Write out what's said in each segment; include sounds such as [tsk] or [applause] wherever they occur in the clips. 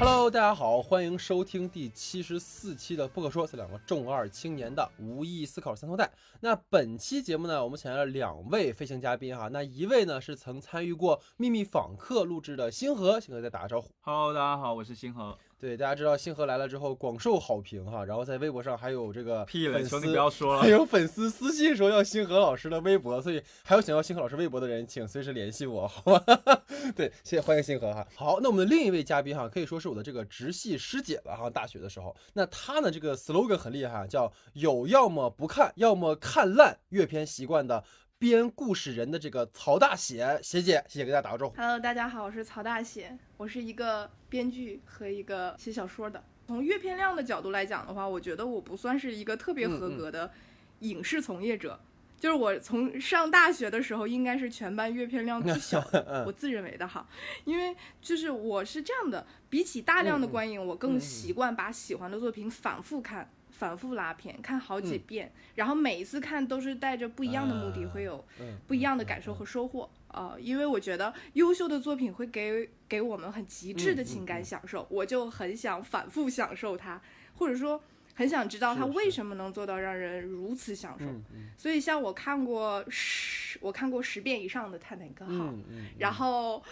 Hello，大家好，欢迎收听第七十四期的不可说，这两个重二青年的无意思考三头带。那本期节目呢，我们请来了两位飞行嘉宾哈。那一位呢是曾参与过《秘密访客》录制的星河，星河再打个招呼。Hello，大家好，我是星河。对，大家知道星河来了之后广受好评哈，然后在微博上还有这个屁了，粉丝求你不要说了还。有粉丝私信说要星河老师的微博，所以还有想要星河老师微博的人，请随时联系我，好吗？[laughs] 对，谢谢欢迎星河哈。好，那我们的另一位嘉宾哈，可以说是我的这个直系师姐了哈，大学的时候，那她呢这个 slogan 很厉害，叫有要么不看，要么看烂阅片习惯的。编故事人的这个曹大写写姐，谢谢给大家打个招呼。Hello，大家好，我是曹大写，我是一个编剧和一个写小说的。从阅片量的角度来讲的话，我觉得我不算是一个特别合格的影视从业者。就是我从上大学的时候，应该是全班阅片量最小的，[laughs] 我自认为的哈。因为就是我是这样的，比起大量的观影，我更习惯把喜欢的作品反复看。反复拉片，看好几遍，然后每一次看都是带着不一样的目的，会有不一样的感受和收获。呃，因为我觉得优秀的作品会给给我们很极致的情感享受，我就很想反复享受它，或者说很想知道它为什么能做到让人如此享受。所以像我看过十，我看过十遍以上的《泰坦尼克号》，然后《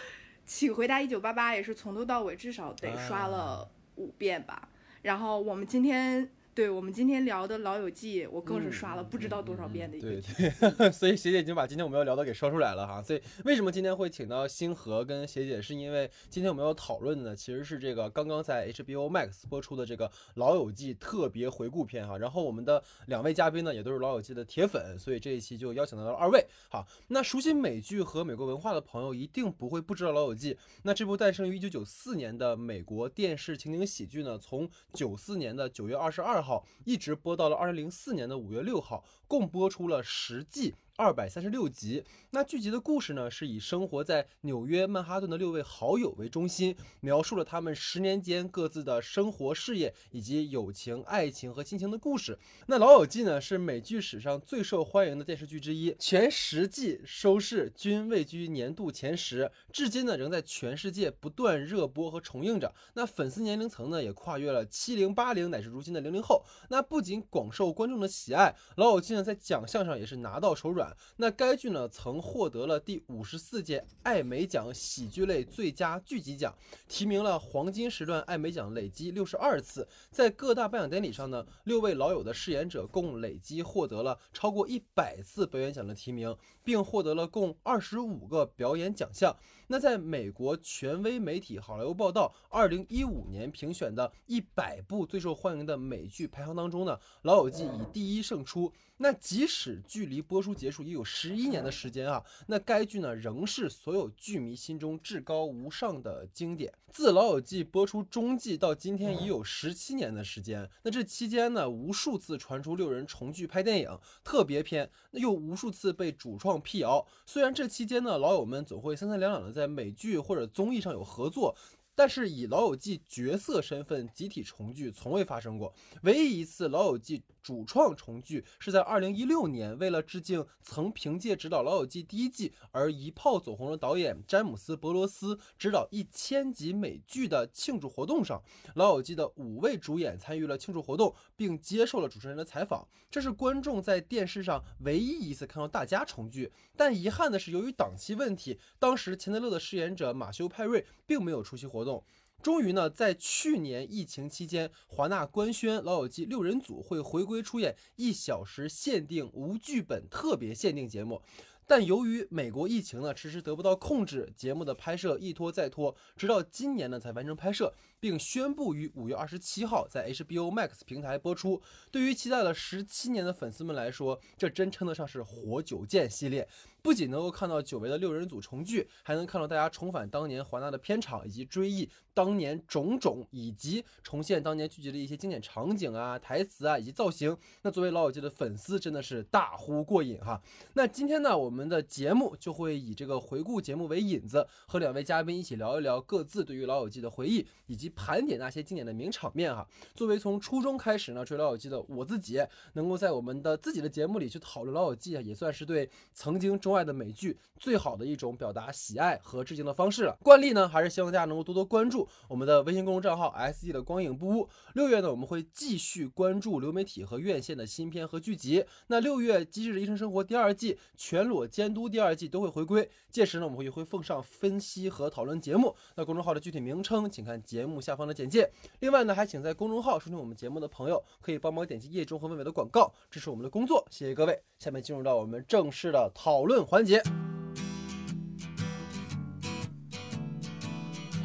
请回答一九八八》也是从头到尾至少得刷了五遍吧。然后我们今天。对我们今天聊的《老友记》，我更是刷了不知道多少遍的一个剧、嗯嗯。对对，[laughs] 所以学姐已经把今天我们要聊的给说出来了哈。所以为什么今天会请到星河跟学姐，是因为今天我们要讨论的，其实是这个刚刚在 HBO Max 播出的这个《老友记》特别回顾片哈。然后我们的两位嘉宾呢，也都是《老友记》的铁粉，所以这一期就邀请到了二位。好，那熟悉美剧和美国文化的朋友一定不会不知道《老友记》。那这部诞生于一九九四年的美国电视情景喜剧呢，从九四年的九月二十二号一直播到了二零零四年的五月六号，共播出了十季。二百三十六集。那剧集的故事呢，是以生活在纽约曼哈顿的六位好友为中心，描述了他们十年间各自的生活、事业以及友情、爱情和亲情的故事。那《老友记》呢，是美剧史上最受欢迎的电视剧之一，全十季收视均位居年度前十，至今呢仍在全世界不断热播和重映着。那粉丝年龄层呢，也跨越了七零、八零乃至如今的零零后。那不仅广受观众的喜爱，《老友记》呢在奖项上也是拿到手软。那该剧呢，曾获得了第五十四届艾美奖喜剧类最佳剧集奖，提名了黄金时段艾美奖累计六十二次。在各大颁奖典礼上呢，六位老友的饰演者共累计获得了超过一百次表演奖的提名，并获得了共二十五个表演奖项。那在美国权威媒体《好莱坞报道》二零一五年评选的一百部最受欢迎的美剧排行当中呢，《老友记》以第一胜出。那即使距离播出结束也有十一年的时间啊，那该剧呢仍是所有剧迷心中至高无上的经典。自《老友记》播出中季到今天已有十七年的时间，那这期间呢，无数次传出六人重聚拍电影特别篇，那又无数次被主创辟谣。虽然这期间呢，老友们总会三三两两的在在美剧或者综艺上有合作。但是以《老友记》角色身份集体重聚从未发生过，唯一一次《老友记》主创重聚是在二零一六年，为了致敬曾凭借执导《老友记》第一季而一炮走红的导演詹姆斯·伯罗斯执导一千集美剧的庆祝活动上，《老友记》的五位主演参与了庆祝活动，并接受了主持人的采访。这是观众在电视上唯一一次看到大家重聚。但遗憾的是，由于档期问题，当时钱德勒的饰演者马修·派瑞并没有出席活动。终于呢，在去年疫情期间，华纳官宣《老友记》六人组会回归出演一小时限定无剧本特别限定节目。但由于美国疫情呢迟迟得不到控制，节目的拍摄一拖再拖，直到今年呢才完成拍摄，并宣布于五月二十七号在 HBO Max 平台播出。对于期待了十七年的粉丝们来说，这真称得上是活久见系列。不仅能够看到久违的六人组重聚，还能看到大家重返当年华纳的片场，以及追忆当年种种，以及重现当年剧集的一些经典场景啊、台词啊以及造型。那作为老友记的粉丝，真的是大呼过瘾哈。那今天呢，我们的节目就会以这个回顾节目为引子，和两位嘉宾一起聊一聊各自对于老友记的回忆，以及盘点那些经典的名场面哈。作为从初中开始呢追老友记的我自己，能够在我们的自己的节目里去讨论老友记啊，也算是对曾经钟爱。爱的美剧最好的一种表达喜爱和致敬的方式了。惯例呢，还是希望大家能够多多关注我们的微信公众账号 S E 的光影不污。六月呢，我们会继续关注流媒体和院线的新片和剧集。那六月《机智的医生生活》第二季、全裸监督第二季都会回归，届时呢，我们会会奉上分析和讨论节目。那公众号的具体名称，请看节目下方的简介。另外呢，还请在公众号收听我们节目的朋友，可以帮忙点击页中和文尾的广告，支持我们的工作，谢谢各位。下面进入到我们正式的讨论环节。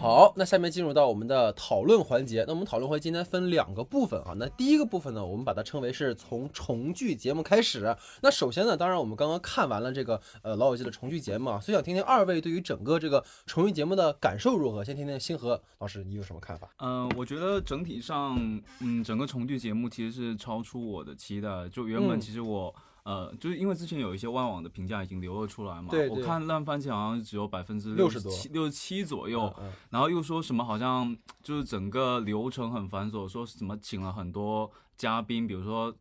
好，那下面进入到我们的讨论环节。那我们讨论会今天分两个部分啊。那第一个部分呢，我们把它称为是从重聚节目开始。那首先呢，当然我们刚刚看完了这个呃老友记的重聚节目啊，所以想听听二位对于整个这个重聚节目的感受如何？先听听星河老师，你有什么看法？嗯，我觉得整体上，嗯，整个重聚节目其实是超出我的期待。就原本其实我。呃，就是因为之前有一些外网的评价已经流了出来嘛，我看烂番茄好像只有百分之六十七六十七左右，然后又说什么好像就是整个流程很繁琐，说什么请了很多嘉宾，比如说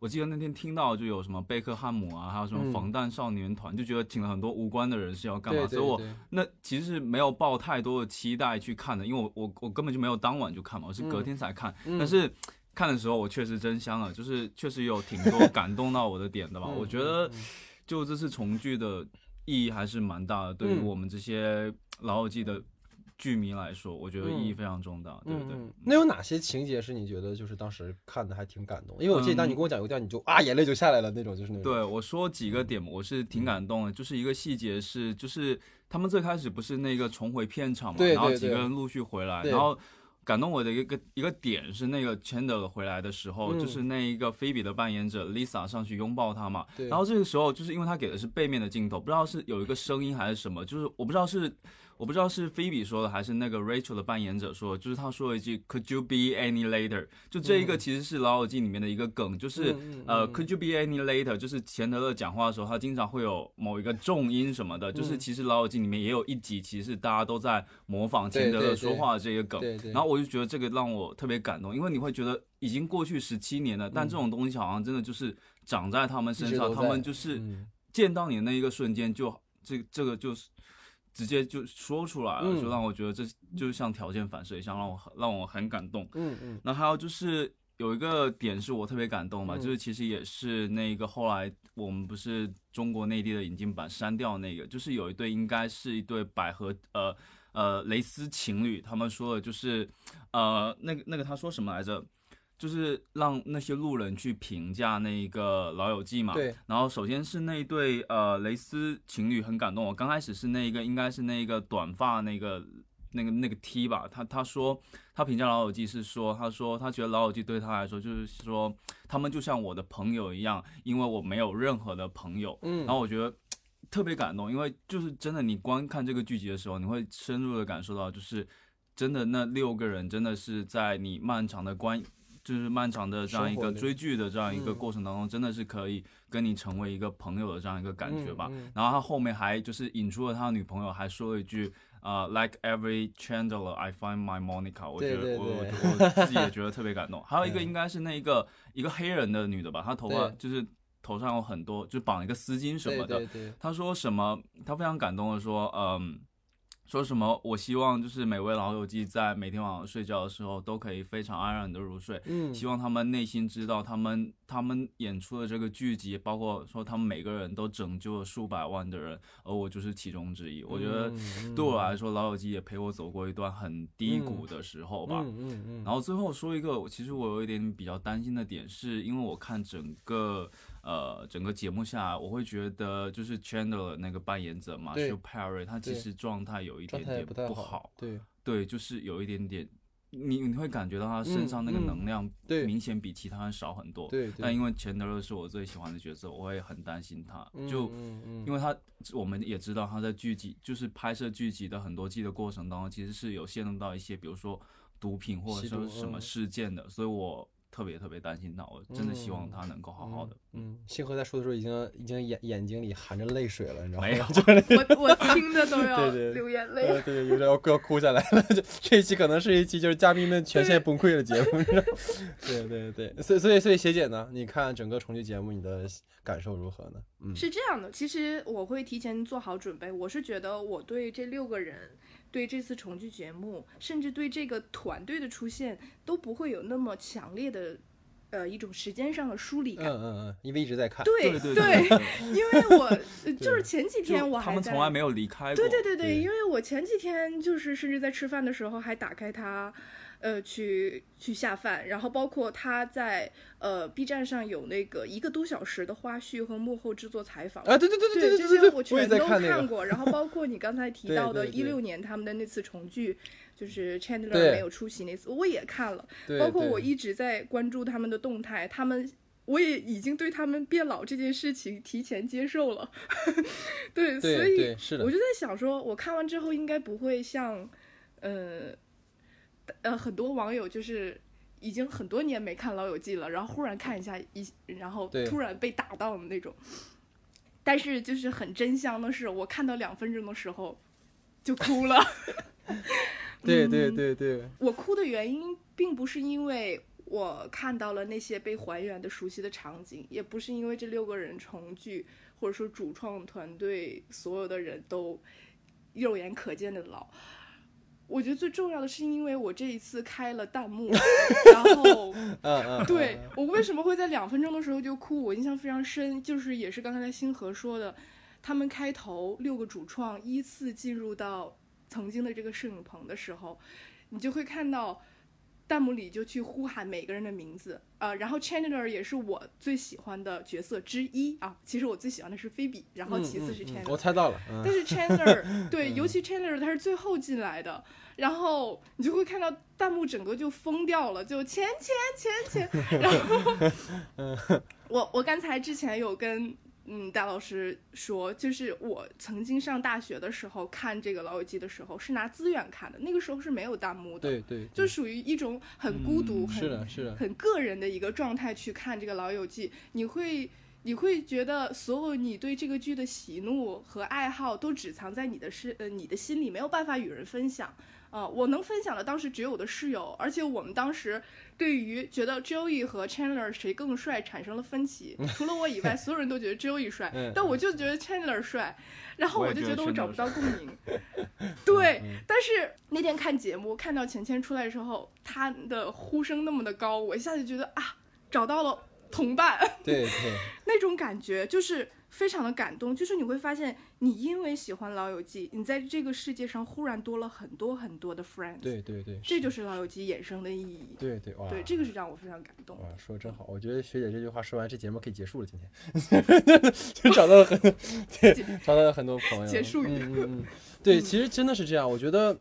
我记得那天听到就有什么贝克汉姆啊，还有什么防弹少年团，就觉得请了很多无关的人是要干嘛，所以我那其实是没有抱太多的期待去看的，因为我我我根本就没有当晚就看嘛，我是隔天才看，但是。看的时候我确实真香了，[laughs] 就是确实有挺多感动到我的点的吧。我觉得就这次重聚的意义还是蛮大的，对于我们这些老友记的剧迷来说，我觉得意义非常重大，对不对？那有哪些情节是你觉得就是当时看的还挺感动？因为我记得当你跟我讲有段，你就啊眼泪就下来了那种，就是那种。对，我说几个点，我是挺感动的，就是一个细节是，就是他们最开始不是那个重回片场嘛，然后几个人陆续回来，然后。感动我的一个一个点是那个 Chandler 回来的时候，就是那一个菲比的扮演者 Lisa 上去拥抱他嘛，然后这个时候就是因为他给的是背面的镜头，不知道是有一个声音还是什么，就是我不知道是。我不知道是菲比说的还是那个 Rachel 的扮演者说，就是他说了一句 Could you be any later？就这一个其实是老友记里面的一个梗，就是呃 Could you be any later？就是钱德勒讲话的时候，他经常会有某一个重音什么的，就是其实老友记里面也有一集，其实大家都在模仿钱德勒说话的这个梗。然后我就觉得这个让我特别感动，因为你会觉得已经过去十七年了，但这种东西好像真的就是长在他们身上，他们就是见到你的那一个瞬间，就这这个就是。直接就说出来了，就让我觉得这就像条件反射一样，让我让我很感动。嗯嗯。那还有就是有一个点是我特别感动嘛，就是其实也是那个后来我们不是中国内地的引进版删掉那个，就是有一对应该是一对百合呃呃蕾丝情侣，他们说的就是呃那个那个他说什么来着？就是让那些路人去评价那个老友记嘛。对。然后首先是那一对呃蕾丝情侣很感动。我刚开始是那一个应该是那一个短发那个那个那个 T 吧。他他说他评价老友记是说他说他觉得老友记对他来说就是说他们就像我的朋友一样，因为我没有任何的朋友。嗯。然后我觉得特别感动，因为就是真的，你观看这个剧集的时候，你会深入的感受到，就是真的那六个人真的是在你漫长的观。就是漫长的这样一个追剧的这样一个过程当中，真的是可以跟你成为一个朋友的这样一个感觉吧。然后他后面还就是引出了他的女朋友，还说了一句啊，Like every Chandler, I find my Monica。我觉得我我我自己也觉得特别感动。[laughs] 还有一个应该是那一个一个黑人的女的吧，她头发就是头上有很多，就绑一个丝巾什么的。她说什么？她非常感动的说，嗯。说什么？我希望就是每位老友记在每天晚上睡觉的时候都可以非常安然的入睡。嗯，希望他们内心知道，他们他们演出的这个剧集，包括说他们每个人都拯救了数百万的人，而我就是其中之一。我觉得对我来说，老友记也陪我走过一段很低谷的时候吧。嗯嗯嗯。然后最后说一个，其实我有一点比较担心的点，是因为我看整个。呃，整个节目下来，我会觉得就是 Chandler 那个扮演者嘛 s h Perry，他其实状态有一点点不好。对对，就是有一点点，你你会感觉到他身上那个能量，对，明显比其他人少很多。对。但因为 Chandler 是我最喜欢的角色，我也很担心他。就因为他，我们也知道他在剧集，就是拍摄剧集的很多季的过程当中，其实是有陷入到一些，比如说毒品或者说什么事件的，所以我。特别特别担心他，我真的希望他能够好好的。嗯，星河在说的时候已经已经眼眼睛里含着泪水了，你知道吗？没有，[laughs] 我我听着都要流眼泪，对对，有点要要哭下来了。就这一期可能是一期就是嘉宾们全线崩溃的节目，[laughs] 对对对。所以所以所以，学姐呢？你看整个重聚节目，你的感受如何呢？嗯，是这样的，其实我会提前做好准备。我是觉得我对这六个人，对这次重聚节目，甚至对这个团队的出现，都不会有那么强烈的，呃，一种时间上的疏离嗯感。嗯嗯嗯，因为一直在看。对对对，因为我呃 [laughs] 就是前几天我还在他们从来没有离开过。对对对对因为我前几天就是甚至在吃饭的时候还打开它，呃，去去下饭，然后包括他在呃 B 站上有那个一个多小时的花絮和幕后制作采访。啊，对对对对对，这些对对对，我全都在看那个。过，然后包括你刚才提到的一六年他们的那次重聚，就是 Chandler 没有出席那次，我也看了，对包括我一直在关注他们的动态，他们我也已经对他们变老这件事情提前接受了，[laughs] 对，对所以我就在想说，我看完之后应该不会像，呃，呃，很多网友就是。已经很多年没看《老友记》了，然后忽然看一下一，然后突然被打到的那种。但是就是很真香的是，我看到两分钟的时候就哭了。对 [laughs] 对嗯对对，我哭的原因并不是因为我看到了那些被还原的熟悉的场景，也不是因为这六个人重聚，或者说主创团队所有的人都肉眼可见的老。我觉得最重要的是，因为我这一次开了弹幕，[laughs] 然后对嗯我为什么会在两分钟的时候就哭？我印象非常深，就是也是刚才星河说的，他们开头六个主创依次进入到曾经的这个摄影棚的时候，你就会看到弹幕里就去呼喊每个人的名字，呃，然后 Chandler 也是我最喜欢的角色之一啊。其实我最喜欢的是菲比，然后其次是嗯嗯 Chandler，、嗯我猜到了，嗯。但是 Chandler [laughs] 对，尤其 Chandler 他是最后进来的，然后你就会看到弹幕整个就疯掉了，就钱钱钱钱，[laughs] 然后 [laughs] 我我刚才之前有跟嗯大老师说，就是我曾经上大学的时候看这个老友记的时候是拿资源看的，那个时候是没有弹幕的，对对，就属于一种很孤独、嗯很是的是的，很个人的一个状态去看这个《老友记》，你会你会觉得所有你对这个剧的喜怒和爱好都只藏在你的是呃你的心里，没有办法与人分享。啊、我能分享的当时只有我的室友，而且我们当时对于觉得 Joey 和 Chandler 谁更帅产生了分歧。[laughs] 除了我以外，所有人都觉得 Joey 帅嗯，但我就觉得 Chandler 帅，然后我就觉得我找不到共鸣。[laughs] 对，嗯但是那天看节目，看到钱谦出来的时候，他的呼声那么的高，我一下就觉得啊，找到了同伴，对对 [laughs] 那种感觉就是非常的感动。就是你会发现，你因为喜欢《老友记》，你在这个世界上忽然多了很多很多的 friends，对对对，这就是《老友记》衍生的意义。对对哇，对，这个是让我非常感动。哇，说的真好！我觉得学姐这句话说完，这节目可以结束了。今天 [laughs] 就找到了很多，[laughs] 对，找到了很多朋友。结束语嗯嗯嗯，对，[laughs] 其实真的是这样。我觉得，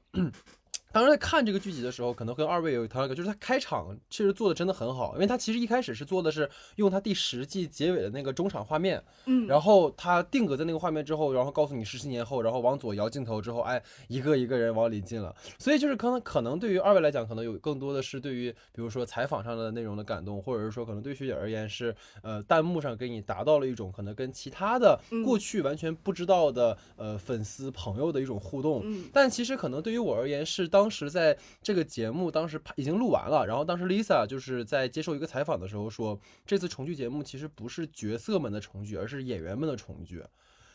当时在看这个剧集的时候，可能跟二位有同样一个，就是他开场其实做的真的很好，因为他其实一开始是做的是用他第十季结尾的那个中场画面，嗯，然后他定格在那个画面之后，然后告诉你十七年后，然后往左摇镜头之后，哎，一个一个人往里进了。所以就是可能可能对于二位来讲，可能有更多的是对于比如说采访上的内容的感动，或者是说可能对学姐而言是呃弹幕上给你达到了一种可能跟其他的嗯过去完全不知道的呃粉丝朋友的一种互动。嗯但其实可能对于我而言，是当当时在这个节目当时已经录完了，然后当时 Lisa 就是在接受一个采访的时候说，这次重聚节目其实不是角色们的重聚，而是演员们的重聚。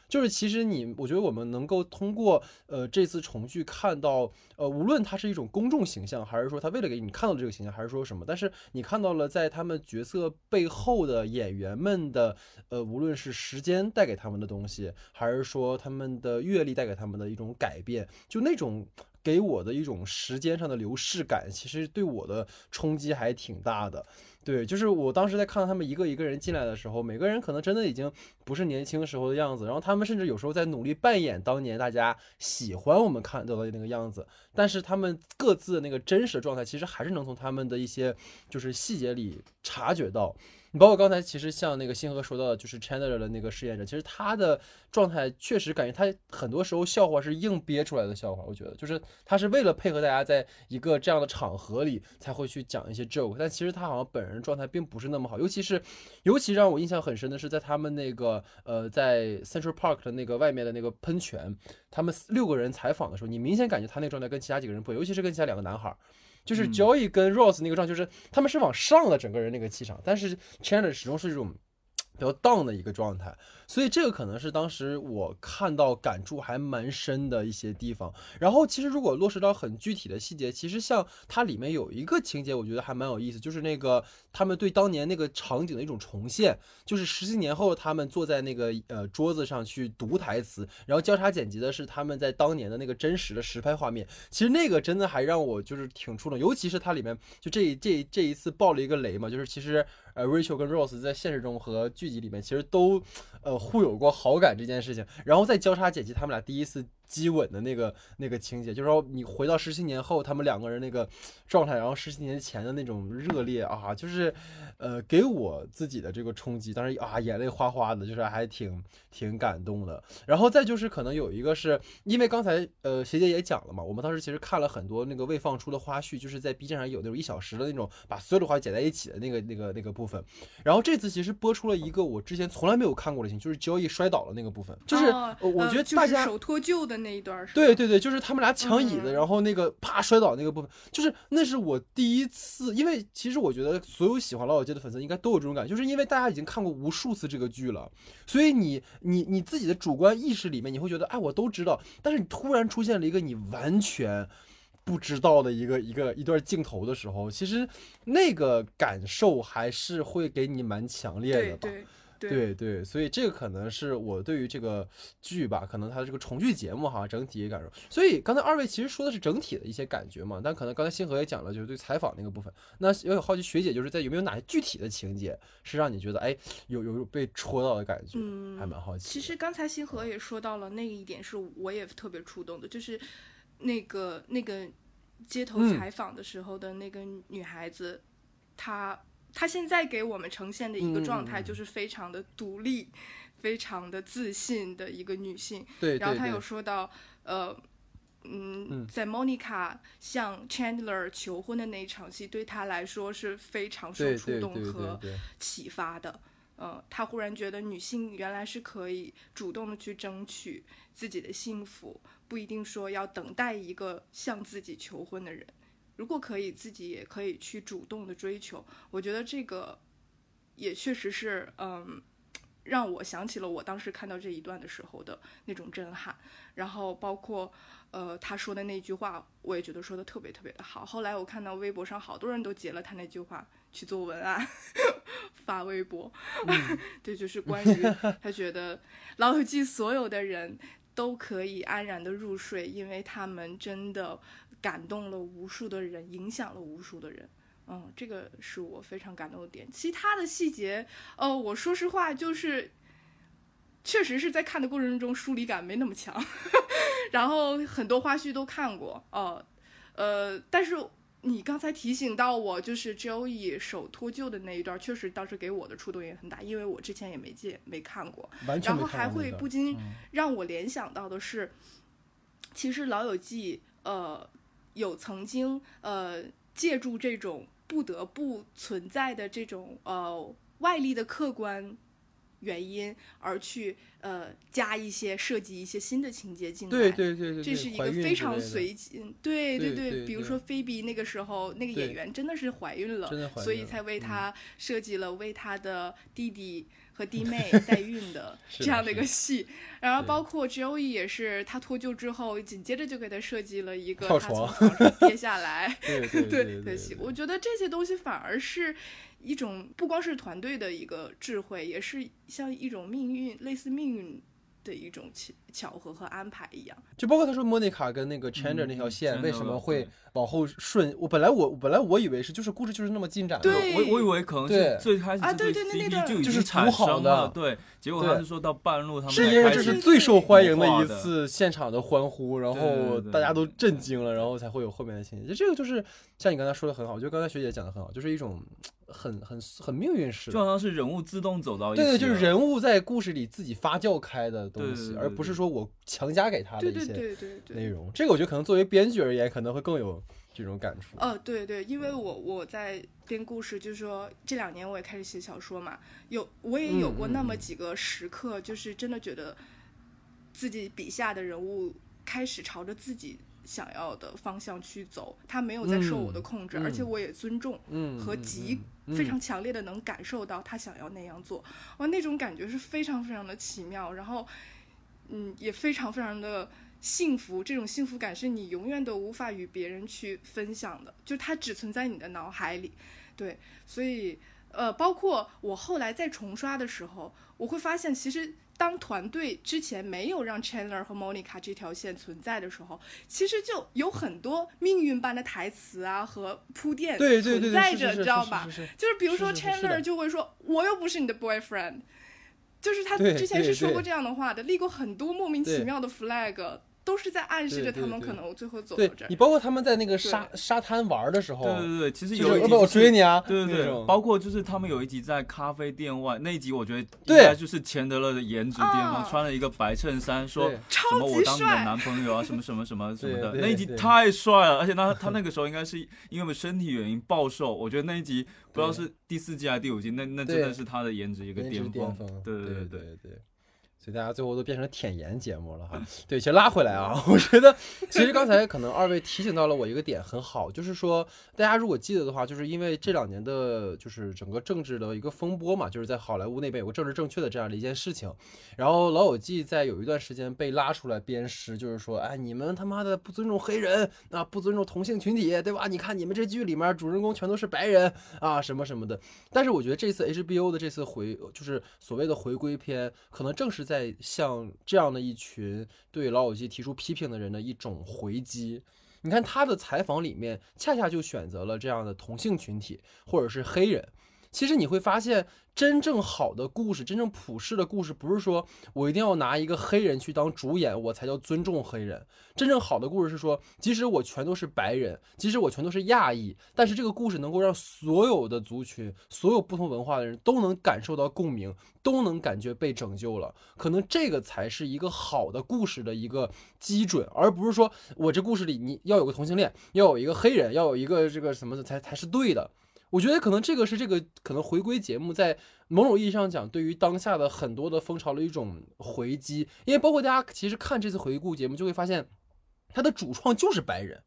就是其实你，我觉得我们能够通过呃这次重聚看到，呃，无论它是一种公众形象，还是说他为了给你看到这个形象，还是说什么，但是你看到了在他们角色背后的演员们的，呃，无论是时间带给他们的东西，还是说他们的阅历带给他们的一种改变，就那种给我的一种时间上的流逝感，其实对我的冲击还挺大的。对，就是我当时在看到他们一个一个人进来的时候，每个人可能真的已经不是年轻时候的样子，然后他们甚至有时候在努力扮演当年大家喜欢我们看到的那个样子，但是他们各自的那个真实的状态，其实还是能从他们的一些就是细节里察觉到。你包括刚才其实像那个星河说到的，就是 Chandler 的那个饰演者，其实他的状态确实感觉他很多时候笑话是硬憋出来的笑话，我觉得就是他是为了配合大家在一个这样的场合里才会去讲一些 joke，但其实他好像本人状态并不是那么好，尤其是尤其让我印象很深的是在他们那个呃在 Central Park 的那个外面的那个喷泉，他们六个人采访的时候，你明显感觉他那个状态跟其他几个人不一样，尤其是跟其他两个男孩儿。就是嗯 Joey 跟 Rose 那个状态，就是他们是往上的整个人那个气场，但是 Chandler 始终是这种比较 down 的一个状态，所以这个可能是当时我看到感触还蛮深的一些地方。然后其实如果落实到很具体的细节，其实像它里面有一个情节，我觉得还蛮有意思，就是那个他们对当年那个场景的一种重现，就是十几年后他们坐在那个呃桌子上去读台词，然后交叉剪辑的是他们在当年的那个真实的实拍画面。其实那个真的还让我就是挺触动，尤其是它里面就这这这一次爆了一个雷嘛，就是其实。呃，Rachel 跟 Rose 在现实中和剧集里面其实都，呃，互有过好感这件事情，然后再交叉剪辑他们俩第一次。激吻的那个那个情节，就是说你回到十七年后，他们两个人那个状态，然后十七年前的那种热烈啊，就是，呃，给我自己的这个冲击，当时啊，眼泪哗哗的，就是还挺挺感动的。然后再就是可能有一个是因为刚才呃学姐也讲了嘛，我们当时其实看了很多那个未放出的花絮，就是在 B 站上有那种一小时的那种把所有的话剪在一起的那个那个那个部分。然后这次其实播出了一个我之前从来没有看过的情，就是交易摔倒了那个部分，就是我觉得大家手脱臼的。那一段是对对对，就是他们俩抢椅子，然后那个啪摔倒那个部分，就是那是我第一次，因为其实我觉得所有喜欢老友记的粉丝应该都有这种感觉，就是因为大家已经看过无数次这个剧了，所以你你你自己的主观意识里面你会觉得，哎，我都知道，但是你突然出现了一个你完全不知道的一个一个一段镜头的时候，其实那个感受还是会给你蛮强烈的吧。对对，所以这个可能是我对于这个剧吧，可能它的这个重聚节目哈，整体感受。所以刚才二位其实说的是整体的一些感觉嘛，但可能刚才星河也讲了，就是对采访那个部分。那有好奇学姐就是在有没有哪些具体的情节是让你觉得哎有有被戳到的感觉？嗯，还蛮好奇。其实刚才星河也说到了那一点，是我也特别触动的，就是那个那个街头采访的时候的那个女孩子，她。她现在给我们呈现的一个状态就是非常的独立，非常的自信的一个女性。对。然后她有说到，呃，嗯，在 Monica 向 Chandler 求婚的那一场戏，对她来说是非常受触动和启发的。呃，她忽然觉得女性原来是可以主动的去争取自己的幸福，不一定说要等待一个向自己求婚的人。如果可以，自己也可以去主动的追求。我觉得这个也确实是，嗯，让我想起了我当时看到这一段的时候的那种震撼。然后包括，呃，他说的那句话，我也觉得说的特别特别的好。后来我看到微博上好多人都截了他那句话去做文案，[laughs] 发微博。[laughs] 这就是关于 [laughs] 他觉得《老友记》所有的人都可以安然的入睡，因为他们真的。感动了无数的人，影响了无数的人，嗯，这个是我非常感动的点。其他的细节，呃，我说实话，就是确实是在看的过程中疏离感没那么强，[laughs] 然后很多花絮都看过，哦，呃，但是你刚才提醒到我，就是 Joey 手脱臼的那一段，确实当时给我的触动也很大，因为我之前也没见没看过，然后还会不禁让我联想到的是，其实《老友记》呃。有曾经呃借助这种不得不存在的这种呃外力的客观原因而去呃加一些设计一些新的情节进来，对对对对，这是一个非常随机，对对对，比如说菲比那个时候那个演员真的是怀孕了，所以才为他设计了为他的弟弟。和弟妹 [laughs] 代孕的这样的一个戏，然后包括 Joey 也是，他脱臼之后，紧接着就给他设计了一个他从床上 [laughs] 跌下来，[laughs] 对对的戏。我觉得这些东西反而是一种不光是团队的一个智慧，也是像一种命运，类似命运。的一种巧巧合和安排一样，就包括他说莫妮卡跟那个 Chandler 那条线为什么会往后顺？我本来我本来我以为是就是故事就是那么进展的，我我以为可能是最开始啊对对那那就已经产生了，对，结果他是说到半路他们是因为这是最受欢迎的一次现场的欢呼，然后大家都震惊了，然后才会有后面的情节。就这个就是像你刚才说的很好，我觉得刚才学姐讲的很好，就是一种。很很很命运式，就好像是人物自动走到一起，对对，就是人物在故事里自己发酵开的东西，而不是说我强加给他的一些内容。这个我觉得可能作为编剧而言，可能会更有这种感触。呃，对对，因为我我在编故事，就是说这两年我也开始写小说嘛，有我也有过那么几个时刻，就是真的觉得自己笔下的人物开始朝着自己。想要的方向去走，他没有在受我的控制，嗯而且我也尊重和极嗯。非常强烈的能感受到他想要那样做，哇，那种感觉是非常非常的奇妙，然后，嗯，也非常非常的幸福，这种幸福感是你永远都无法与别人去分享的，就它只存在你的脑海里，对，所以，呃，包括我后来在重刷的时候，我会发现其实。当团队之前没有让 Chandler 和 Monica 这条线存在的时候，其实就有很多命运般的台词啊和铺垫存在着，你知道吧？就是比如说 Chandler 就会说，我又不是你的 boyfriend，就是他之前是说过这样的话的，立过很多莫名其妙的 flag，都是在暗示着他们可能最后走对到这儿。你。包括他们在那个沙沙滩玩的时候，对对对，其实有一集我追你啊，对对对，包括就是他们有一集在咖啡店外那一集，我觉得应对。该就是钱德勒的颜值巅峰，啊穿了一个白衬衫，说什么超我当你的男朋友啊，什么什么什么什么的，那一集太帅了，而且他 [laughs] 他那个时候应该是因为身体原因暴瘦，我觉得那一集不知道是第四季还是第五季，那那真的是他的颜值一个巅巅峰，对对。对对对。所以大家最后都变成舔颜节目了哈。对，其实拉回来啊，我觉得其实刚才可能二位提醒到了我一个点很好，就是说大家如果记得的话，就是因为这两年的就是整个政治的一个风波嘛，就是在好莱坞那边有个政治正确的这样的一件事情，然后老友记在有一段时间被拉出来鞭尸，就是说，哎，你们他妈的不尊重黑人啊，不尊重同性群体，对吧？你看你们这剧里面主人公全都是白人啊，什么什么的。但是我觉得这次 HBO 的这次回就是所谓的回归篇，可能正是在在向这样的一群对老友记提出批评的人的一种回击。你看他的采访里面，恰恰就选择了这样的同性群体或者是黑人。其实你会发现，真正好的故事，真正普世的故事，不是说我一定要拿一个黑人去当主演，我才叫尊重黑人。真正好的故事是说，即使我全都是白人，即使我全都是亚裔，但是这个故事能够让所有的族群、所有不同文化的人都能感受到共鸣，都能感觉被拯救了。可能这个才是一个好的故事的一个基准，而不是说我这故事里你要有个同性恋，要有一个黑人，要有一个这个什么的才才是对的。我觉得可能这个是这个可能回归节目在某种意义上讲，对于当下的很多的风潮的一种回击，因为包括大家其实看这次回顾节目就会发现，它的主创就是白人。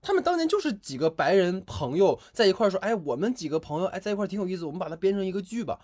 他们当年就是几个白人朋友在一块儿说，哎，我们几个朋友哎在一块儿挺有意思，我们把它编成一个剧吧。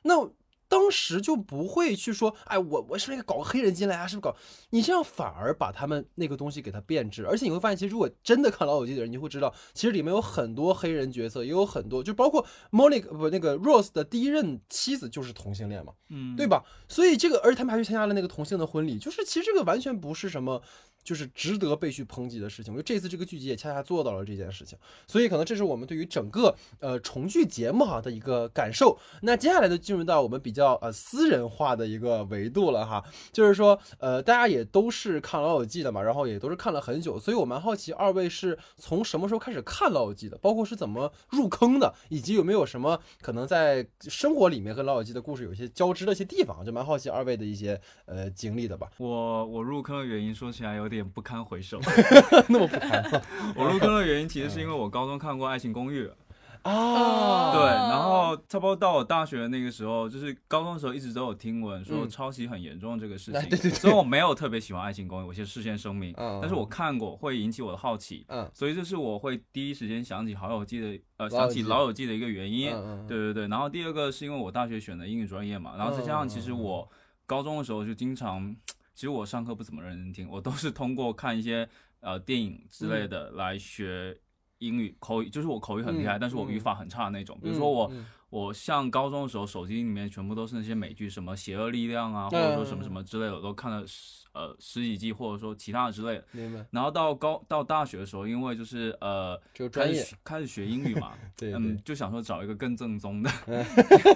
那当时就不会去说，哎，我我是不是搞个黑人进来啊？是不是搞？你这样反而把他们那个东西给它变质，而且你会发现，其实如果真的看老友记的人，你就会知道，其实里面有很多黑人角色，也有很多，就包括 Monica 不那个 Rose 的第一任妻子就是同性恋嘛，嗯，对吧？所以这个，而且他们还去参加了那个同性的婚礼，就是其实这个完全不是什么。就是值得被去抨击的事情，我觉得这次这个剧集也恰恰做到了这件事情，所以可能这是我们对于整个呃重聚节目哈的一个感受。那接下来就进入到我们比较呃私人化的一个维度了哈，就是说呃大家也都是看老友记的嘛，然后也都是看了很久，所以我蛮好奇二位是从什么时候开始看老友记的，包括是怎么入坑的，以及有没有什么可能在生活里面和老友记的故事有一些交织的一些地方，就蛮好奇二位的一些呃经历的吧。我我入坑的原因说起来有点不堪回首。[laughs] 那么不堪 [laughs] 我入坑的原因其实是因为我高中看过《爱情公寓》，[laughs] 啊，对，哦然后差不多到我大学的那个时候，就是高中的时候一直都有听闻说嗯抄袭很严重这个事情，哎对对对。所以我没有特别喜欢《爱情公寓》，我先事先声明，嗯但是我看过会引起我的好奇，嗯。所以这是我会第一时间想起好友记的呃想起老友记的一个原因，嗯嗯对对对，然后第二个是因为我大学选的英语专业嘛，然后再加上其实我高中的时候就经常，其实我上课不怎么认真听，我都是通过看一些呃电影之类的来学英语口语，就是我口语很厉害，嗯但是我语嗯法很差的那种。比如说我嗯我像高中的时候，手机里面全部都是那些美剧，什么《邪恶力量》啊，或者说什么什么之类的，我都看了十呃十几季，或者说其他的之类的。明白然后到高到大学的时候，因为就是呃开始学开始学英语嘛，[laughs] 对嗯，就想说找一个更正宗的。[laughs]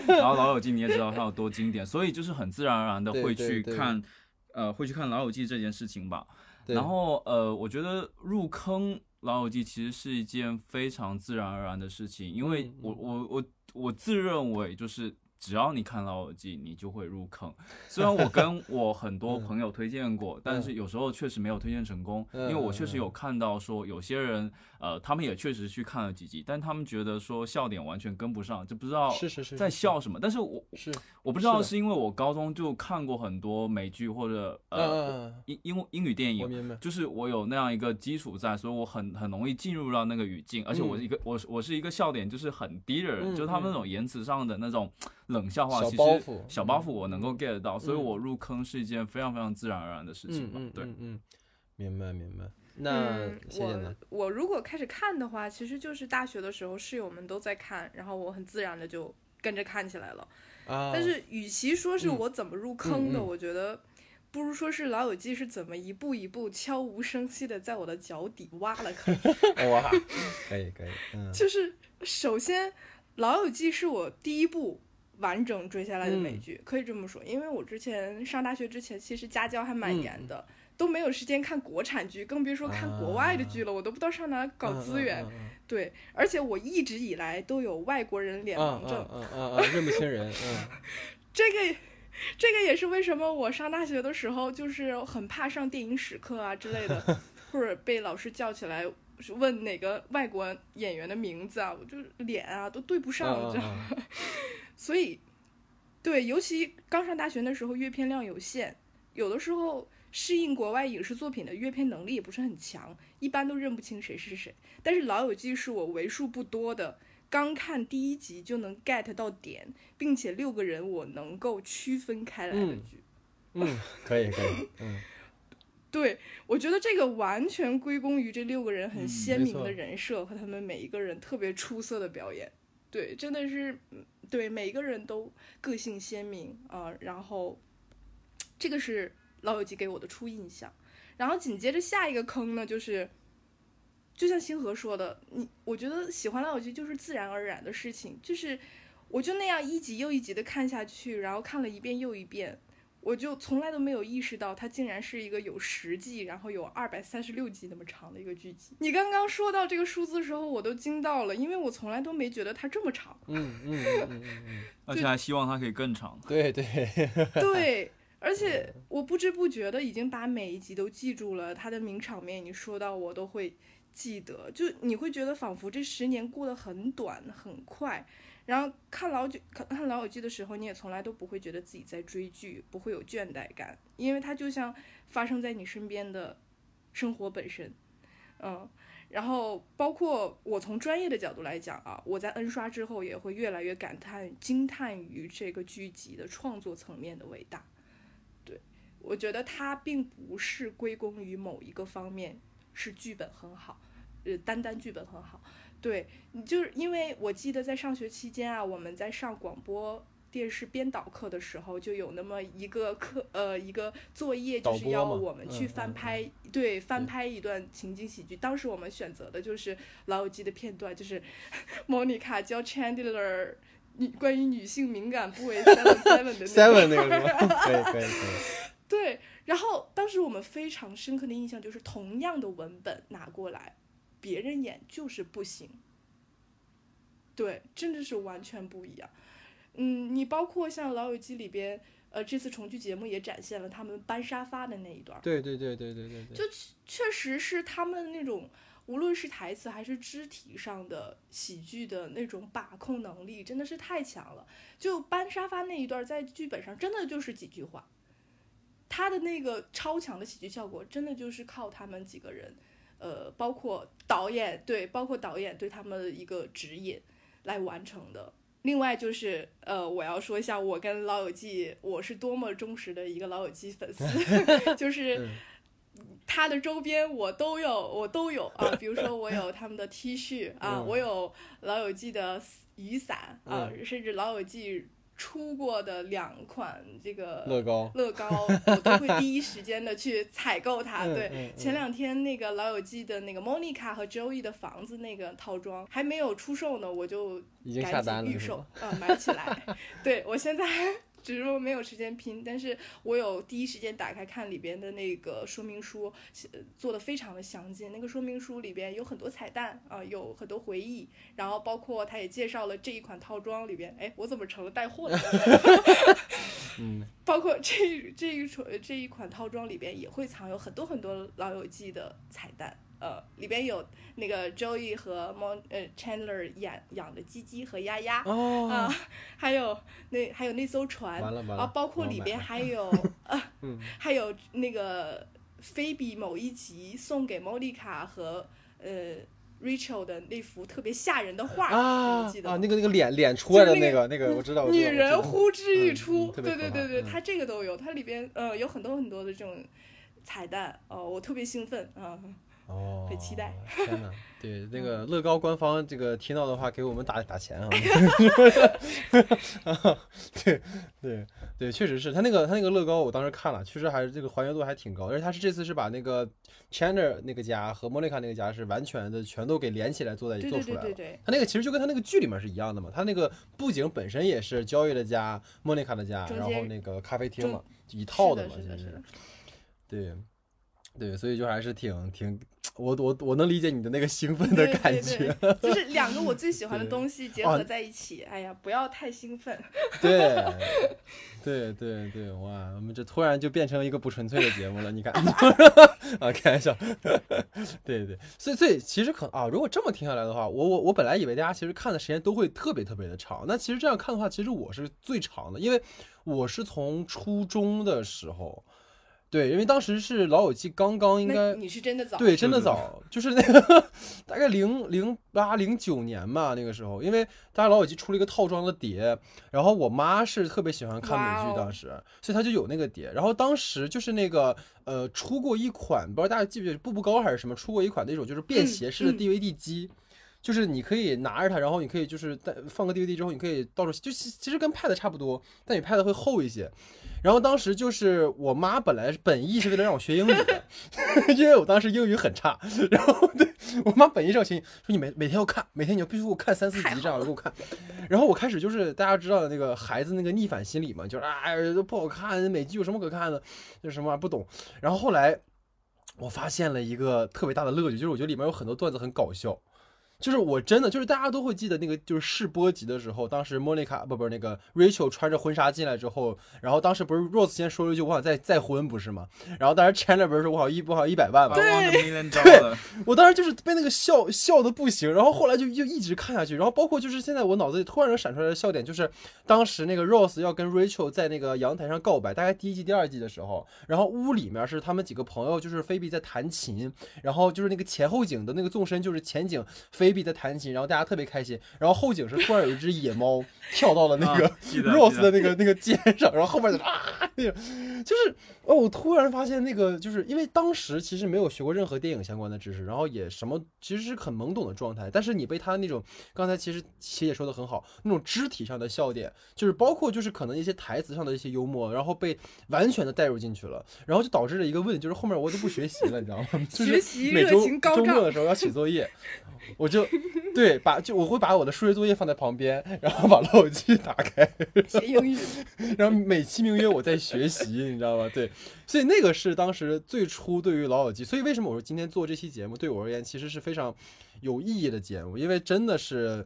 然后《老友记》你也知道它有多经典，所以就是很自然而然的对会去看，呃，会去看《老友记》这件事情吧。然后呃，我觉得入坑《老友记》其实是一件非常自然而然的事情，因为嗯我我我我自认为就是只要你看《老友记》，你就会入坑。虽然我跟 [laughs] 我很多嗯朋友推荐过，但是有时候确实没有推荐成功，嗯因为我确实有看到说有些人，呃，他们也确实去看了几集，但他们觉得说笑点完全跟不上，就不知道是是是在笑什么。但是我是，我不知道是因为我高中就看过很多美剧或者嗯呃嗯。英英英语电影，就是我有那样一个基础在，所以我很很容易进入到那个语境，而且我是一个、我是我是一个笑点就是很低的人，嗯就是他们那种言辞上的那种冷笑话，小其实小包袱我能够 get 到，所以嗯。我入坑是一件非常非常自然而然的事情吧。嗯嗯对，嗯嗯，明白明白。那嗯，谢谢呢我？我如果开始看的话，其实就是大学的时候室友们都在看，然后我很自然的就跟着看起来了。啊，但是与其说是嗯我怎么入坑的，我觉得不如说是《老友记》是怎么一步一步悄无声息的在我的脚底挖了坑。[laughs] 哇，[laughs] 可以可以，嗯就是首先，《老友记》是我第一部完整追下来的美嗯剧，可以这么说，因为我之前上大学之前，其实家教还蛮嗯严的。都没有时间看国产剧，更别说看国外的剧了。我都不知道上哪搞资源。对，而且我一直以来都有外国人脸盲症，嗯嗯嗯嗯，认不清人，嗯 [laughs] 这个，这个也是为什么我上大学的时候就是很怕上电影史课啊之类的，[laughs] 或者被老师叫起来问哪个外国演员的名字啊，我就脸啊都对不上，你知道吗？嗯 [laughs] 所以，对，尤其刚上大学的时候，阅片量有限，有的时候适应国外影视作品的阅片能力也不是很强，一般都认不清谁是谁。但是《老友记》是我为数不多的刚看第一集就能 get 到点，并且六个人我能够区分开来的嗯剧。嗯，可以可以，嗯 [laughs] 对，我觉得这个完全归功于这六个人很鲜明的人设和他们每一个人特别出色的表演。对，真的是，嗯对每一个人都个性鲜明啊、然后这个是《老友记》给我的初印象。然后紧接着下一个坑呢，就是就像星河说的，你我觉得喜欢《老友记》就是自然而然的事情，就是我就那样一集又一集的看下去，然后看了一遍又一遍。我就从来都没有意识到，它竟然是一个有十季，然后有二百三十六集那么长的一个剧集。你刚刚说到这个数字的时候，我都惊到了，因为我从来都没觉得它这么长。嗯嗯嗯嗯嗯，[laughs] 而且还希望它可以更长。对对，对，而且我不知不觉的已经把每一集都记住了，它的名场面你说到我都会记得，就你会觉得仿佛这十年过得很短很快。然后看老剧看看老友记的时候，你也从来都不会觉得自己在追剧，不会有倦怠感，因为它就像发生在你身边的生活本身，嗯。然后包括我从专业的角度来讲啊，我在 N 刷之后也会越来越感叹惊叹于这个剧集的创作层面的伟大。对我觉得它并不是归功于某一个方面，是剧本很好，呃，单单剧本很好。对，你就是因为我记得在上学期间啊，我们在上广播电视编导课的时候，就有那么一个课，呃，一个作业，就是要我们去翻拍，对，翻拍一段情景喜剧。当时我们选择的就是《老友记》的片段，就是 [laughs] 莫妮卡教 Chandler 女关于女性敏感部位 seven seven 的那个 seven 那个是吧？可以可以可以，[laughs] 对，然后当时我们非常深刻的印象就是，同样的文本拿过来，别人演就是不行。对，真的是完全不一样。嗯，你包括像《老友记》里边，呃，这次重聚节目也展现了他们搬沙发的那一段，对对对对对对对，就确实是他们那种，无论是台词还是肢体上的喜剧的那种把控能力，真的是太强了。就搬沙发那一段，在剧本上真的就是几句话，他的那个超强的喜剧效果，真的就是靠他们几个人，呃，包括导演对，包括导演对他们的一个指引来完成的。另外就是，呃，我要说一下，我跟老友记，我是多么忠实的一个老友记粉丝，[laughs] 就是它的周边我都有，我都有啊。比如说我有他们的 T 恤啊，嗯我有老友记的雨伞啊，甚至老友记出过的两款这个乐高，乐高，我都会第一时间的去采购它。对，嗯嗯嗯前两天那个老友记的那个 Monica 和 Joey 的房子那个套装还没有出售呢，我就已经赶下单紧预售？啊，买起来。[laughs] 对我现在只是说没有时间拼，但是我有第一时间打开看里边的那个说明书，呃做的非常的详尽。那个说明书里边有很多彩蛋啊、有很多回忆，然后包括他也介绍了这一款套装里边，哎，我怎么成了带货的？嗯，[laughs] 包括这这一款这一款套装里边也会藏有很多很多老友记的彩蛋，呃，里边有那个 Joey 和 Mon 呃 Chandler 养养的鸡鸡和鸭鸭。哦，啊，还有那还有那艘船，啊，包括里边 [laughs] 还有啊，嗯还有那个菲比某一集送给莫妮卡和呃 Rachel 的那幅特别吓人的画，啊记得啊那个那个脸脸出来的那个那个那个，我知道，我知女人呼之欲嗯出，对对对对，嗯它这个都有，它里边呃有很多很多的这种彩蛋，哦、我特别兴奋啊。哦，很期待。天呐，对那个乐高官方这个听到的话，给我们打打钱啊！[laughs] 对对对，确实是他那个他那个乐高，我当时看了，确实还是这个还原度还挺高，而且他是这次是把那个 Chandler 那个家和莫妮卡那个家是完全的全都给连起来做在对对做出来了。对对对，他那个其实就跟他那个剧里面是一样的嘛，他那个布景本身也是交易的家、莫妮卡的家，然后那个咖啡厅嘛，一套的嘛，其实。对，对，所以就还是挺挺，我我我能理解你的那个兴奋的感觉，对，就是。[laughs] 两个我最喜欢的东西结哦合在一起，哎呀，不要太兴奋。[laughs] 对，对对对，哇，我们这突然就变成一个不纯粹的节目了，你看，[laughs] 啊，开玩笑，对对，所以所以其实可啊，如果这么听下来的话，我我我本来以为大家其实看的时间都会特别特别的长，那其实这样看的话，其实我是最长的，因为我是从初中的时候，对，因为当时是老友记刚刚应该你是真的早，对，真的是早，就是那个大概零零八零九年吧，那个时候，因为大家老友记出了一个套装的碟，然后我妈是特别喜欢看美剧，当时，所以她就有那个碟，然后当时就是那个呃出过一款，不知道大家记不记得，步步高还是什么，出过一款那种就是便嗯携式的嗯 DVD 机。就是你可以拿着它，然后你可以就是带放个 DVD 之后，你可以到处就其其实跟 Pad 差不多，但比 Pad 会厚一些。然后当时就是我妈本来本意是为了让我学英语的，[laughs] 因为我当时英语很差，然后对我妈本意是要学，说你每每天要看，每天你要必须给我看三四集这样的给我看。然后我开始就是大家知道的那个孩子那个逆反心理嘛，就是哎都不好看，美剧有什么可看的，就是什么玩意不懂。然后后来我发现了一个特别大的乐趣，就是我觉得里面有很多段子很搞笑。就是我真的就是大家都会记得那个就是试播集的时候，当时莫妮卡不不是那个 Rachel 穿着婚纱进来之后，然后当时不是 Rose 先说了一句我想再再婚不是吗？然后当时 Chandler 不是说我好一我好一百万嘛 I，want a million [laughs] dollar。我当时就是被那个笑笑的不行，然后后来就就一直看下去，然后包括就是现在我脑子里突然能闪出来的笑点，就是当时那个 Rose 要跟 Rachel 在那个阳台上告白，大概第一季、第二季的时候，然后屋里面是他们几个朋友，就是菲比在弹琴，然后就是那个前后景的那个纵深，就是前景菲比在弹琴，然后大家特别开心，然后后景是突然有一只野猫 [laughs] 跳到了那个 Rose 的那个那个肩上，然后后面就啊那个，就是哦，我突然发现那个就是因为当时其实没有学过任何电影相关的知识，然后也什么其实是很懵懂的状态，但是你被他那种刚才其实琪姐说的很好，那种肢体上的笑点，就是包括就是可能一些台词上的一些幽默，然后被完全的带入进去了，然后就导致了一个问题，就是后面我都不学习了，你知道吗？[laughs] 就是学习热每周情高涨周末的时候要写作业，我就 [laughs] 对把就我会把我的数学作业放在旁边，然后把老友记打开，学英语，[laughs] 然后美其名曰我在学习，你知道吗？对，所以那个是当时最初对于老友记，所以为什么我说今天做这期节目对我而言其实是非常有意义的节目，因为真的是。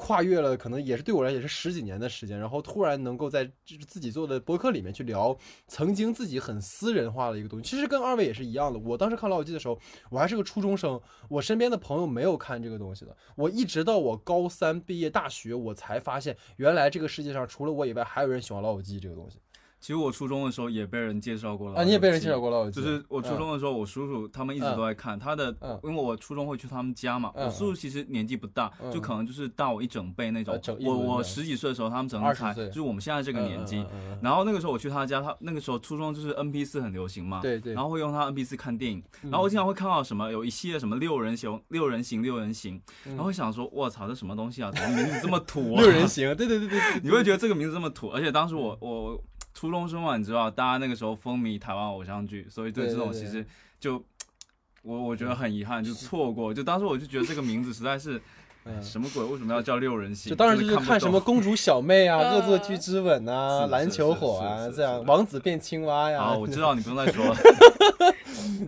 跨越了可能也是对我来也是十几年的时间，然后突然能够在自己做的博客里面去聊曾经自己很私人化的一个东西，其实跟二位也是一样的。我当时看老友记的时候，我还是个初中生，我身边的朋友没有看这个东西的。我一直到我高三毕业大学，我才发现原来这个世界上除了我以外，还有人喜欢老友记这个东西其实我初中的时候也被人介绍过了啊！你也被人介绍过了，就是我初中的时候，我叔叔他们一直都在看他的嗯，因为我初中会去他们家嘛。嗯我叔叔其实年纪不大，嗯就可能就是大我一整辈那种我我十几岁的时候，他们整20才岁就是我们现在这个年纪然后那个时候我去他家，他那个时候初中就是 N P 四很流行嘛，对对，然后会用他 N P 四看电影，嗯然后我经常会看到什么有一系列什么六人行、六人行、六人行，嗯然后会想说，我操，这什么东西啊？怎么名字这么土、啊？[laughs] 六人行，对对对对对，你会觉得这个名字这么土，而且当时嗯我我初中生嘛，你知道，大家那个时候风靡台湾偶像剧，所以对这种其实就 [tsk] 我我觉得很遗憾，就 [laughs] 错过。就当时我就觉得这个名字实在是嗯，什么鬼？为什么要叫六人行？就当时就是看什么公主小妹啊、呃 [laughs] 恶作剧之吻啊、[laughs] 篮球火啊这样，王子变青蛙呀。啊，我知道你不用再说了。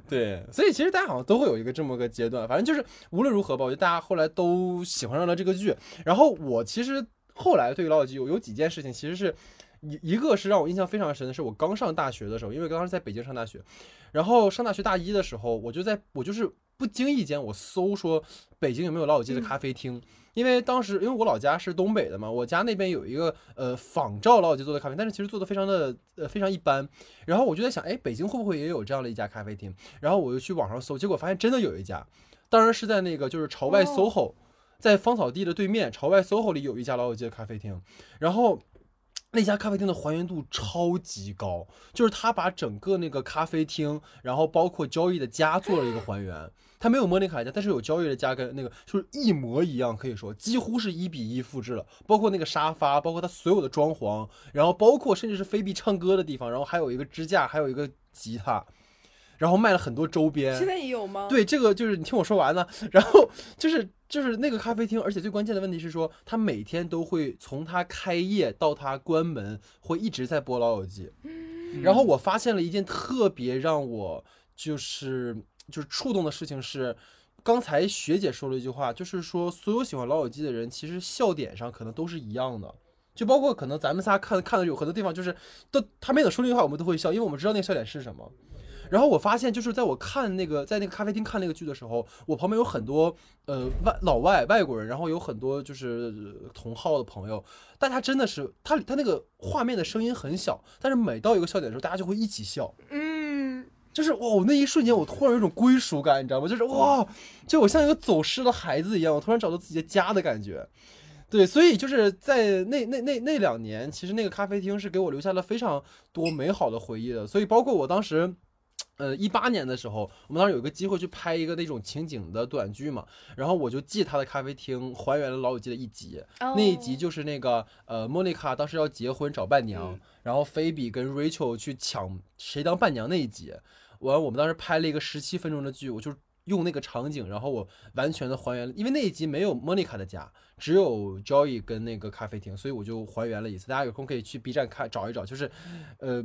对，所以其实大家好像都会有一个这么个阶段，反正就是无论如何吧，我觉得大家后来都喜欢上了这个剧。然后我其实后来对于老友记有有几件事情，其实是一一个是让我印象非常深的，是我刚上大学的时候，因为刚刚是在北京上大学，然后上大学大一的时候，我就在我就是不经意间我搜说北京有没有老友记的咖啡厅。因为当时，因为我老家是东北的嘛，我家那边有一个呃仿照老友记做的咖啡，但是其实做的非常的呃非常一般。然后我就在想，哎，北京会不会也有这样的一家咖啡厅？然后我就去网上搜，结果发现真的有一家，当然是在那个就是朝外哦 SOHO，、在芳草地的对面，朝外 SOHO 里有一家老友记的咖啡厅，然后。那家咖啡厅的还原度超级高，就是他把整个那个咖啡厅，然后包括交易的家做了一个还原。他没有莫妮卡的家，但是有交易的家跟那个就是一模一样，可以说几乎是一比一复制了，包括那个沙发，包括他所有的装潢，然后包括甚至是菲比唱歌的地方，然后还有一个支架，还有一个吉他，然后卖了很多周边。现在也有吗？，对，这个就是你听我说完呢，[laughs] 然后就是就是那个咖啡厅，而且最关键的问题是说，它每天都会从它开业到它关门，会一直在播《老友记》。然后我发现了一件特别让我就是就是触动的事情是，刚才学姐说了一句话，就是说所有喜欢《老友记》的人，其实笑点上可能都是一样的。就包括可能咱们仨看看的有很多地方，就是都他没等说那句话，我们都会笑，因为我们知道那个笑点是什么。然后我发现，就是在我看那个在那个咖啡厅看那个剧的时候，我旁边有很多呃外老外外国人，然后有很多就是呃同号的朋友，大家真的是他他那个画面的声音很小，但是每到一个笑点的时候，大家就会一起笑。嗯，就是哇，我那一瞬间我突然有一种归属感，你知道吗？就是哇，就我像一个走失的孩子一样，我突然找到自己的家的感觉。对，所以就是在那那那那两年，其实那个咖啡厅是给我留下了非常多美好的回忆的。所以包括我当时。呃，一八年的时候，我们当时有一个机会去拍一个那种情景的短剧嘛，然后我就借他的咖啡厅还原了《老友记》的一集，那一集哦就是那个呃，莫妮卡当时要结婚找伴娘，嗯然后菲比跟 Rachel 去抢谁当伴娘那一集。完，我们当时拍了一个十七分钟的剧，我就用那个场景，然后我完全的还原了，因为那一集没有莫妮卡的家，只有 Joey 跟那个咖啡厅，所以我就还原了一次。大家有空可以去 B 站看找一找，就是，呃。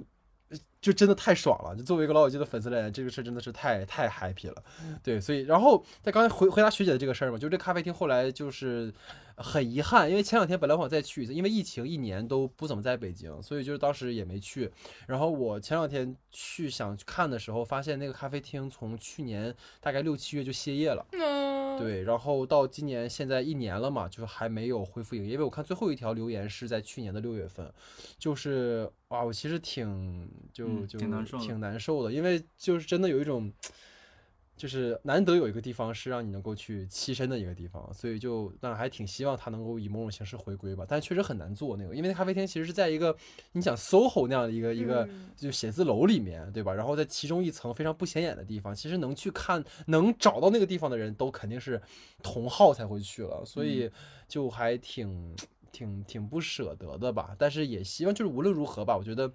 就真的太爽了！就作为一个老友记的粉丝来讲，这个事真的是太太 happy 了，对，所以然后在刚才回回答学姐的这个事儿嘛，就这咖啡厅后来就是很遗憾，因为前两天本来我想再去一次，因为疫情一年都不怎么在北京，所以就是当时也没去。然后我前两天去想去看的时候，发现那个咖啡厅从去年大概六七月就歇业了，嗯，对，然后到今年现在一年了嘛，就是还没有恢复营业。因为我看最后一条留言是在去年的六月份，就是啊，我其实挺就嗯就挺难受的挺难受的，因为就是真的有一种。就是难得有一个地方是让你能够去栖身的一个地方，所以就但还挺希望它能够以某种形式回归吧。但确实很难做那个，因为那咖啡厅其实是在一个你想 SOHO 那样的一个一个嗯就写字楼里面，对吧？然后在其中一层非常不显眼的地方，其实能去看、能找到那个地方的人都肯定是同好才会去了，所以就还挺、挺、挺不舍得的吧。但是也希望就是无论如何吧，我觉得。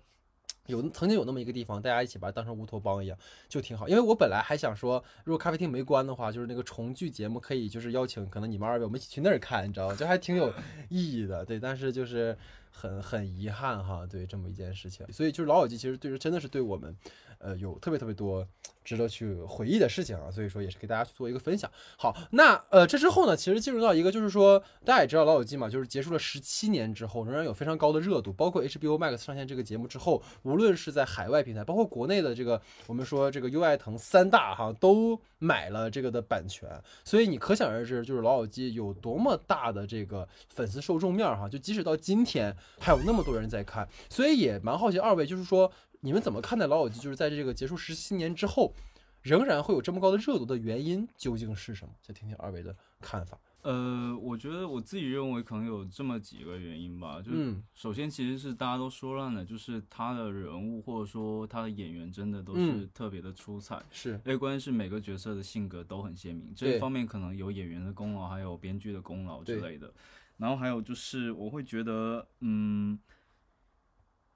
有曾经有那么一个地方，大家一起把它当成乌托邦一样，就挺好。因为我本来还想说，如果咖啡厅没关的话，就是那个重聚节目可以就是邀请可能你们二位我们一起去那儿看，你知道吗？就还挺有意义的。对，但是就是很很遗憾哈，对这么一件事情。所以就是老友记其实对真的是对我们，呃，有特别特别多值得去回忆的事情啊。所以说也是给大家去做一个分享。好，那呃这之后呢，其实进入到一个就是说大家也知道老友记嘛，就是结束了十七年之后，仍然有非常高的热度，包括 HBO Max 上线这个节目之后，无论是在海外平台，包括国内的这个我们说这个优爱腾三大哈都买了这个的版权，所以你可想而知，就是老友记有多么大的这个粉丝受众面哈，就即使到今天还有那么多人在看，所以也蛮好奇二位，就是说你们怎么看待老友记，就是在这个结束十七年之后，仍然会有这么高的热度的原因究竟是什么？想听听二位的看法。呃，我觉得我自己认为可能有这么几个原因吧。就是嗯首先其实是大家都说烂了，就是他的人物或者说他的演员真的都嗯是特别的出彩。是，另外关键是每个角色的性格都很鲜明，这一方面可能有演员的功劳，还有编剧的功劳之类的。然后还有就是我会觉得，嗯，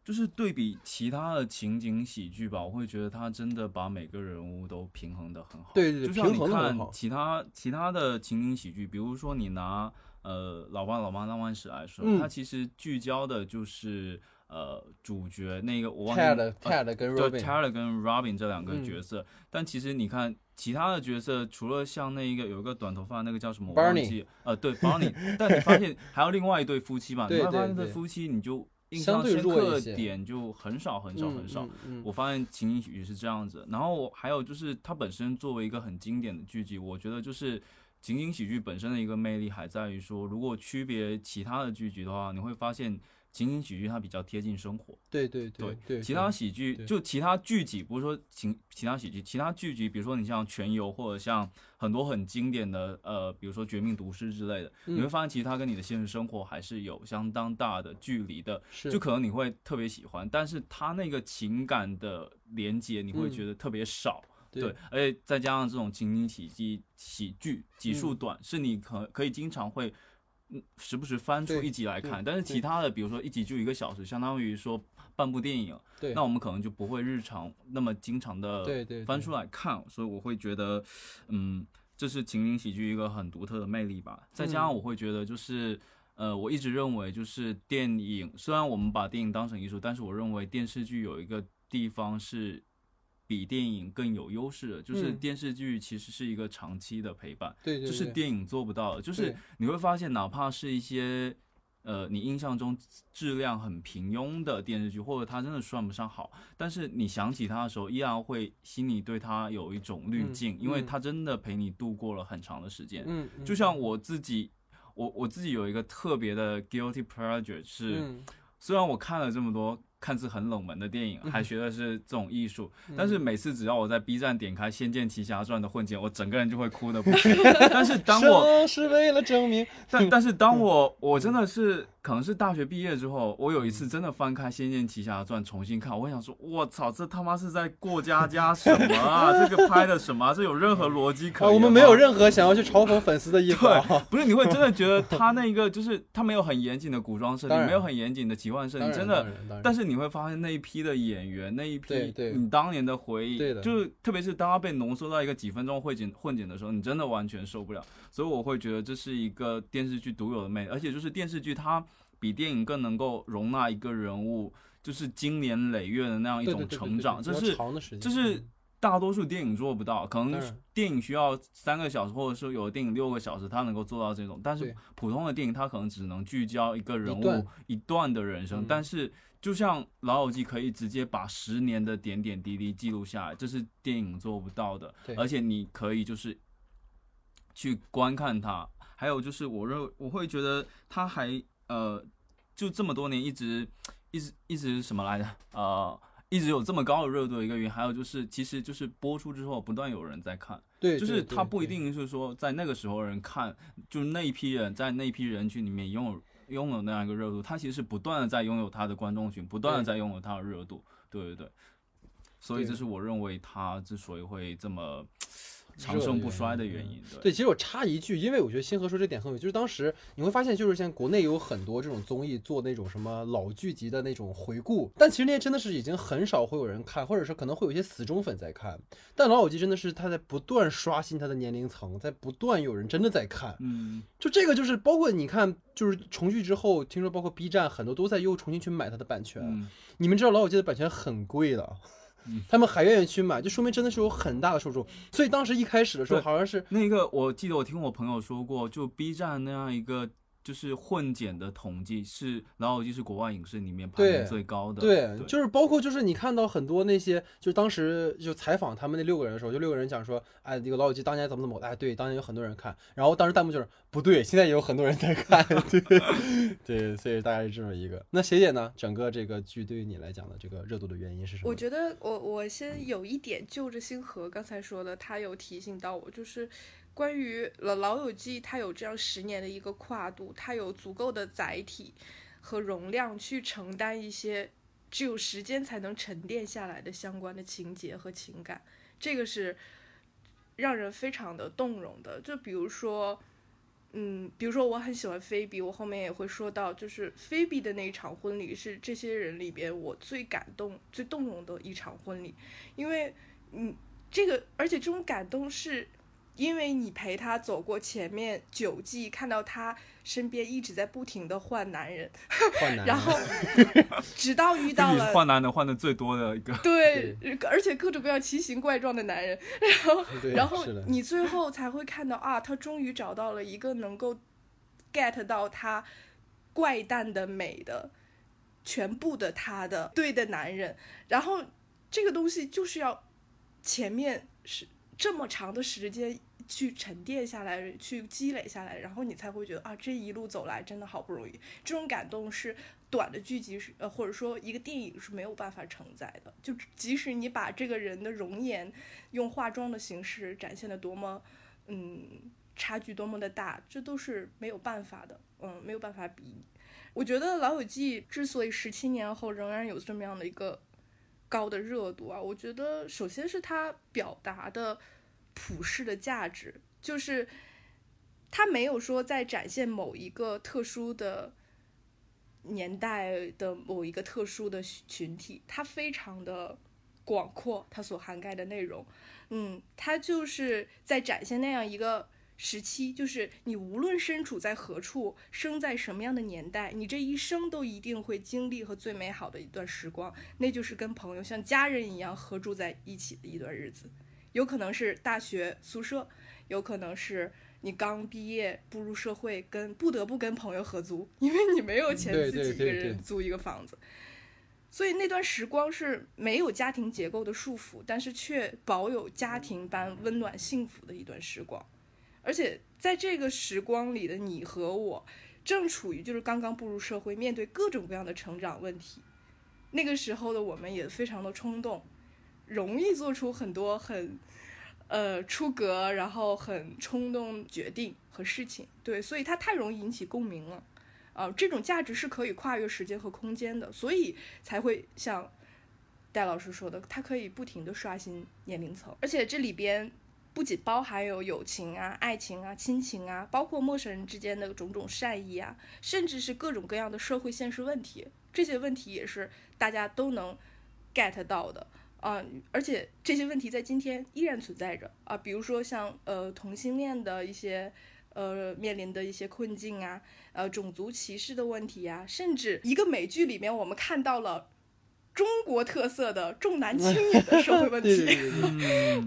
就是对比其他的情景喜剧吧，我会觉得他真的把每个人物都平衡的很好。对对对就像你看其他其他的情景喜剧，比如说你拿呃《老爸老妈浪漫史》来说，嗯。它其实聚焦的就是呃主角那个我忘记 Ted 呃 Ted 跟对 Robin，Tyler 跟 Robin 这两个嗯。角色，但其实你看其他的角色，除了像那一个有一个短头发那个叫什么我忘 Barney 记，呃，对 Barney，但你发现 [laughs] 还有另外一对夫妻嘛，[laughs] 对你会发对对现这夫妻你就印象深刻的点就很少很少嗯很少。我发现情景喜剧是这样子，然后还有就是它本身作为一个很经典的剧集，我觉得就是情景喜剧本身的一个魅力还在于说，如果区别其他的剧集的话，你会发现情景喜剧它比较贴近生活。对对对对，其他喜剧就其他剧集，不是说情其他喜剧，其他剧集，比如说你像《全游》或者像很多很经典的呃，比如说《绝命毒师》之类的，你会嗯发现其实它跟你的现实生活还是有相当大的距离的，是就可能你会特别喜欢，但是它那个情感的连接你会嗯觉得特别少。对对，而且再加上这种情景喜剧喜剧集数嗯短，是你可可以经常会，嗯，时不时翻出一集来看。但是其他的，比如说一集就一个小时，相当于说半部电影，对那我们可能就不会日常那么经常的对对对翻出来看，所以我会觉得，嗯，这是情景喜剧一个很独特的魅力吧。再加上嗯我会觉得就是。呃，我一直认为就是电影，虽然我们把电影当成艺术，但是我认为电视剧有一个地方是比电影更有优势的，就是嗯电视剧其实是一个长期的陪伴，对对，这是电影做不到的。就是你会发现，哪怕是一些呃你印象中质量很平庸的电视剧，或者它真的算不上好，但是你想起它的时候，依然会心里对它有一种滤嗯镜，因为嗯它真的陪你度过了很长的时间。嗯，嗯就像我自己，我我自己有一个特别的 guilty pleasure 是。嗯虽然我看了这么多看似很冷门的电影，还学的是这种艺术，但是每次只要我在 B 站点开《仙剑奇侠传》的混剪，我整个人就会哭的不行。[laughs] 但是当我是为了证明，但但是当我我真的是可能是大学毕业之后，我有一次真的翻开《仙剑奇侠传》重新看，我想说，我操，这他妈是在过家 [laughs] 家什么啊？这个拍的什么啊？这有任何逻辑可？我们没有任何想要去嘲讽粉丝的意思啊。对，不是你会真的觉得 [laughs] 他那个就是他没有很严谨的古装设定，没有很严谨的奇幻设定，真的但是你会发现那一批的演员，那一批你当年的回忆，对的就是特别是当他被浓缩到一个几分钟混剪混剪的时候，你真的完全受不了。所以我会觉得这是一个电视剧独有的魅力，而且就是电视剧它比电影更能够容纳一个人物，就是经年累月的那样一种成长，这是这是大多数电影做不到，可能电影需要三个小时，或者说有的电影六个小时，它能够做到这种。但是普通的电影，它可能只能聚焦一个人物一段的人生。嗯但是就像《老友记》可以直接把十年的点点滴滴记录下来，这是电影做不到的。而且你可以就是去观看它，还有就是我认我会觉得它还呃，就这么多年一直一直一直什么来着？呃。一直有这么高的热度的一个原因，还有就是，其实就是播出之后，不断有人在看，对，就是对他不一。定是说在那个时候人看，就那一批人在那一批人群里面拥有拥有那样一个热度，他其实是不断的在拥有他的观众群，不断的在拥有他的热度，对对对，所以这是我认为他之所以会这么长盛不衰的原因，对，其实我插一句，因为我觉得星河说这点很有，就是当时你会发现，就是现在国内有很多这种综艺做那种什么老剧集的那种回顾，但其实那些真的是已经很少会有人看，或者是可能会有一些死忠粉在看。但老友记真的是他在不断刷新他的年龄层，在不断有人真的在看。嗯，就这个就是包括你看，就是重聚之后，听说包括 B 站很多都在又重新去买它的版权。嗯你们知道老友记的版权很贵的。他们还愿意去买，就说明真的是有很大的受众。所以当时一开始的时候，好像是那个我记得我听我朋友说过，就 B 站那样一个。就是混剪的统计是《老友记》是国外影视里面排名最高的，对，就是包括就是你看到很多那些，就当时就采访他们那六个人的时候，就六个人讲说，哎，那个老友记当年怎么怎么，哎，对，当年有很多人看，然后当时弹幕就是不对，现在也有很多人在看，[laughs] 对对，所以大概是这么一个。那学姐呢？整个这个剧对于你来讲的这个热度的原因是什么？我觉得我我先有一点就着星河刚才说的，他有提醒到我，就是关于老老友记，它有这样十年的一个跨度，它有足够的载体和容量去承担一些只有时间才能沉淀下来的相关的情节和情感，这个是让人非常的动容的。就比如说，嗯，比如说我很喜欢菲比，我后面也会说到，就是菲比的那一场婚礼是这些人里边我最感动、最动容的一场婚礼，因为，嗯，这个而且这种感动是。因为你陪他走过前面九季，看到他身边一直在不停的换男人，换男人，然后直到遇到了换男人换的最多的一个，对，而且各种各样奇形怪状的男人，然后然后你最后才会看到啊，他终于找到了一个能够 get 到他怪诞的美的全部的他的对的男人，然后这个东西就是要前面是这么长的时间去沉淀下来，去积累下来，然后你才会觉得啊，这一路走来真的好不容易。这种感动是短的剧集是呃，或者说一个电影是没有办法承载的。就即使你把这个人的容颜用化妆的形式展现的多么，嗯，差距多么的大，这都是没有办法的，嗯，没有办法比。我觉得《老友记》之所以十七年后仍然有这么样的一个高的热度啊，我觉得首先是它表达的普世的价值，就是它没有说在展现某一个特殊的年代的某一个特殊的群体，它非常的广阔，它所涵盖的内容，嗯，它就是在展现那样一个时期，就是你无论身处在何处，生在什么样的年代，你这一生都一定会经历和最美好的一段时光，那就是跟朋友像家人一样合住在一起的一段日子，有可能是大学宿舍，有可能是。你刚毕业步入社会，跟不得不跟朋友合租，因为你没有钱自己一个人租一个房子，所以那段时光是没有家庭结构的束缚，但是却保有家庭般温暖幸福的一段时光。而且在这个时光里的你和我，正处于就是刚刚步入社会，面对各种各样的成长问题。那个时候的我们也非常的冲动，容易做出很多很呃出格，然后很冲动决定和事情。对，所以它太容易引起共鸣了。啊、这种价值是可以跨越时间和空间的，所以才会像戴老师说的，它可以不停的刷新年龄层，而且这里边不仅包含有友情啊、爱情啊、亲情啊，包括陌生人之间的种种善意啊，甚至是各种各样的社会现实问题，这些问题也是大家都能 get 到的。啊、而且这些问题在今天依然存在着啊，比如说像呃同性恋的一些呃面临的一些困境啊，呃种族歧视的问题啊、甚至一个美剧里面我们看到了中国特色的重男轻女的社会问题，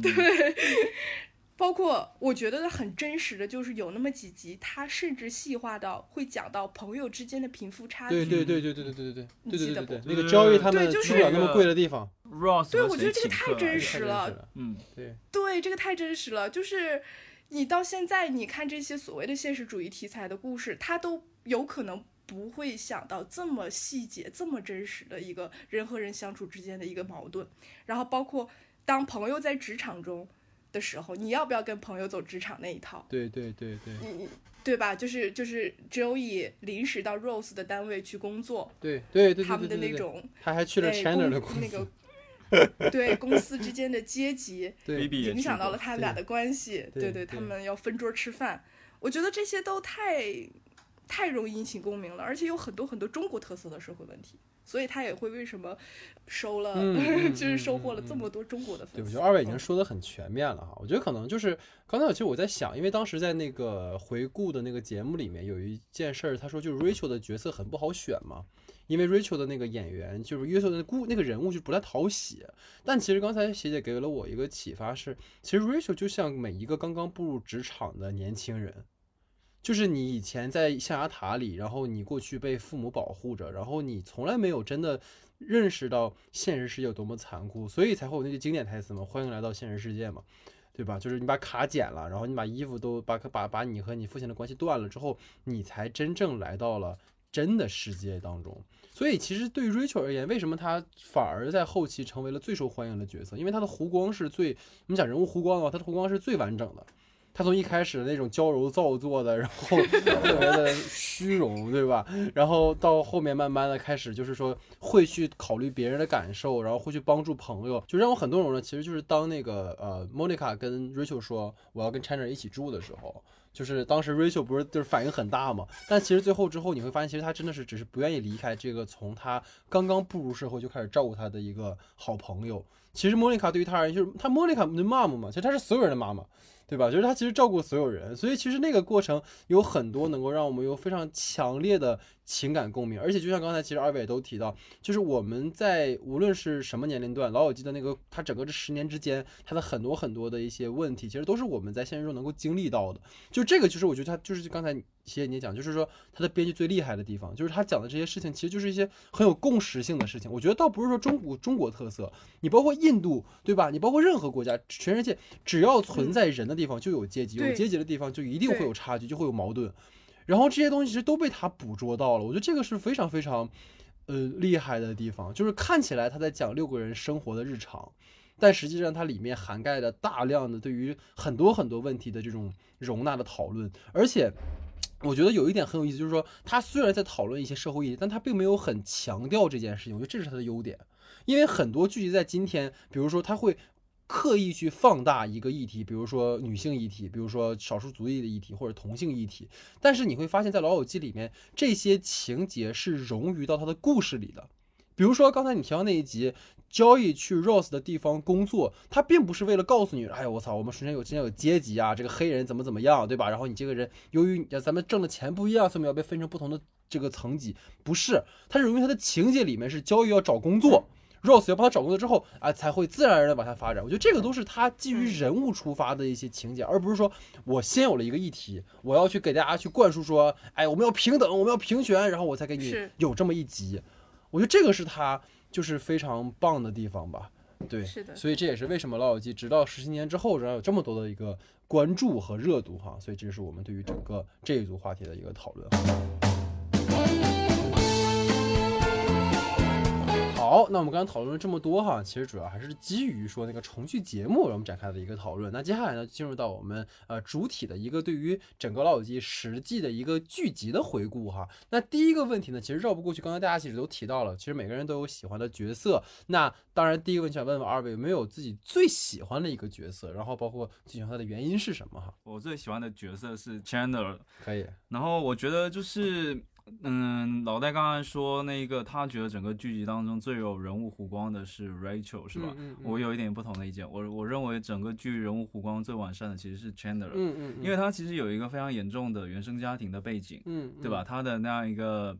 对 [laughs] 包括我觉得很真实的就是有那么几集，它甚至细化到会讲到朋友之间的贫富差距。对对对对对对对对你对对记得不对对对，那个 Joey 他们对就是住了那么贵的地方，Ross 对我觉得这个太真实了太真实了，嗯，对，对，这个太真实了。就是你到现在，你看这些所谓的现实主义题材的故事，它都有可能不会想到这么细节、这么真实的一个人和人相处之间的一个矛盾。然后包括当朋友在职场中的时候，你要不要跟朋友走职场那一套？对对对对你你对吧？就是就是 Joey 临时到 Rose 的单位去工作，对对对，他们的那种他还去了对 Chandler 的公司，[laughs] 那个。对公司之间的阶级，对影响到了他们俩的关系。对对对，对他们要分桌吃饭，我觉得这些都太太容易引起共鸣了，而且有很多很多中国特色的社会问题，所以他也会为什么收了，[laughs] 就是收获了这么多中国的，粉丝。我觉得二位已经嗯说的很全面了哈。我觉得可能就是刚才其实我在想，因为当时在那个回顾的那个节目里面有一件事儿，他说就是 Rachel 的角色很不好选嘛，因为 Rachel 的那个演员就是 Rachel 的故那个人物就不太讨喜。但其实刚才学姐给了我一个启发是，其实 Rachel 就像每一个刚刚步入职场的年轻人。就是你以前在象牙塔里，然后你过去被父母保护着，然后你从来没有真的认识到现实世界有多么残酷，所以才会有那句经典台词嘛，欢迎来到现实世界嘛，对吧？就是你把卡剪了，然后你把衣服都把把把你和你父亲的关系断了之后，你才真正来到了真的世界当中。所以其实对于 Rachel 而言，为什么她反而在后期成为了最受欢迎的角色？因为她的弧光是最，我们讲人物弧光的话，她的弧光是最完整的。他从一开始的那种娇柔造作的，[laughs] 然后特别的虚荣，对吧？然后到后面慢慢的开始就是说会去考虑别人的感受，然后会去帮助朋友，就让我很多种呢。其实就是当那个呃，Monica 跟 Rachel 说我要跟 Chandler 一起住的时候。就是当时 Rachel 不是就是反应很大嘛，但其实最后之后你会发现，其实他真的是只是不愿意离开这个从他刚刚步入社会就开始照顾他的一个好朋友。其实 Monica 对于他而言就是他 Monica 的妈妈嘛，其实他是所有人的妈妈。对吧？就是他其实照顾所有人，所以其实那个过程有很多能够让我们有非常强烈的情感共鸣。而且就像刚才其实二位也都提到，就是我们在无论是什么年龄段，老友记的那个他整个这十年之间，他的很多很多的一些问题，其实都是我们在现实中能够经历到的。就这个，就是我觉得他就是刚才。谢谢你讲，就是说他的编剧最厉害的地方，就是他讲的这些事情，其实就是一些很有共识性的事情。我觉得倒不是说中国中国特色，你包括印度，对吧？你包括任何国家，全世界只要存在人的地方就有阶级，有阶级的地方就一定会有差距，就会有矛盾。然后这些东西其实都被他捕捉到了，我觉得这个是非常非常，呃，厉害的地方。就是看起来他在讲六个人生活的日常，但实际上它里面涵盖了大量的对于很多很多问题的这种容纳的讨论，而且。我觉得有一点很有意思，就是说他虽然在讨论一些社会议题，但他并没有很强调这件事情。我觉得这是他的优点，因为很多剧集在今天，比如说他会刻意去放大一个议题，比如说女性议题，比如说少数族裔的议题或者同性议题，但是你会发现在《老友记》里面，这些情节是融于到他的故事里的。比如说刚才你提到那一集。交易去 Rose 的地方工作，他并不是为了告诉你，哎呀，我操，我们首先有之间有阶级啊，这个黑人怎么怎么样，对吧？然后你这个人，由于咱们挣的钱不一样，所以要被分成不同的这个层级，不是，他是因为他的情节里面是交易要找工作，Rose 要帮他找工作之后啊，才会自然而然的往下发展。我觉得这个都是他基于人物出发的一些情节，而不是说我先有了一个议题，我要去给大家去灌输说，哎，我们要平等，我们要平权，然后我才给你有这么一集。我觉得这个是他。就是非常棒的地方吧，对，是的，所以这也是为什么《老友记》直到十七年之后仍然有这么多的一个关注和热度哈，所以这是我们对于整个这一组话题的一个讨论。好，那我们刚刚讨论了这么多哈，其实主要还是基于说那个重聚节目，让我们展开的一个讨论。那接下来呢，进入到我们呃主体的一个对于整个老友记实际的一个剧集的回顾哈。那第一个问题呢，其实绕不过去，刚才大家其实都提到了，其实每个人都有喜欢的角色。那当然，第一个问题想问问二位，有没有自己最喜欢的一个角色？然后包括最喜欢他的原因是什么哈？我最喜欢的角色是 Chandler，可以。然后我觉得就是。嗯，老戴刚才说那个，他觉得整个剧集当中最有人物弧光的是 Rachel，是吧？我有一点不同的意见，我我认为整个剧人物弧光最完善的其实是 Chandler，嗯嗯，因为他其实有一个非常严重的原生家庭的背景，嗯，对吧？他的那样一个，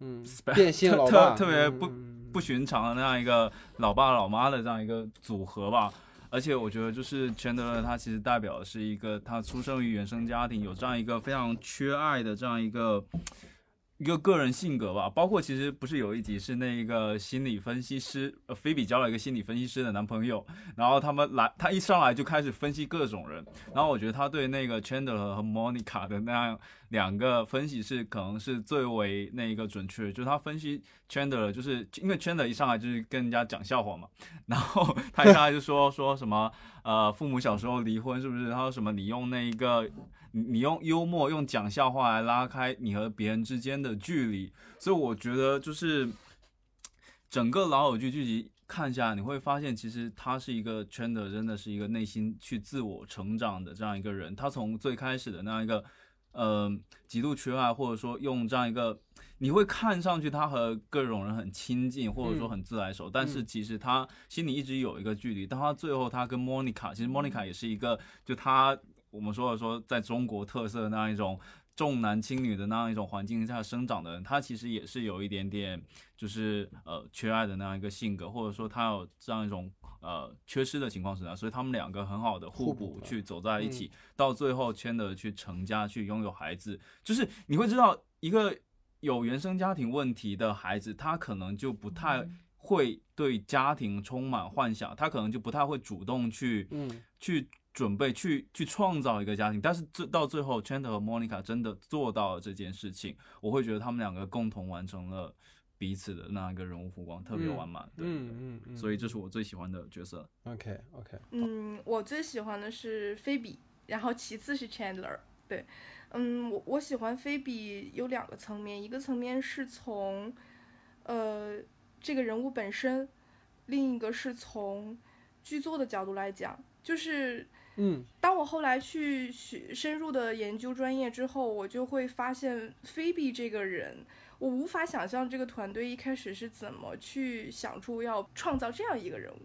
嗯，变性老爸，特别不不寻常的那样一个老爸老妈的这样一个组合吧。而且我觉得，就是全德勒，他其实代表的是一个他出生于原生家庭，有这样一个非常缺爱的这样一个一个个人性格吧。包括其实不是有一集是那一个心理分析师，呃，菲比交了一个心理分析师的男朋友，然后他们来，他一上来就开始分析各种人。然后我觉得他对那个 Chandler 和 Monica 的那样。两个分析是可能是最为那个准确，就是他分析 Chandler，就是因为 Chandler 一上来就是跟人家讲笑话嘛，然后他一上来就说说什么呃父母小时候离婚是不是？他说什么你用那一个你你用幽默用讲笑话来拉开你和别人之间的距离，所以我觉得就是整个老友剧剧集看下来，你会发现其实他是一个 Chandler，真的是一个内心去自我成长的这样一个人，他从最开始的那样一个。呃，极度缺爱，或者说用这样一个，你会看上去他和各种人很亲近，或者说很自来熟，但是其实他心里一直有一个距离。但他最后他跟莫妮卡，其实莫妮卡也是一个，就他我们说的说在中国特色的那样一种。重男轻女的那样一种环境下生长的人，他其实也是有一点点，就是呃缺爱的那样一个性格，或者说他有这样一种呃缺失的情况存在，所以他们两个很好的互补，去走在一起，到最后牵的去成家，去拥有孩子，就是你会知道一个有原生家庭问题的孩子，他可能就不太会对家庭充满幻想，他可能就不太会主动去嗯去。准备去去创造一个家庭，但是这到最后，Chandler 和 Monica 真的做到了这件事情，我会觉得他们两个共同完成了彼此的那一个人物弧光，特别完满。嗯嗯嗯。所以这是我最喜欢的角色。OK OK。嗯，我最喜欢的是菲比，然后其次是 Chandler。对，嗯，我我喜欢菲比有两个层面，一个层面是从呃这个人物本身，另一个是从剧作的角度来讲，就是。嗯，当我后来去学深入的研究专业之后，我就会发现菲比这个人，我无法想象这个团队一开始是怎么去想出要创造这样一个人物，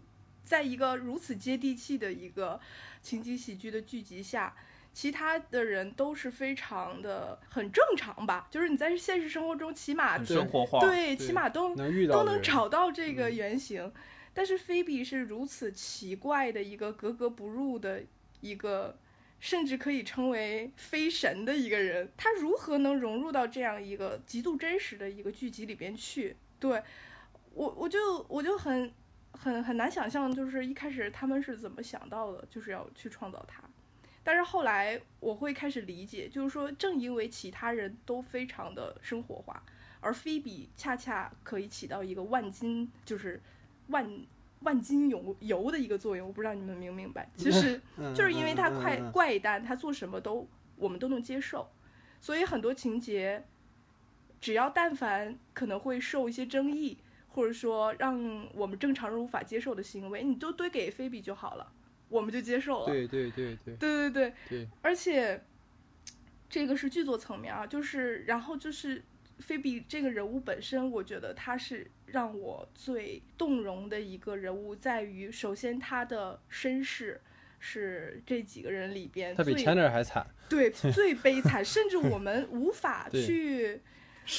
在一个如此接地气的一个情景喜剧的剧集下，其他的人都是非常的很正常吧，就是你在现实生活中起码生活化，对，起码都能遇到都能找到这个原型，但是菲比是如此奇怪的一个格格不入的。一个甚至可以称为非神的一个人，他如何能融入到这样一个极度真实的一个剧集里边去？对我，我就我就很很很难想象，就是一开始他们是怎么想到的，就是要去创造他。但是后来我会开始理解，就是说，正因为其他人都非常的生活化，而菲比恰恰可以起到一个万金，就是万。万金油油的一个作用，我不知道你们明不明白。其实就是因为他快怪诞，他做什么都我们都能接受，所以很多情节，只要但凡可能会受一些争议，或者说让我们正常人无法接受的行为，你都堆给菲比就好了，我们就接受了。对对对对对对对。而且这个是剧作层面啊，就是然后就是菲比这个人物本身，我觉得他是。让我最动容的一个人物在于，首先他的身世是这几个人里边，他比 Chandler 还惨，对，最悲惨，甚至我们无法 [laughs] 去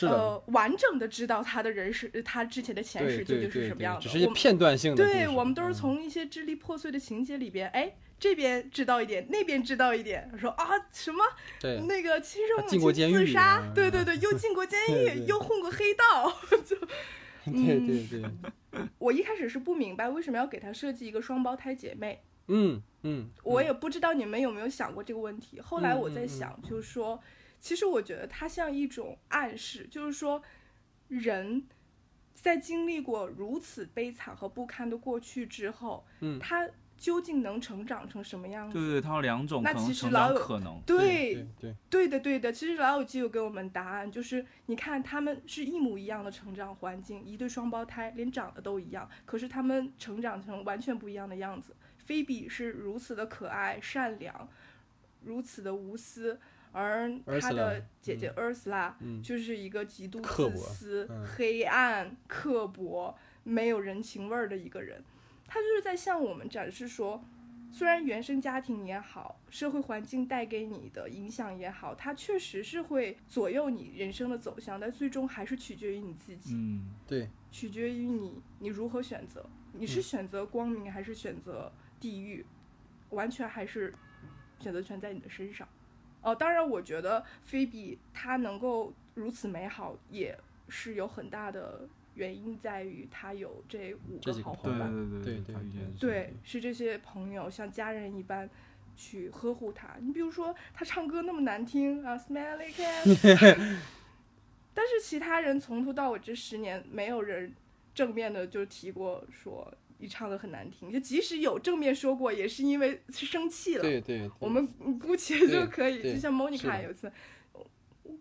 呃完整的知道他的人生，他之前的前世究竟是什么样的，只是一些片段性的。对我们都是从一些支离破碎的情节里边，哎，这边知道一点，那边知道一点，说啊什么，对。那个亲生母亲自杀，对对对，[laughs] 又进过监狱，又混过黑道，[laughs] 就。[laughs] 对对对，我一开始是不明白为什么要给他设计一个双胞胎姐妹。嗯嗯，我也不知道你们有没有想过这个问题。后来我在想，就是说，其实我觉得它像一种暗示，就是说，人在经历过如此悲惨和不堪的过去之后，嗯，他。究竟能成长成什么样子？对对，它有两种那其实老有可能。对对对的对的，其实老友记有给我们答案，就是你看他们是一模一样的成长环境，一对双胞胎，连长得都一样，可是他们成长成完全不一样的样子。菲比是如此的可爱善良，如此的无私，而他的姐姐 Ursula 就是一个极度自私、黑暗、刻薄、没有人情味儿的一个人。他就是在向我们展示说，虽然原生家庭也好，社会环境带给你的影响也好，它确实是会左右你人生的走向，但最终还是取决于你自己。嗯，对，取决于你你如何选择，你是选择光明还是选择地狱，完全还是选择权在你的身上。哦，当然，我觉得菲比她能够如此美好，也是有很大的。原因在于他有这五个好伙伴，对对对对，是这些朋友像家人一般去呵护他。你比如说他唱歌那么难听啊，Smelly Cat，[laughs] 但是其他人从头到尾这十年没有人正面的就提过说你唱的很难听，就即使有正面说过，也是因为生气了。对对，我们姑且就可以，就像 Monica 有一次，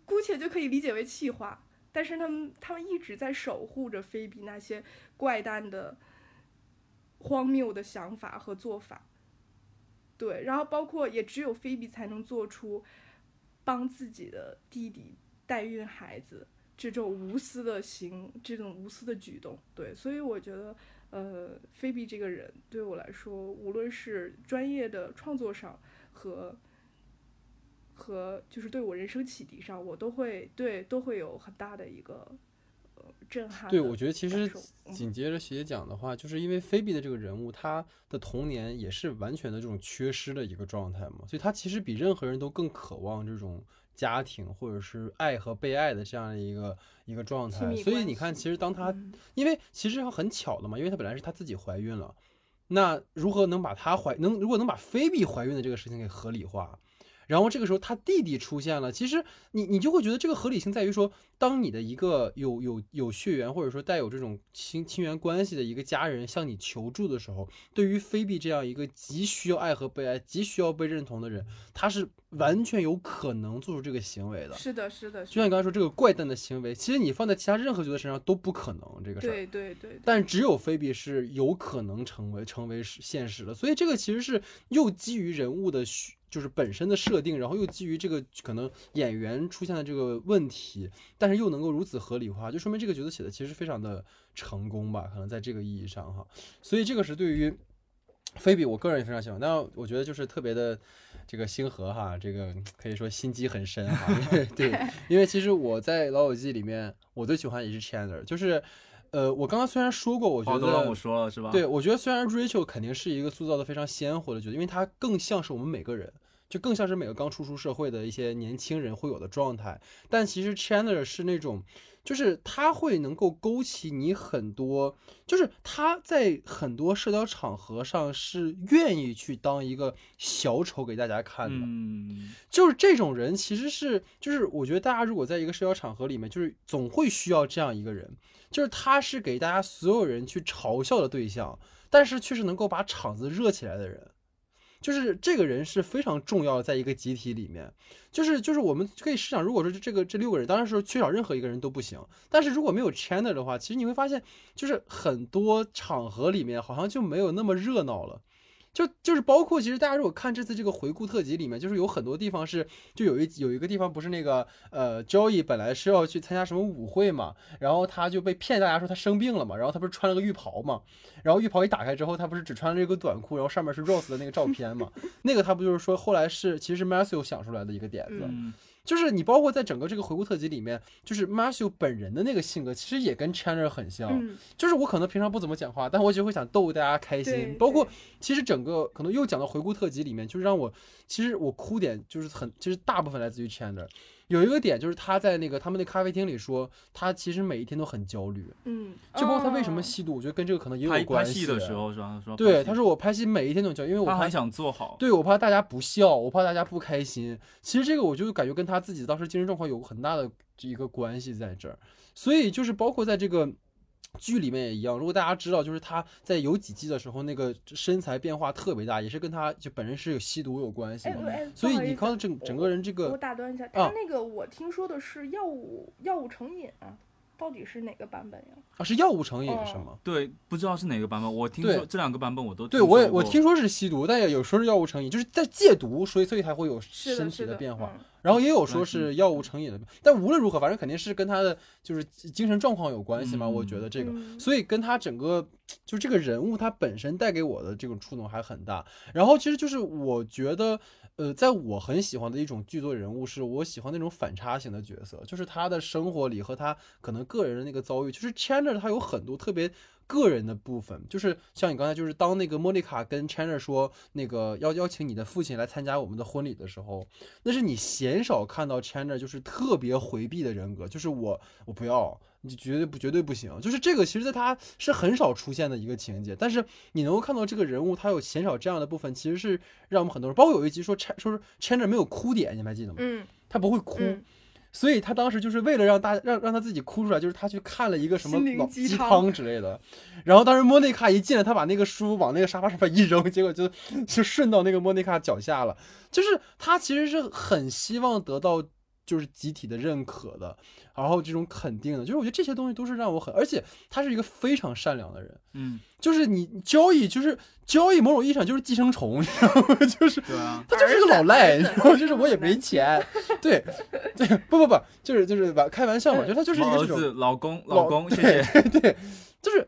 姑且就可以理解为气话。但是他们，他们一直在守护着菲比那些怪诞的、荒谬的想法和做法。对，然后包括也只有菲比才能做出帮自己的弟弟代孕孩子这种无私的行，这种无私的举动。对，所以我觉得，呃，菲比这个人对我来说，无论是专业的创作上和。和就是对我人生启迪上，我都会对都会有很大的一个呃震撼。对，我觉得其实紧接着学姐讲的话，就是因为菲比的这个人物，他的童年也是完全的这种缺失的一个状态嘛，所以他其实比任何人都更渴望这种家庭或者是爱和被爱的这样的一个一个状态。所以你看，其实当他因为其实很巧的嘛，因为他本来是他自己怀孕了，那如何能把他怀能如果能把菲比怀孕的这个事情给合理化？然后这个时候他弟弟出现了，其实你你就会觉得这个合理性在于说，当你的一个有有有血缘或者说带有这种亲亲缘关系的一个家人向你求助的时候，对于菲比这样一个极需要爱和被爱、极需要被认同的人，他是完全有可能做出这个行为的。是的，是的，就像你刚才说这个怪诞的行为，其实你放在其他任何角色身上都不可能这个事儿。对对对，但只有菲比是有可能成为成为现实的，所以这个其实是又基于人物的需。就是本身的设定，然后又基于这个可能演员出现的这个问题，但是又能够如此合理化，就说明这个角色写的其实非常的成功吧？可能在这个意义上哈，所以这个是对于菲比，我个人也非常喜欢。但我觉得就是特别的这个星河哈，这个可以说心机很深哈。[laughs] 对，因为其实我在老友记里面，我最喜欢也是 Chandler，就是。呃，我刚刚虽然说过，我觉得都让我说了是吧？对，我觉得虽然 Rachel 肯定是一个塑造的非常鲜活的角色，因为她更像是我们每个人，就更像是每个刚出出社会的一些年轻人会有的状态。但其实 Chandler 是那种，就是他会能够勾起你很多，就是他在很多社交场合上是愿意去当一个小丑给大家看的。嗯，就是这种人其实是，就是我觉得大家如果在一个社交场合里面，就是总会需要这样一个人。就是他是给大家所有人去嘲笑的对象，但是却是能够把场子热起来的人，就是这个人是非常重要，在一个集体里面，就是就是我们可以试想，如果说这个这六个人，当然说缺少任何一个人都不行，但是如果没有 Chandler 的话，其实你会发现，就是很多场合里面好像就没有那么热闹了。就就是包括，其实大家如果看这次这个回顾特辑里面，就是有很多地方是，就有一有一个地方不是那个呃，Joey 本来是要去参加什么舞会嘛，然后他就被骗，大家说他生病了嘛，然后他不是穿了个浴袍嘛，然后浴袍一打开之后，他不是只穿了一个短裤，然后上面是 Rose 的那个照片嘛，那个他不就是说后来是其实 Matthew 想出来的一个点子。就是你包括在整个这个回顾特辑里面，就是 Matthew 本人的那个性格，其实也跟 Chandler 很像。就是我可能平常不怎么讲话，但我就会想逗大家开心。包括其实整个可能又讲到回顾特辑里面，就是让我其实我哭点就是很，其实大部分来自于 Chandler。有一个点就是他在那个他们那咖啡厅里说，他其实每一天都很焦虑。嗯，就包括他为什么吸毒，我觉得跟这个可能也有关系。拍戏的时候是吧？说对，他说我拍戏每一天都焦，因为我很想做好。对，我怕大家不笑，我怕大家不开心。其实这个我就感觉跟他自己当时精神状况有很大的一个关系在这儿。所以就是包括在这个。剧里面也一样，如果大家知道，就是他在有几季的时候，那个身材变化特别大，也是跟他就本人是有吸毒有关系嘛。所以你刚整整个人这个，我打断一下，他那个我听说的是药物药物成瘾啊。到底是哪个版本呀？啊，是药物成瘾是吗？对，不知道是哪个版本。我听说这两个版本我都对我也我听说是吸毒，但也有说是药物成瘾，就是在戒毒，所以所以才会有身体的变化。然后也有说是药物成瘾的，但无论如何，反正肯定是跟他的就是精神状况有关系嘛。我觉得这个，所以跟他整个就这个人物他本身带给我的这种触动还很大。然后其实就是我觉得。呃，在我很喜欢的一种剧作人物，是我喜欢那种反差型的角色，就是他的生活里和他可能个人的那个遭遇，就是 Chandler 他有很多特别个人的部分，就是像你刚才就是当那个莫妮卡跟 Chandler 说那个要邀请你的父亲来参加我们的婚礼的时候，那是你鲜少看到 Chandler 就是特别回避的人格，就是我我不要。你绝对不绝对不行，就是这个，其实在他是很少出现的一个情节，但是你能够看到这个人物，他有鲜少这样的部分，其实是让我们很多人，包括有一集说 Ch 说是 Chandler 没有哭点，你们还记得吗？嗯，他不会哭，所以他当时就是为了让大让让他自己哭出来，就是他去看了一个什么老鸡汤之类的，然后当时莫妮卡一进来，他把那个书往那个沙发上面一扔，结果就就顺到那个莫妮卡脚下了，就是他其实是很希望得到。就是集体的认可的，然后这种肯定的，就是我觉得这些东西都是让我很，而且他是一个非常善良的人，嗯，就是你交易，就是交易，某种意义上就是寄生虫，你知道吗？[laughs] 就是他就是个老赖，然后 [laughs] 就是我也没钱，对对，不不不，就是就是玩开玩笑嘛，就他就是一个这种老公老公，谢谢，对，就是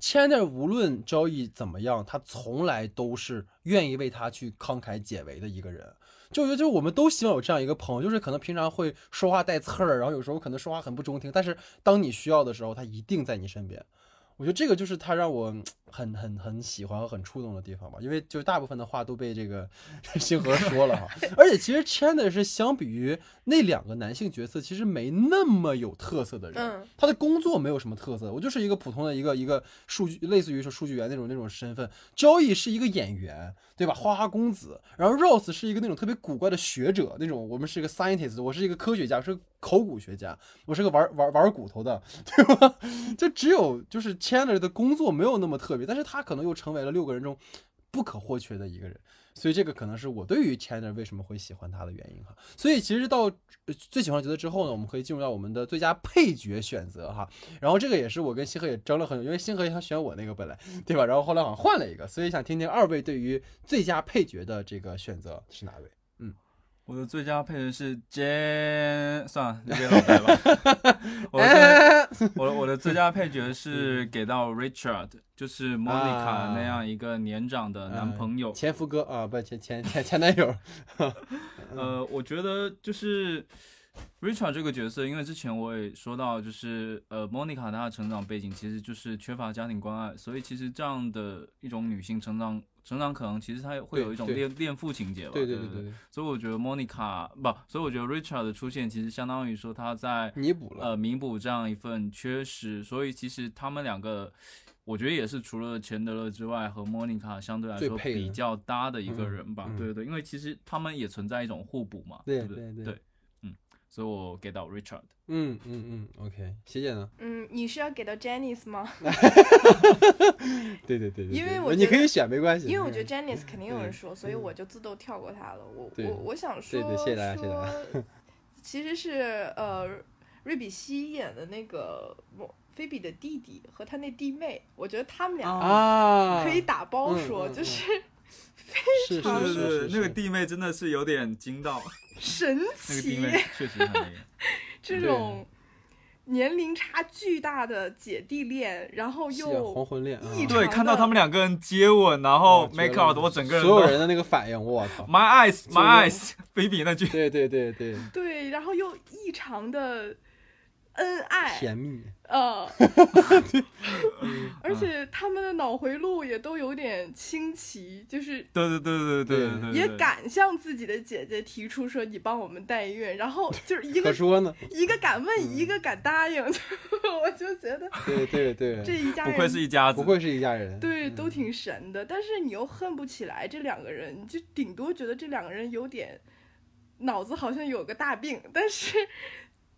千代无论交易怎么样，他从来都是愿意为他去慷慨解围的一个人。就觉得，就我们都希望有这样一个朋友，就是可能平常会说话带刺儿，然后有时候可能说话很不中听，但是当你需要的时候，他一定在你身边。我觉得这个就是他让我很很很喜欢和很触动的地方吧，因为就大部分的话都被这个星河说了哈，[laughs] 而且其实 Chandler 是相比于那两个男性角色，其实没那么有特色的人，嗯他的工作没有什么特色，我就是一个普通的一个一个数据，类似于说数据员那种那种身份。Joey 是一个演员，对吧？花花公子，然后 Rose 是一个那种特别古怪的学者，那种我们是一个 scientist，我是一个科学家，是个考古学家，我是个玩玩玩骨头的，对吧？[laughs] 就只有就是 Chandler 的工作没有那么特别，但是他可能又成为了六个人中不可或缺的一个人。所以这个可能是我对于 Chandler 为什么会喜欢他的原因哈。所以其实到最喜欢角色之后呢，我们可以进入到我们的最佳配角选择哈。然后这个也是我跟星河也争了很久，因为星河想选我那个本来对吧？然后后来好像换了一个，所以想听听二位对于最佳配角的这个选择是哪位？[laughs] 我的最佳配角是 Jan，算了，别老白吧。我的我的我的最佳配角是给到 Richard，就是 Monica 那样一个年长的男朋友。前夫哥啊，不前前前前男友。[laughs] 呃，我觉得就是 Richard 这个角色，因为之前我也说到，就是呃，Monica 她的成长背景其实就是缺乏家庭关爱，所以其实这样的一种女性成长成长，可能其实他会有一种恋恋父情节吧。对对对对对，所以我觉得 Monica 不，所以我觉得 Richard 的出现其实相当于说他在弥补了。呃弥补这样一份缺失，所以其实他们两个。我觉得也是除了钱德勒之外，和莫妮卡相对来说比较搭的一个嗯人吧。嗯对对对，因为其实他们也存在一种互补嘛，对不对？对所以我给到 Richard。嗯嗯嗯，OK，谢谢呢？嗯，你是要给到 Janice 吗？[laughs] 对对对对，因为我觉得你可以选没关系，因为我觉得嗯 Janice 肯定有人说，所以嗯我就自动跳过他了。我我我想说对对谢谢大家谢谢大家，[laughs] 其实是呃瑞比西演的那个莫菲比的弟弟和他那弟妹，我觉得他们俩啊，可以打包嗯说，就是是常是是是，那个弟妹真的是有点惊到，神那个弟奇。[laughs] 确实很那个。[laughs] 这种年龄差巨大的姐弟恋，然后又黄昏恋对，看到他们两个人接吻，然后 make out，我整个人所有人的那个反应，[laughs] 我操！my eyes，my eyes baby 那句，对对对对，对，然后又异常的恩爱，甜蜜，呃，[laughs] 而且他们的脑回路也都有点清奇，就是对对对对对对对，也敢向自己的姐姐提出说你帮我们代孕，然后 [laughs] 就是一个可说呢。一个敢问，嗯。一个敢答应，[laughs] 就我就觉得对对对，这一家人不愧是一家子。不，愧是一家人。对，嗯。都挺神的，但是你又恨不起来这两个人，你就顶多觉得这两个人有点脑子好像有个大病，但是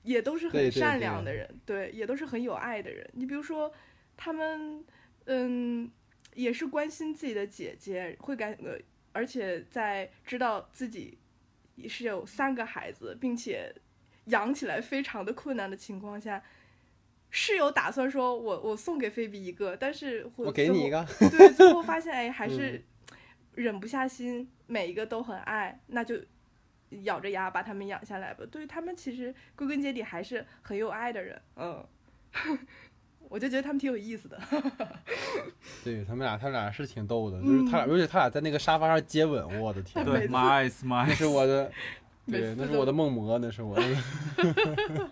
也都是很善良的人，对，也都是很有爱的人。你比如说，他们嗯，也是关心自己的姐姐，会感呃，而且在知道自己是有三个孩子，并且养起来非常的困难的情况下。是有打算说我我送给菲比一个，但是会我给你一个，对，最后发现哎，[laughs] 还是嗯忍不下心，每一个都很爱，那就咬着牙把他们养下来吧。对他们其实归根结底还是很有爱的人，嗯，[laughs] 我就觉得他们挺有意思的。[laughs] 对他们俩，他们俩是挺逗的，就是他俩，而且他俩在那个沙发上接吻，我的天，对 my eyes my 那是我的，对，那是我的梦魔，那是我的，[laughs]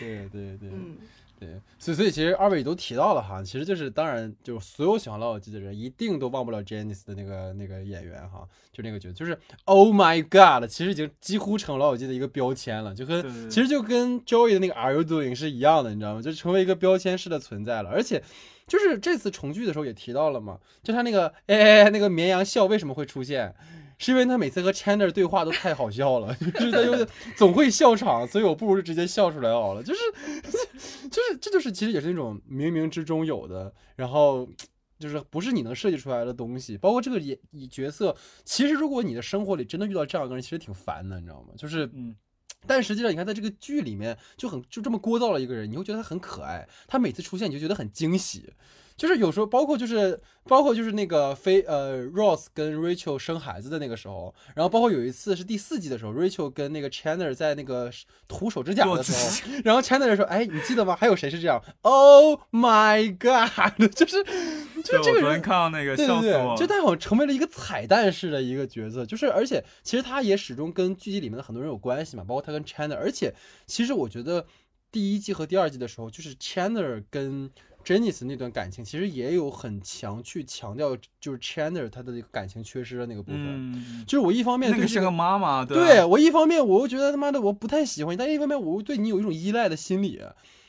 对对对。嗯，对，所以所以其实二位也都提到了哈，其实就是当然就是所有喜欢老友记的人一定都忘不了 Janice 的那个那个演员哈，就那个角色，就是 Oh my God，其实已经几乎成老友记的一个标签了，就跟其实就跟 Joey 的那个 Are You Doing 是一样的，你知道吗？就成为一个标签式的存在了，而且。就是这次重聚的时候也提到了嘛，就他那个哎哎哎那个绵羊笑为什么会出现，是因为他每次和 Chandler 对话都太好笑了，[laughs] 就是他有点总会笑场，所以我不如就直接笑出来好了，就是就是这就是其实也是那种冥冥之中有的，然后就是不是你能设计出来的东西，包括这个也角色，其实如果你的生活里真的遇到这样一个人，其实挺烦的，你知道吗？就是嗯，但实际上，你看在这个剧里面就很就这么聒噪了一个人，你会觉得他很可爱，他每次出现你就觉得很惊喜。就是有时候，包括就是包括就是那个非呃 Ross 跟 Rachel 生孩子的那个时候，然后包括有一次是第四季的时候，Rachel 跟那个 Chandler 在那个涂手指甲的时候，然后 Chandler 说：“哎，你记得吗？还有谁是这样？Oh my god！” [laughs] 就是就是这个人昨天看到那个对对对，笑死我了，就他好像成为了一个彩蛋式的一个角色，就是而且其实他也始终跟剧集里面的很多人有关系嘛，包括他跟 Chandler，而且其实我觉得第一季和第二季的时候，就是 Chandler 跟 Janice 那段感情，其实也有很强去强调，就是 Chandler 他的那个感情缺失的那个部分。嗯，就是我一方面对这那个是个妈妈，对我一方面我又觉得他妈的我不太喜欢你，但一方面我又对你有一种依赖的心理。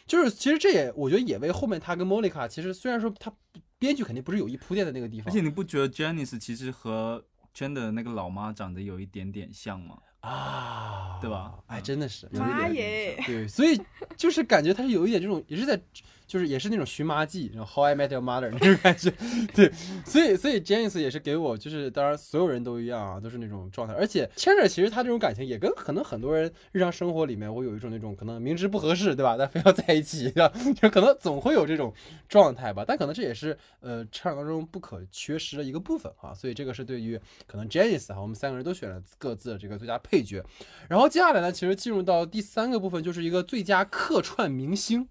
就是其实这也我觉得也为后面他跟 Monica，其实虽然说他编剧肯定不是有意铺垫的那个地方，而且你不觉得 Janice 其实和 Chandler 的那个老妈长得有一点点像吗？啊，对吧哎，嗯真的是有一妈点耶！对，所以就是感觉他是有一点这种，也是在，就是也是那种寻妈记，然后 How I Met Your Mother 那种感觉，对，所以所以 James 也是给我，就是当然所有人都一样啊，都是那种状态，而且 Chandler 其实他这种感情也跟可能很多人日常生活里面会有一种那种可能明知不合适，对吧？但非要在一起，对吧？就可能总会有这种状态吧，但可能这也是呃成长当中不可缺失的一个部分啊，所以这个是对于可能 Janice 啊，我们三个人都选了各自的这个最佳配角。然后接下来呢，其实进入到第三个部分，就是一个最佳客串明星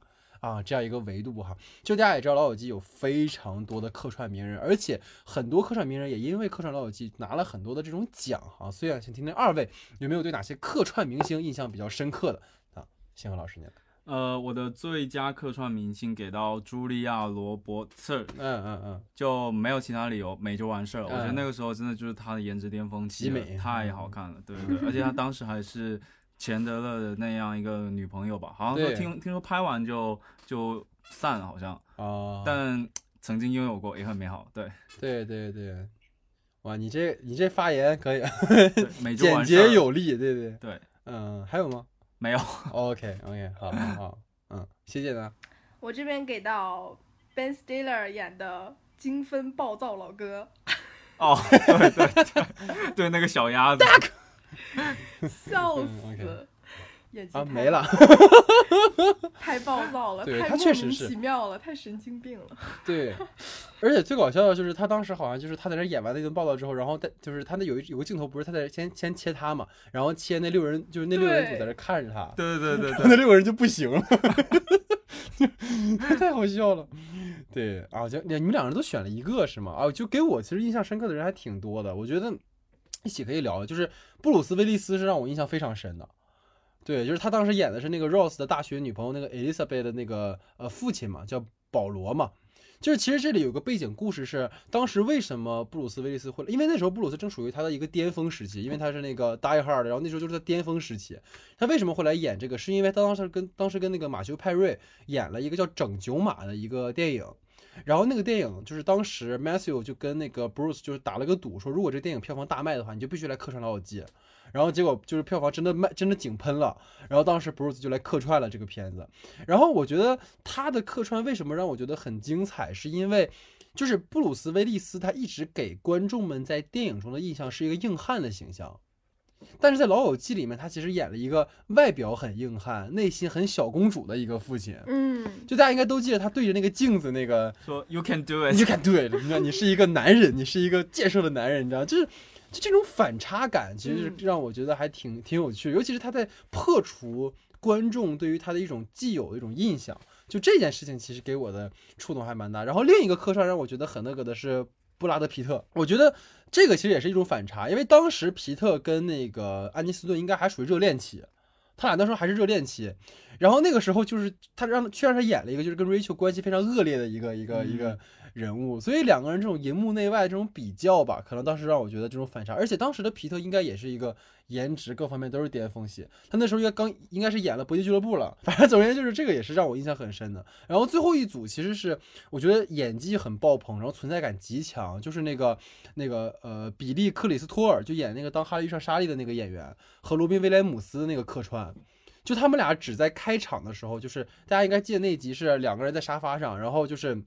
啊这样一个维度哈。就大家也知道，《老友记》有非常多的客串名人，而且很多客串名人也因为客串《老友记》拿了很多的这种奖哈。所以想听听二位有没有对哪些客串明星印象比较深刻的啊？星河老师念。呃，我的最佳客串明星给到茱莉亚·罗伯茨，嗯嗯嗯，就没有其他理由，美就完事儿了。我觉得嗯那个时候真的就是她的颜值巅峰期太好看了，对对对，[laughs] 而且她当时还是钱德勒的那样一个女朋友吧，好像说听听说拍完就就散了，好像，啊，但曾经拥有过，也很美好，对。[laughs] 对对对，哇，你这你这发言可以简洁有力，对对，对，嗯，还有吗？没有，？OK OK，好好好，[laughs] 嗯，谢谢呢。我这边给到 Ben Stiller 演的精分暴躁老哥，哦，对对对，对那个小鸭子，[laughs] 笑死，演技啊，太没了。[laughs] 太暴躁了，对太莫名他确实是其妙了，太神经病了。对，而且最搞笑的就是他当时好像就是他在那演完那顿报道之后，然后在就是他那有一有个镜头不是他在先先切他嘛，然后切那六人就是那六人组在那看着他，对对 [laughs] 对对那六个人就不行了，太好笑了。对啊，就你们两个人都选了一个是吗？啊，就给我其实印象深刻的人还挺多的，我觉得一起可以聊。就是布鲁斯威利斯是让我印象非常深的。对，就是他当时演的是那个 Rose 的大学女朋友，那个 Elizabeth 的那个呃父亲嘛，叫保罗嘛。就是其实这里有个背景故事是，当时为什么布鲁斯威利斯会，因为那时候布鲁斯正属于他的一个巅峰时期，因为他是那个 Die Hard，然后那时候就是他巅峰时期。他为什么会来演这个？是因为他当时跟当时跟那个马修派瑞演了一个叫《整九马》的一个电影。然后那个电影就是当时 Matthew 就跟那个 Bruce 就是打了个赌，说如果这电影票房大卖的话，你就必须来客串老友记。然后结果就是票房真的卖，真的井喷了。然后当时 Bruce 就来客串了这个片子。然后我觉得他的客串为什么让我觉得很精彩，是因为就是布鲁斯威利斯他一直给观众们在电影中的印象是一个硬汉的形象。但是在《老友记》里面，他其实演了一个外表很硬汉、内心很小公主的一个父亲。嗯，就大家应该都记得他对着那个镜子那个说 You can do it, [laughs] you can do it。”你知道你是一个男人，你是一个健硕的男人，你知道，就是就这种反差感，其实让我觉得还挺挺有趣，尤其是他在破除观众对于他的一种既有的一种印象，就这件事情其实给我的触动还蛮大。然后另一个客串让我觉得很那个的是布拉德皮特，我觉得这个其实也是一种反差，因为当时皮特跟那个安妮斯顿应该还属于热恋期，他俩那时候还是热恋期。然后那个时候就是他让却让他演了一个就是跟 Rachel 关系非常恶劣的一个一个一个人物，所以两个人这种荧幕内外这种比较吧，可能当时让我觉得这种反差。而且当时的皮特应该也是一个颜值各方面都是巅峰期，他那时候应该刚应该是演了《搏击俱乐部》了。[laughs] 反正总而言之就是这个也是让我印象很深的。然后最后一组其实是我觉得演技很爆棚，然后存在感极强，就是那个那个呃比利克里斯托尔就演那个当哈利遇上莎莉的那个演员和罗宾威廉姆斯那个客串。就他们俩只在开场的时候，就是大家应该记得那集是两个人在沙发上，然后就是。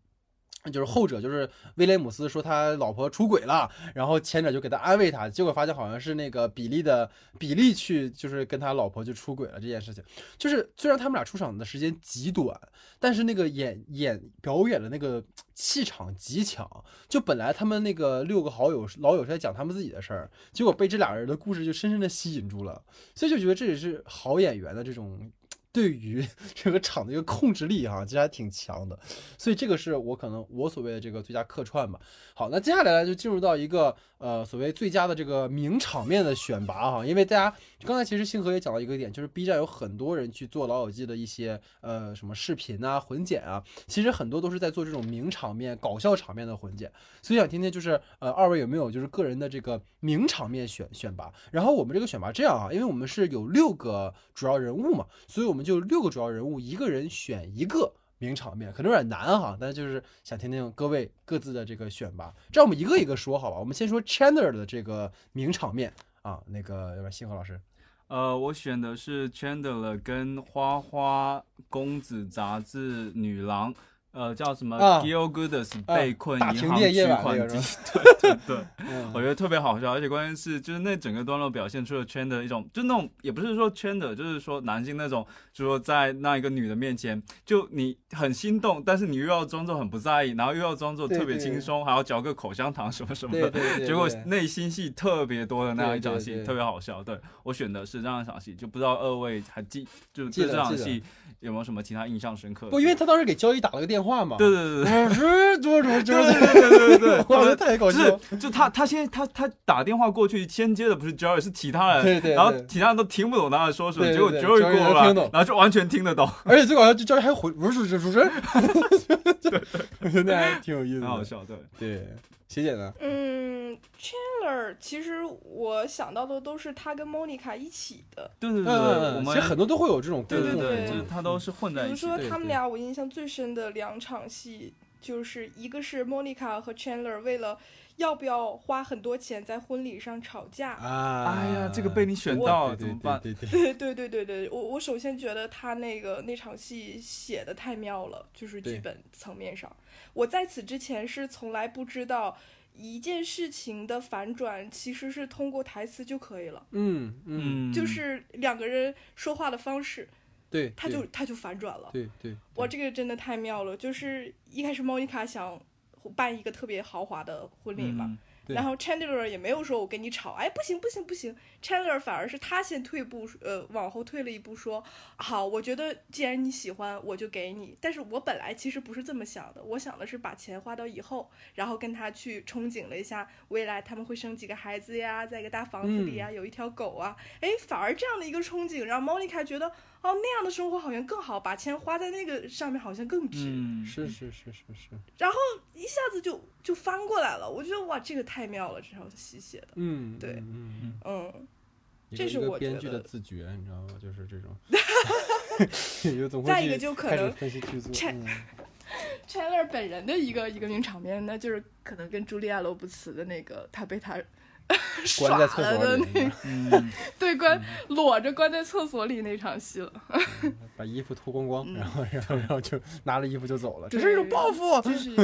就是后者就是威廉姆斯说他老婆出轨了，然后前者就给他安慰他，结果发现好像是那个比利的比利去就是跟他老婆就出轨了这件事情。就是虽然他们俩出场的时间极短，但是那个演演表演的那个气场极强。就本来他们那个六个好友老友是在讲他们自己的事儿，结果被这俩人的故事就深深的吸引住了，所以就觉得这也是好演员的这种对于 [laughs] 这个场的一个控制力哈，其实还挺强的，所以这个是我可能我所谓的这个最佳客串吧。好，那接下来呢就进入到一个呃所谓最佳的这个名场面的选拔哈，因为大家刚才其实星河也讲到一个点，就是 B 站有很多人去做老友记的一些呃什么视频啊混剪啊，其实很多都是在做这种名场面、搞笑场面的混剪，所以想听听就是呃二位有没有就是个人的这个名场面选选拔？然后我们这个选拔这样啊，因为我们是有六个主要人物嘛，所以我们就就六个主要人物，一个人选一个名场面，可能有点难哈，但是就是想听听各位各自的这个选拔。这样我们一个一个说好吧，我们先说 Chandler 的这个名场面啊，那个要不然星河老师，呃，我选的是 Chandler 跟花花公子杂志女郎，呃，叫什么啊。Gil Goodness 啊被困银行大停电夜取款机，对对对。嗯。我觉得特别好笑，而且关键是，就是那整个段落表现出了圈的一种，就那种也不是说圈的，就是说男性那种，就是说在那一个女的面前，就你很心动，但是你又要装作很不在意，然后又要装作特别轻松，还要嚼个口香糖什么什么的，结果内心戏特别多的那样一场戏，特别好笑。对。我选的是这样一场戏，就不知道二位还记，就对这场戏有没有什么其他印象深刻的？不，因为他当时给交易打了个电话嘛，对对对对。我是多多多对对对对对。对，太搞就笑。了，是就他他先他他打电话过去，先接的不是 Joey 是其他人，对对对。然后其他人都听不懂他在说什么，结果对对对 Joey Joey 过来，能听懂。然后就完全听得懂，[laughs] 而且最搞笑就 Joy 还回不是主持人，我觉得还挺有意思好笑。对，对，学姐呢？嗯，Chandler，其实我想到的都是他跟 Monica 一起的，对对对，嗯，我们其实很多都会有这种对对对，就是他都是混在比如一起。比如说他们俩，我印象最深的两场戏，就是一个是 Monica 和 Chandler 为了要不要花很多钱在婚礼上吵架。啊，哎呀，这个被你选我到了怎么办？对对对，对 [laughs] 对对对对，我我首先觉得他那个那场戏写的太妙了，就是剧本层面上，我在此之前是从来不知道一件事情的反转其实是通过台词就可以了，嗯嗯，嗯，就是两个人说话的方式，对，他就他就反转了。对对，哇，这个真的太妙了！就是一开始莫妮卡想办一个特别豪华的婚礼嘛，嗯然后 Chandler 也没有说我跟你吵，哎，不行不行不行，Chandler 反而是他先退步，呃，往后退了一步说，好，我觉得既然你喜欢，我就给你。但是我本来其实不是这么想的，我想的是把钱花到以后，然后跟他去憧憬了一下未来他们会生几个孩子呀，在一个大房子里呀，有一条狗啊，哎，反而这样的一个憧憬让 Monica 觉得。哦，那样的生活好像更好，把钱花在那个上面好像更值。嗯，是是是是是，然后一下子就就翻过来了，我觉得哇，这个太妙了，这场戏写的，嗯，对嗯嗯，嗯，这是我觉编剧的自觉，你知道吗？就是这种，[laughs] [laughs] 再一个就可能 [laughs] Chandler 本人的一个一个名场面，那就是可能跟茱莉亚·罗伯茨的那个他被他耍 [laughs] [laughs] 关在厕所里的那个，嗯，[laughs] 对关裸着关在厕所里那场戏了，把衣服脱光光，嗯。然后然后然后就拿了衣服就走了，这是一种报复，就是。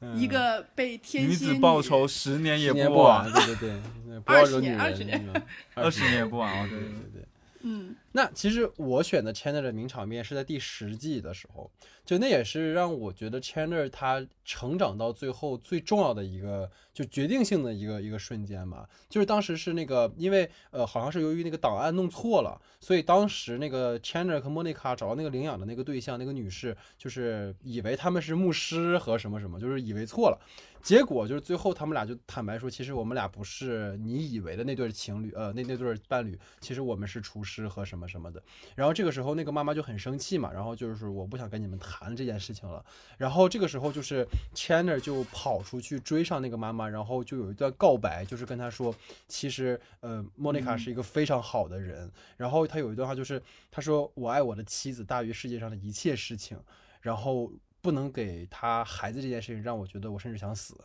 嗯。一个被天女蝎子报仇十年也不不晚，对对对，不要20惹女年20人，年二十年也不晚对对对。嗯那其实我选的 Chandler 的名场面是在第十季的时候，就那也是让我觉得 Chandler 他成长到最后最重要的一个就决定性的一个一个瞬间嘛。就是当时是那个因为呃好像是由于那个档案弄错了，所以当时那个 Chandler 和 Monica 找到那个领养的那个对象那个女士，就是以为他们是牧师和什么什么，就是以为错了。结果就是最后他们俩就坦白说，其实我们俩不是你以为的那对情侣，呃，那那对伴侣，其实我们是厨师和什么什么的。然后这个时候那个妈妈就很生气嘛，然后就是我不想跟你们谈这件事情了。然后这个时候就是 Chandler 就跑出去追上那个妈妈，然后就有一段告白，就是跟她说，其实呃莫妮卡是一个非常好的人。然后他有一段话就是他说我爱我的妻子大于世界上的一切事情，然后不能给他孩子这件事情让我觉得我甚至想死。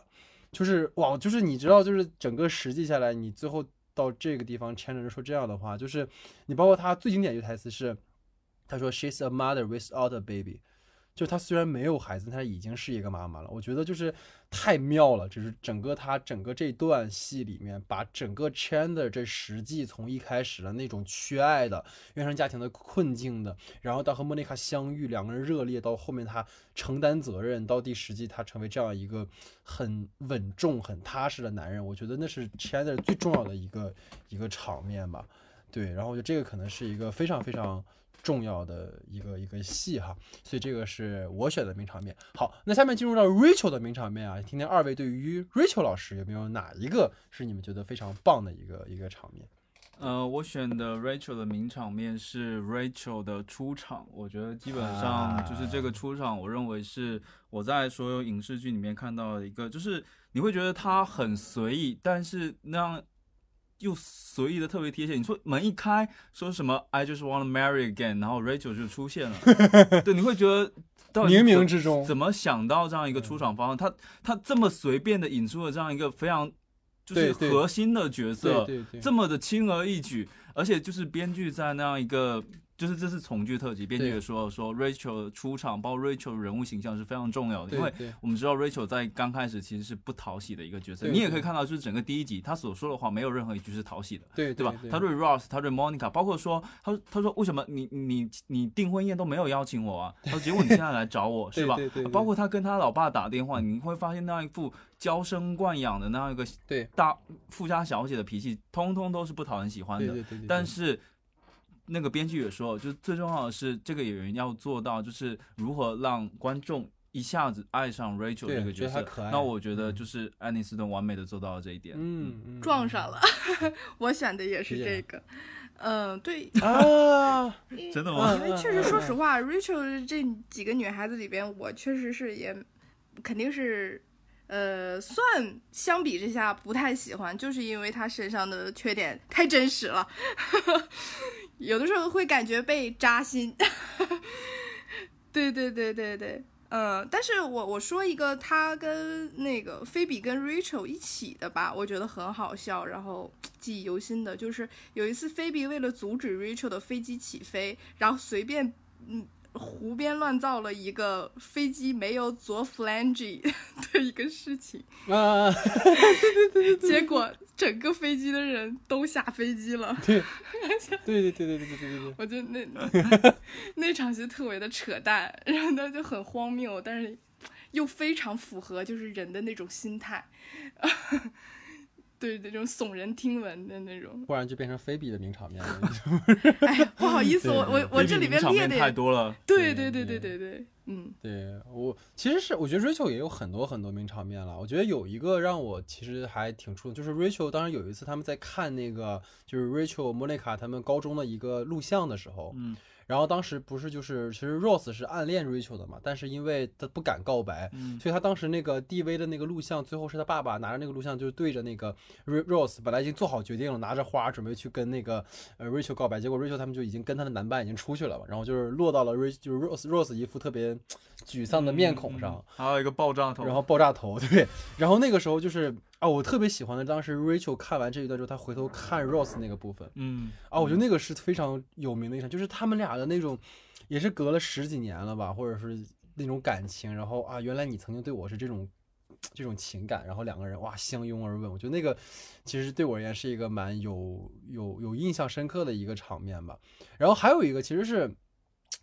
就是哇，就是你知道，就是整个实际下来，你最后到这个地方，Chandler 说这样的话，就是你包括他最经典一句台词是，他说 She's a mother without a baby，就他虽然没有孩子，他已经是一个妈妈了。我觉得就是太妙了，就是整个他整个这段戏里面，把整个 Chandler 这十季从一开始的那种缺爱的原生家庭的困境的，然后到和莫妮卡相遇，两个人热烈，到后面他承担责任，到第十季他成为这样一个很稳重、很踏实的男人，我觉得那是 Chandler 最重要的一个一个场面吧。对，然后我觉得这个可能是一个非常非常重要的一个一个戏哈，所以这个是我选的名场面。好，那下面进入到 Rachel 的名场面啊，听听二位对于 Rachel 老师有没有哪一个是你们觉得非常棒的一个一个场面？呃，我选的 Rachel 的名场面是 Rachel 的出场，我觉得基本上就是这个出场，我认为是我在所有影视剧里面看到的一个，就是你会觉得他很随意，但是那样又随意的特别贴切。你说门一开，说什么 I just wanna marry again，然后 Rachel 就出现了，[laughs] 对，你会觉得到底冥冥之中怎么想到这样一个出场方式？他他这么随便的引出了这样一个非常就是核心的角色，对对对，这么的轻而易举，而且就是编剧在那样一个，就是这是从剧特辑，编剧也说说 Rachel 出场，包括 Rachel 人物形象是非常重要的，因为我们知道 Rachel 在刚开始其实是不讨喜的一个角色，你也可以看到，就是整个第一集他所说的话没有任何一句是讨喜的。对对吧？他对 Ross，他对 Monica，包括说，他他说为什么你你你订婚宴都没有邀请我啊？他说结果你现在来找我 [laughs] 是吧？包括他跟他老爸打电话，你会发现那样一副娇生惯养的那样一个对大富家小姐的脾气，通通都是不讨人喜欢的。但是那个编剧也说，就最重要的是这个演员要做到，就是如何让观众一下子爱上 Rachel 这个角色。那我觉得嗯就是爱丽斯顿完美的做到了这一点。嗯嗯撞上了，我选的也是这个。嗯，对，啊，[laughs] 真的吗？因为确实，说实话，Rachel 这几个女孩子里边，我确实是也肯定是，呃，算相比之下不太喜欢，就是因为她身上的缺点太真实了，有的时候会感觉被扎心。对对对对对，嗯，但是我我说一个他跟那个菲比跟 Rachel 一起的吧，我觉得很好笑，然后记忆犹新的，就是有一次菲比为了阻止 Rachel 的飞机起飞，然后随便嗯胡编乱造了一个飞机没有左 flange 的一个事情，啊，结果整个飞机的人都下飞机了。对。对对对对对对对对，[laughs] 我觉得那那场戏特别的扯淡，然后呢就很荒谬，但是又非常符合就是人的那种心态，对，那种耸人听闻的那种，忽然就变成菲比的名场面了。[laughs] 哎，不好意思，我我我这里边列的太多了。对对对对对对，嗯，对我其实是我觉得 Rachel 也有很多很多名场面了。我觉得有一个让我其实还挺触动，就是 Rachel 当时有一次他们在看那个就是 Rachel 莫妮卡他们高中的一个录像的时候，嗯。然后当时不是就是其实 Rose 是暗恋 Rachel 的嘛，但是因为他不敢告白，嗯。所以他当时那个 DV 的那个录像，最后是他爸爸拿着那个录像，就是对着那个 Rose，本来已经做好决定了，拿着花准备去跟那个呃 Rachel 告白，结果 Rachel 他们就已经跟他的男伴已经出去了嘛，然后就是落到了 Rach 就是 Rose Rose 一副特别沮丧的面孔上，嗯还有一个爆炸头，然后爆炸头，对，然后那个时候就是啊，我特别喜欢的，当时 Rachel 看完这一段之后，她回头看 Rose 那个部分嗯啊，我觉得那个是非常有名的一场，就是他们俩的那种，也是隔了十几年了吧，或者是那种感情，然后啊，原来你曾经对我是这种这种情感，然后两个人哇相拥而吻，我觉得那个其实对我而言是一个蛮有有有印象深刻的一个场面吧。然后还有一个其实是。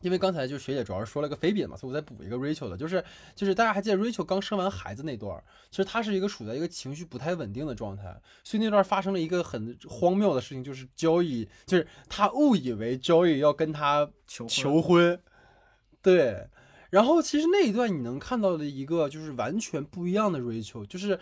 因为刚才就学姐主要是说了个菲比嘛，所以我再补一个 Rachel 的，就是就是大家还记得 Rachel 刚生完孩子那段，其实她是一个处在一个情绪不太稳定的状态，所以那段发生了一个很荒谬的事情，就是 Joey 就是她误以为 Joey 要跟她求求婚，对，然后其实那一段你能看到的一个就是完全不一样的 Rachel，就是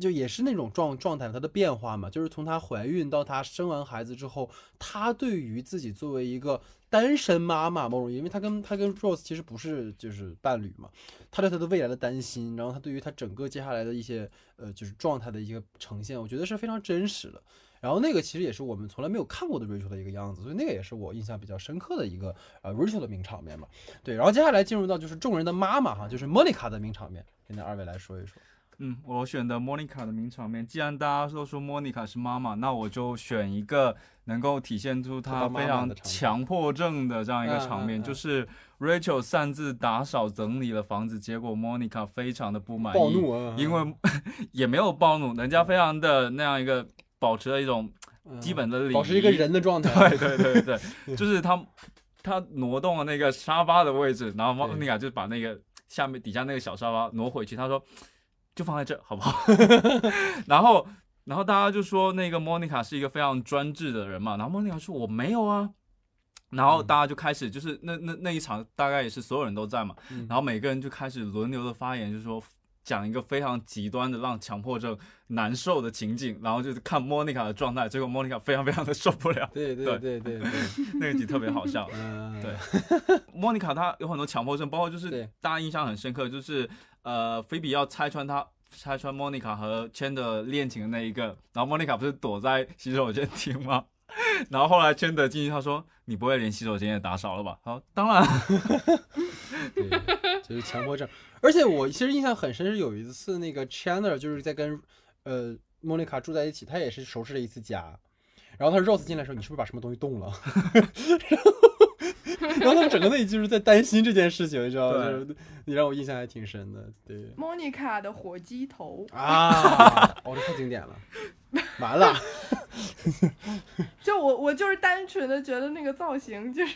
就也是那种状状态，她的变化嘛，就是从她怀孕到她生完孩子之后，她对于自己作为一个单身妈妈某种，因为她跟她跟 Rose 其实不是就是伴侣嘛，她对她的未来的担心，然后她对于她整个接下来的一些呃就是状态的一个呈现，我觉得是非常真实的。然后那个其实也是我们从来没有看过的 Rachel 的一个样子，所以那个也是我印象比较深刻的一个呃 Rachel 的名场面吧。对，然后接下来进入到就是众人的妈妈哈，就是 Monica 的名场面，跟那二位来说一说。嗯，我选的 Monica 的名场面，既然大家都说 Monica 是妈妈，那我就选一个能够体现出她非常强迫症的这样一个场面，就是 Rachel 擅自打扫整理了房子，结果 Monica 非常的不满意，暴怒啊！因为 [laughs] 也没有暴怒，人家非常的那样一个保持了一种嗯基本的礼仪，保持一个人的状态。对对对对，[laughs] 就是他他挪动了那个沙发的位置，然后莫妮卡就把那个下面底下那个小沙发挪回去，他说就放在这好不好？[laughs] 然后然后大家就说那个 Monica 是一个非常专制的人嘛，然后 Monica 说我没有啊，然后大家就开始就是那那那一场大概也是所有人都在嘛，嗯。然后每个人就开始轮流的发言，就是说讲一个非常极端的让强迫症难受的情景，然后就是看 Monica 的状态，结果 Monica 非常非常的受不了，对对对。对对，[laughs] 那个集特别好笑。[laughs] 嗯，对莫妮卡她有很多强迫症，包括就是大家印象很深刻，就是呃，菲比要拆穿他拆穿莫妮卡和 Chen 的恋情的那一个，然后莫妮卡不是躲在洗手间听吗？[laughs] 然后后来 Chen 的进去，他说：“你不会连洗手间也打扫了吧？”他说：“当然。[laughs] 对，[laughs] 就是强迫症。而且我其实印象很深是有一次那个 Chandler 就是在跟呃莫妮卡住在一起，他也是收拾了一次家，然后他 Rose 进来说：“你是不是把什么东西动了？”然后 [laughs] 然后他们整个那期就是在担心这件事情，你知道吗？你让我印象还挺深的。对，Monica 的火鸡头啊，[laughs] 哦，太经典了，完了。[laughs] 就我，我就是单纯的觉得那个造型就是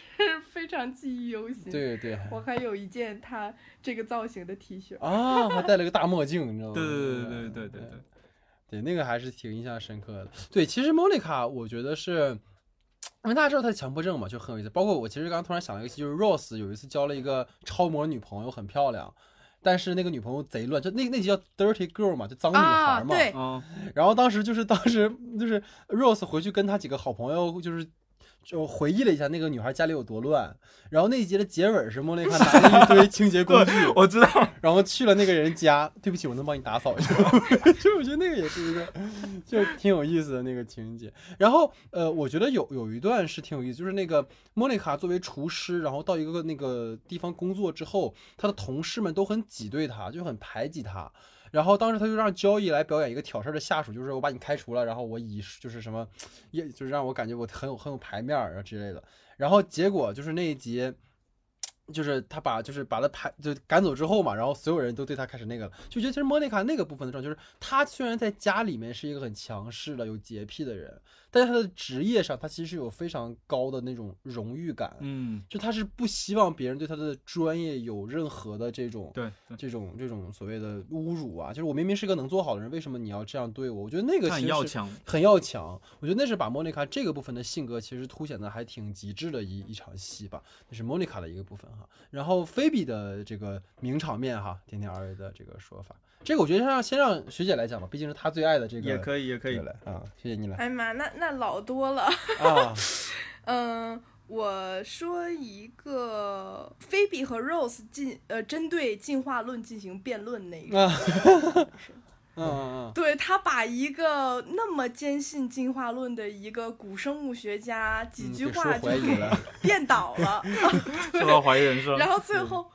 非常记忆犹新。对对，我还有一件他这个造型的 T 恤啊，还戴了个大墨镜，你知道吗？对对对对对对对，那个还是挺印象深刻的。对，其实 Monica 我觉得是。因为大家知道他的强迫症嘛，就很有意思。包括我，其实刚刚突然想了一个戏，就是 Rose 有一次交了一个超模女朋友，很漂亮，但是那个女朋友贼乱，就那那集叫 Dirty Girl 嘛，就脏女啊，孩嘛。对，嗯，然后当时就是当时就是 Rose 回去跟他几个好朋友就是。就回忆了一下那个女孩家里有多乱，然后那一集的结尾是莫妮卡 [laughs] 拿了一堆清洁工具，我知道，然后去了那个人家，对不起，我能帮你打扫一下吗。[laughs] 就我觉得那个也是一个，就挺有意思的那个情节。然后呃，我觉得有有一段是挺有意思，就是那个莫妮卡作为厨师，然后到一个那个地方工作之后，她的同事们都很挤兑她，就很排挤她。然后当时他就让交易来表演一个挑事儿的下属，就是我把你开除了，然后我以就是什么，也就是让我感觉我很有很有排面啊之类的。然后结果就是那一集，就是他把就是把他排就赶走之后嘛，然后所有人都对他开始那个了，就觉得其实莫妮卡那个部分的状态，就是他虽然在家里面是一个很强势的有洁癖的人，但是他的职业上他其实是有非常高的那种荣誉感，嗯，就他是不希望别人对他的专业有任何的这种对对，这种这种所谓的侮辱啊，就是我明明是个能做好的人，为什么你要这样对我？我觉得那个很要强，很要强。我觉得那是把莫妮卡这个部分的性格其实凸显的还挺极致的一一场戏吧，那是莫妮卡的一个部分哈。然后菲比的这个名场面哈，听听二位的这个说法。这个我觉得让先让学姐来讲吧，毕竟是她最爱的这个。也可以也可以啊，学姐你来哎呀妈，那那老多了。[laughs] 啊，嗯，我说一个菲比和 Rose 进呃针对进化论进行辩论那个。啊 [laughs] 嗯嗯对他把一个那么坚信进化论的一个古生物学家几嗯，句话就给怀疑了，[laughs] 辩倒了，受到怀疑人生。然后最后，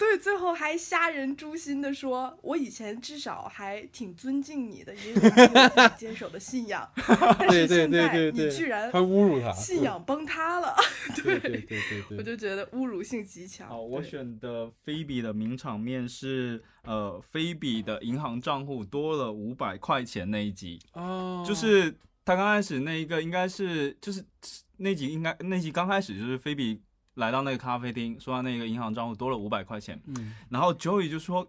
对，最后还杀人诛心的说，我以前至少还挺尊敬你的，因为你有坚守的信仰，[laughs] 但对对是现在对对对，你居然还侮辱他，信仰崩塌了，对对对对对，[laughs] 我就觉得侮辱性极强。好，我选的菲比的名场面是，呃，菲比的银行账户多了五百块钱那一集，哦，就是他刚开始那一个应该是就是那集应该那集刚开始就是菲比来到那个咖啡厅，说他那个银行账户多了五百块钱，嗯。然后 Joey 就说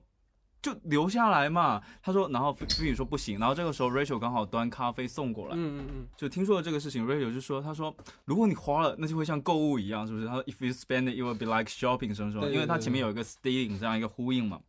就留下来嘛，他说，然后菲菲比说不行，然后这个时候 Rachel 刚好端咖啡送过来，嗯嗯嗯，就听说了这个事情，Rachel 就说，他说如果你花了，那就会像购物一样，是不是？他说 If you spend it, it will be like shopping 什么什么，因为他前面有一个 stealing 这样一个呼应嘛。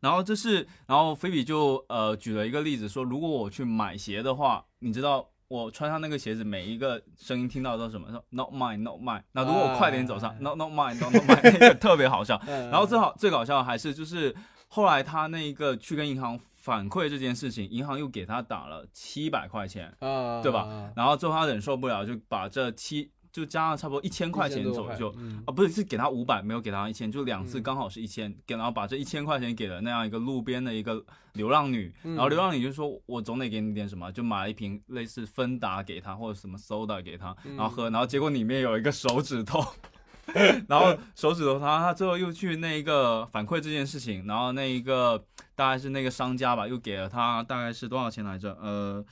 然后这是，然后菲比就呃举了一个例子说，如果我去买鞋的话，你知道我穿上那个鞋子，每一个声音听到都是什么？说 Not mine, not mine。那如果我快点走上、啊 Not not mine, not not mine，那个特别好笑。然 [laughs] 然后最好最搞笑的还是就是后来他那个去跟银行反馈这件事情，银行又给他打了七百块钱。啊，对吧啊？然后最后他忍受不了，就把这七就加了差不多一千块钱1000多左右，嗯。啊，不是是给他五百，没有给他一千，就两次嗯。刚好是一千，给然后把这一千块钱给了那样一个路边的一个流浪女，嗯。然后流浪女就说，我总得给你点什么，就买了一瓶类似芬达给她或者什么 soda 给他，嗯。然后喝，然后结果里面有一个手指头。[laughs] 然后手指头他他最后又去那一个反馈这件事情，然后那一个大概是那个商家吧，又给了他大概是多少钱来着？呃，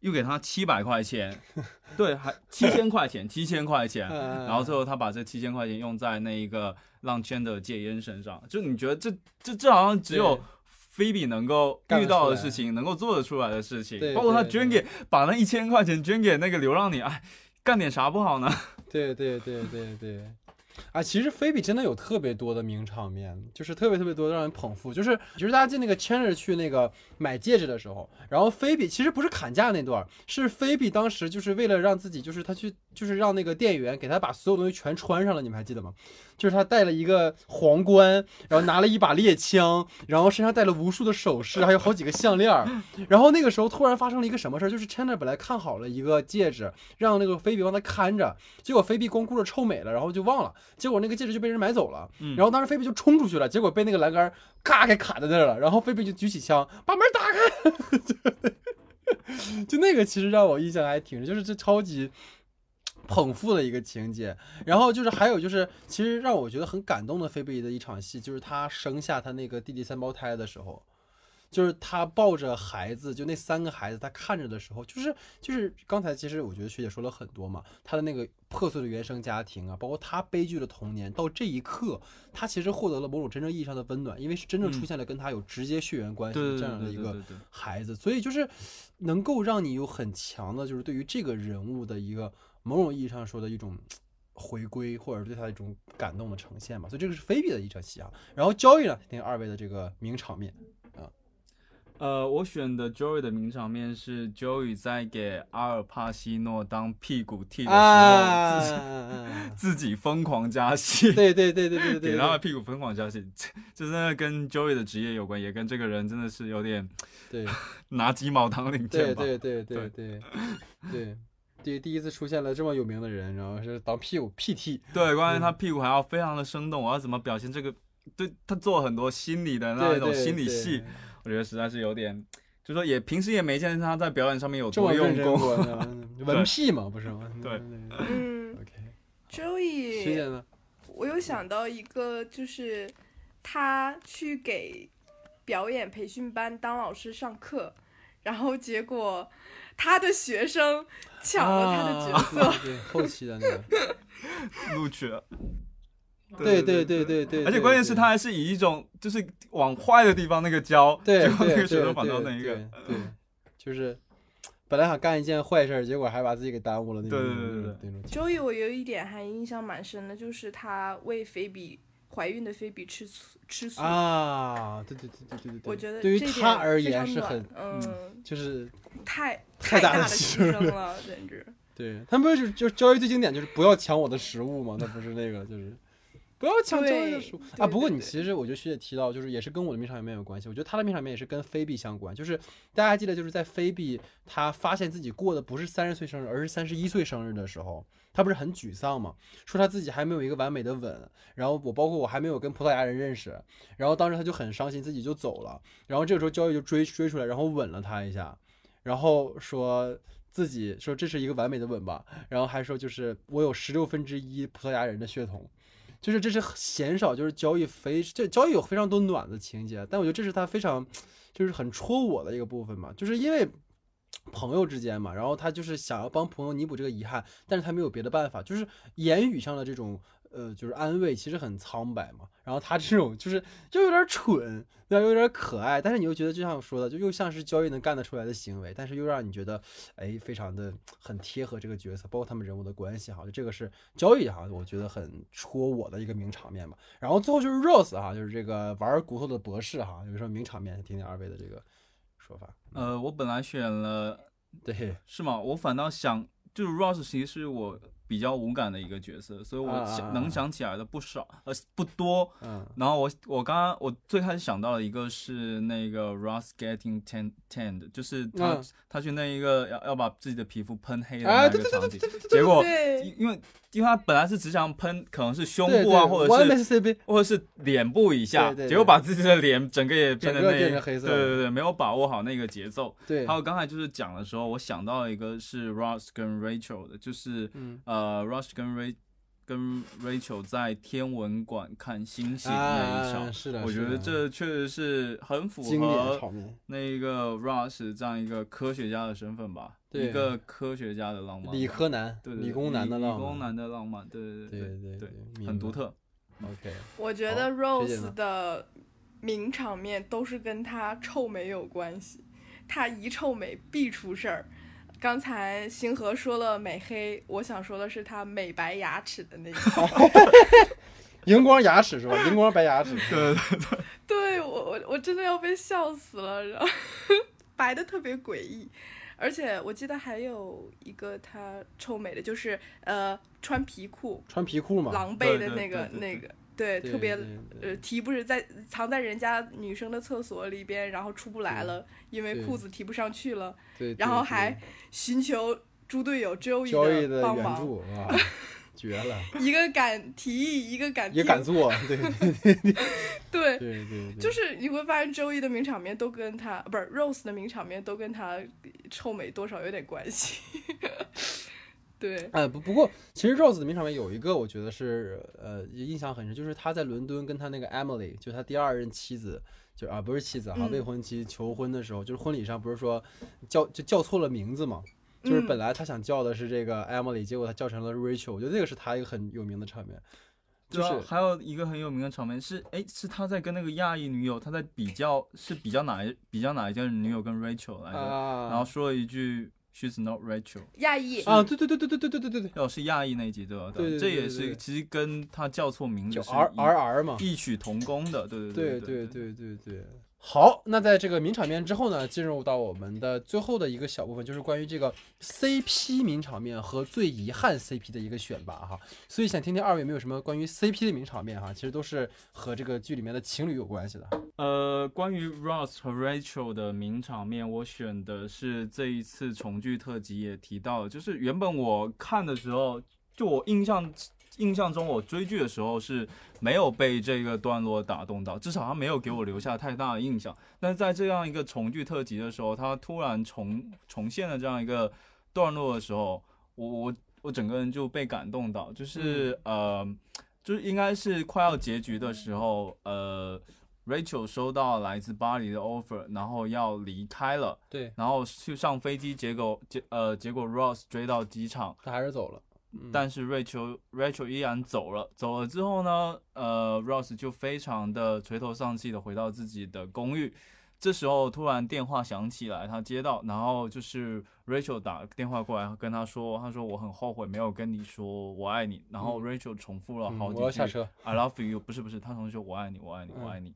又给他七百块钱，[laughs] 对，还七千块钱，七千块钱。[laughs] 嗯然后最后他把这七千块钱用在那一个浪圈的戒烟身上，就你觉得这这这好像只有菲比能够遇到的事情，能够做得出来的事情，包括他捐给把那一千块钱捐给那个流浪女，哎，干点啥不好呢？对对对对对，啊，其实菲比真的有特别多的名场面，就是特别特别多的让人捧腹。就是就是大家记那个 Chandler 去那个买戒指的时候，然后菲比其实不是砍价那段，是菲比当时就是为了让自己，就是他去就是让那个店员给他把所有东西全穿上了，你们还记得吗？就是他戴了一个皇冠，然后拿了一把猎枪，然后身上戴了无数的首饰，还有好几个项链。[laughs] 然后那个时候突然发生了一个什么事儿？就是 Chandler 本来看好了一个戒指，让那个菲比帮他看着，结果菲比光顾着臭美了，然后就忘了，结果那个戒指就被人买走了。嗯然后当时菲比就冲出去了，结果被那个栏杆咔给卡在那儿了，然后菲比就举起枪把门打开，就 [laughs] 就那个其实让我印象还挺，就是这超级。捧腹的一个情节，然后就是还有就是，其实让我觉得很感动的菲比的一场戏，就是她生下她那个弟弟三胞胎的时候，就是他抱着孩子，就那三个孩子，他看着的时候，就是就是刚才其实我觉得学姐说了很多嘛，他的那个破碎的原生家庭啊，包括他悲剧的童年，到这一刻，他其实获得了某种真正意义上的温暖，因为是真正出现了跟他有直接血缘关系这样的一个孩子，所以就是能够让你有很强的，就是对于这个人物的一个某种意义上说的一种回归，或者对他的一种感动的呈现吧。所以这个是菲比的一场戏啊。然后交易呢，听听二位的这个名场面。呃，我选的 Joey 的名场面是 Joey 在给阿尔帕西诺当屁股替的时候，自己、啊，自己疯狂加戏，[laughs] 对对对对对对对，给他的屁股疯狂加戏，这这真的跟 Joey 的职业有关，也跟这个人真的是有点对 [laughs] 拿鸡毛当令箭吧。对对对对对对。第第一次出现了这么有名的人，然后是当屁股 PT，对，关键他屁股还要非常的生动，我要怎么表现这个？对他做很多心理的那一种对对心理戏，我觉得实在是有点，就说也平时也没见见他在表演上面有多用功。过，[laughs] 文屁嘛，不是吗？对嗯，OK。，Joey，呢？我又想到一个，就是他去给表演培训班当老师上课，然后结果他的学生抢了他的角色。啊对后期的那个，录取了。对对对对对，而且关键是他还是以一种就是往坏的地方那个教，对结果那对对个学生反倒那一个，对对，[laughs] 就是本来想干一件坏事儿，结果还把自己给耽误了那种。对对对对那种那种 Joey，我有一点还印象蛮深的，就是他为菲比怀孕的菲比吃醋吃醋。啊，对对对对对对对，我觉得对于他而言是很，嗯，就是太太大的牺牲了，简直。[laughs] 对他们不是就交易最经典就是不要抢我的食物嘛，那不是那个就是。不要抢交易的对食物啊！不过你其实我觉得学姐提到，就是也是跟我的名场面有关系。我觉得她的名场面也是跟菲比相关。就是大家记得，就是在菲比她发现自己过的不是三十岁生日，而是三十一岁生日的时候，她不是很沮丧嘛？说她自己还没有一个完美的吻，然后我包括我还没有跟葡萄牙人认识，然后当时她就很伤心，自己就走了。然后这个时候交易就追追出来，然后吻了她一下，然后说自己说这是一个完美的吻吧，然后还说就是我有十六分之一葡萄牙人的血统。就是这是鲜少，就是交易非这交易有非常多暖的情节，但我觉得这是他非常就是很戳我的一个部分嘛，就是因为朋友之间嘛，然后他就是想要帮朋友弥补这个遗憾，但是他没有别的办法，就是言语上的这种呃就是安慰其实很苍白嘛，然后他这种就是又有点蠢，对吧？又有点可爱，但是你又觉得就像我说的，就又像是交易能干得出来的行为，但是又让你觉得哎非常的很贴合这个角色，包括他们人物的关系哈，就这个是交易哈，我觉得很戳我的一个名场面吧。然后最后就是 Rose 哈，就是这个玩骨头的博士哈，有什么名场面？听听二位的这个说法。呃，我本来选了对，是吗？我反倒想，就是 Rose 其实是我比较无感的一个角色，所以我想、啊能想起来的不少，呃，不多。嗯。然后我我刚刚我最开始想到的一个是那个 Ross getting tan tanned，就是他、嗯。他去那一个要要把自己的皮肤喷黑的啊那个场景，结果对，因因为因为他本来是只想喷可能是胸部啊，对或者是或者是脸部以下，结果把自己的脸整个也变得那变成黑色对对对，没有把握好那个节奏。对。还，有刚才就是讲的时候，我想到一个是 Ross 跟 Rachel 的，就是嗯呃，Rush 跟 Ray 跟 Rachel 在天文馆看星星那一场，啊，是的，我觉得这确实是很符合那个 Rush 这样一个科学家的身份吧，对。一个科学家的浪漫，理科男，对理工男的浪漫，理工男的浪漫，对对对对对对，很独特。OK，我觉得 Rose 的名场面都是跟他臭美有关系，他一臭美必出事儿。刚才星河说了美黑，我想说的是他美白牙齿的那个。[laughs] [laughs] 荧光牙齿是吧？荧光白牙齿。对 [laughs] 对对，对我我我真的要被笑死了，然后白的特别诡异，而且我记得还有一个他臭美的，就是呃穿皮裤，穿皮裤嘛，狼狈的对对那个对对那个，对，特别呃提不是在藏在人家女生的厕所里边，然后出不来了，因为裤子提不上去了，对，然后还寻求猪队友交易 Joey 的帮忙，[laughs] 啊，绝了，一个敢提议，一个敢也敢做，对 [laughs] 对对。对对对，就是你会发现周一的名场面都跟他不是 Rose 的名场面都跟他臭美多少有点关系。[laughs] 对，哎，不不过，其实 Rose 的名场面有一个，我觉得是呃印象很深，就是他在伦敦跟他那个 Emily，就他第二任妻子，就啊不是妻子哈，嗯。未婚妻求婚的时候，就是婚礼上不是说叫就叫错了名字嘛，就是嗯。本来他想叫的是这个 Emily，结果他叫成了 Rachel，我觉得那个是他一个很有名的场面，就对还有一个很有名的场面是，哎，是他在跟那个亚裔女友，他在比较是比较哪一比较哪一件女友跟 Rachel 来着，啊，然后说了一句 She's not Rachel。亚裔啊，对对对对对对对对对对，哦，是亚裔那一集对吧？对对这也对对对是其实跟他叫错名字是 R 异 R R 嘛，异曲同工的，对对对对对对对对。好，那在这个名场面之后呢，进入到我们的最后的一个小部分，就是关于这个 CP 名场面和最遗憾 CP 的一个选拔哈。所以想听听二位有没有什么关于 CP 的名场面哈？其实都是和这个剧里面的情侣有关系的。呃，关于 Ross 和 Rachel 的名场面，我选的是这一次重聚特辑也提到，就是原本我看的时候，就我印象印象中，我追剧的时候是没有被这个段落打动到，至少他没有给我留下太大的印象。但是在这样一个重聚特辑的时候，他突然重重现了这样一个段落的时候，我我我整个人就被感动到，就是、呃，就是应该是快要结局的时候，呃。Rachel 收到来自巴黎的 offer，然后要离开了，对，然后去上飞机，结果结呃结果 Ross 追到机场，他还是走了。嗯但是 Rachel Rachel 依然走了。走了之后呢，呃，Ross 就非常的垂头丧气的回到自己的公寓。这时候突然电话响起来，他接到，然后就是 Rachel 打电话过来跟他说，他说我很后悔没有跟你说我爱你。然后 Rachel 重复了嗯好几句、我要下车。I love you，不是不是，他同学说我爱你，我爱你，嗯我爱你。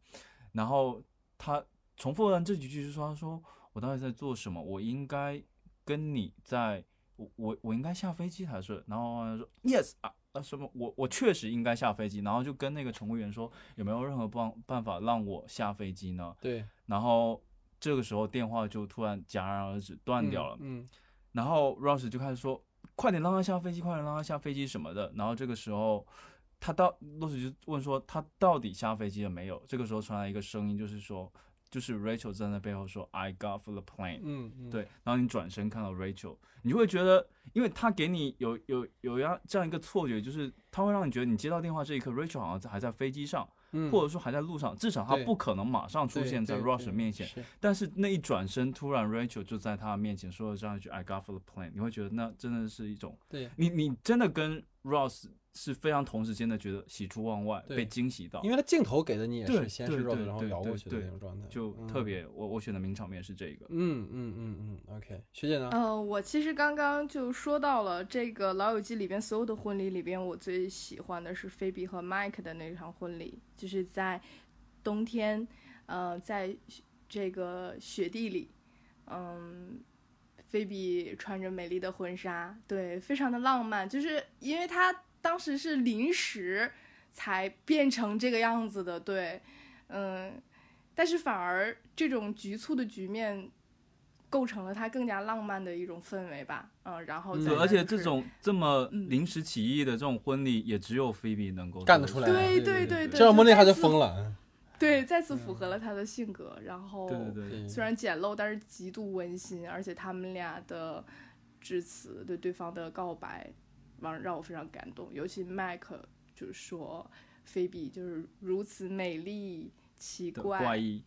然后他重复了这几句，就说他说我到底在做什么？我应该跟你在，我我我应该下飞机才是。然后他说 Yes 啊啊什么？我我确实应该下飞机。然后就跟那个乘务员说有没有任何办办法让我下飞机呢？对，然后这个时候电话就突然戛然而止，断掉了。嗯，然后 Ross 就开始说：“快点让他下飞机，快点让他下飞机什么的。”然后这个时候，他到 Ross 就问说：“他到底下飞机了没有？”这个时候传来一个声音，就是说，就是 Rachel 站在背后说：“I got for the plane。”嗯嗯，对，然后你转身看到 Rachel，你就会觉得，因为他给你有有有样这样一个错觉，就是他会让你觉得你接到电话这一刻，Rachel 好像在还在飞机上，嗯，或者说还在路上，至少他不可能马上出现在 Ross 对面前。是但是那一转身，突然 Rachel 就在他面前说了这样一句 "I got for the plane"，你会觉得那真的是一种对，你你真的跟 Ross 是非常同时间的觉得喜出望外，被惊喜到因，为他镜头给的你也是先是对 Rose，对然后对对摇过去的那种状态，就嗯特别我我选的名场面是这个。嗯嗯嗯嗯，OK，学姐呢？呃，我其实刚刚就说到了这个《老友记》里边所有的婚礼里边，我最喜欢的是菲比和 Mike 的那场婚礼，就是在冬天，呃，在这个雪地里，嗯，菲比穿着美丽的婚纱，对，非常的浪漫，就是因为她当时是临时才变成这个样子的，对，嗯，但是反而这种局促的局面。构成了它更加浪漫的一种氛围吧，嗯，然后而且这种这么嗯临时起意的这种婚礼，也只有菲比能够干得出来，对对对对对这样莫妮卡就疯了，对，再次符合了他的性格。然后对对对，对虽然简陋，但是极度温馨，而且他们俩的致辞对对方的告白，让让我非常感动。尤其麦克就是说，菲比就是如此美丽、奇怪，怪异，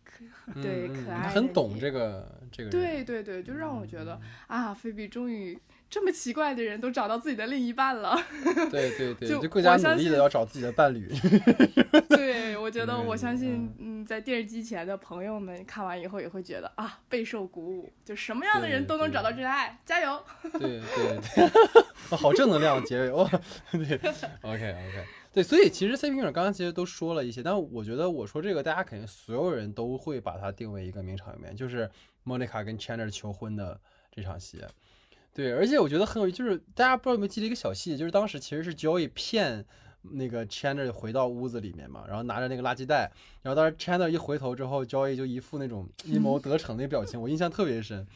对可爱很懂这个这个，对对对，就让我觉得啊，菲比终于这么奇怪的人都找到自己的另一半了。[laughs] 对对对，就就更加努力的要找自己的伴侣。[laughs] 对，我觉得我相信，嗯，在电视机前的朋友们看完以后也会觉得啊，备受鼓舞，就什么样的人都能找到真爱，加油！对对对，[laughs] 哦好正能量结尾哦！对，OK OK，对，所以其实 CP 名刚刚其实都说了一些，但我觉得我说这个，大家肯定所有人都会把它定为一个名场面，就是 Monica 跟 Chandler 求婚的这场戏。对，而且我觉得很有意思，就是大家不知道有没有记得一个小细节，就是当时其实是 Joey 骗那个 Chandler 回到屋子里面嘛，然后拿着那个垃圾袋，然后当时 Chandler 一回头之后，Joey 就一副那种阴谋得逞的表情，我印象特别深。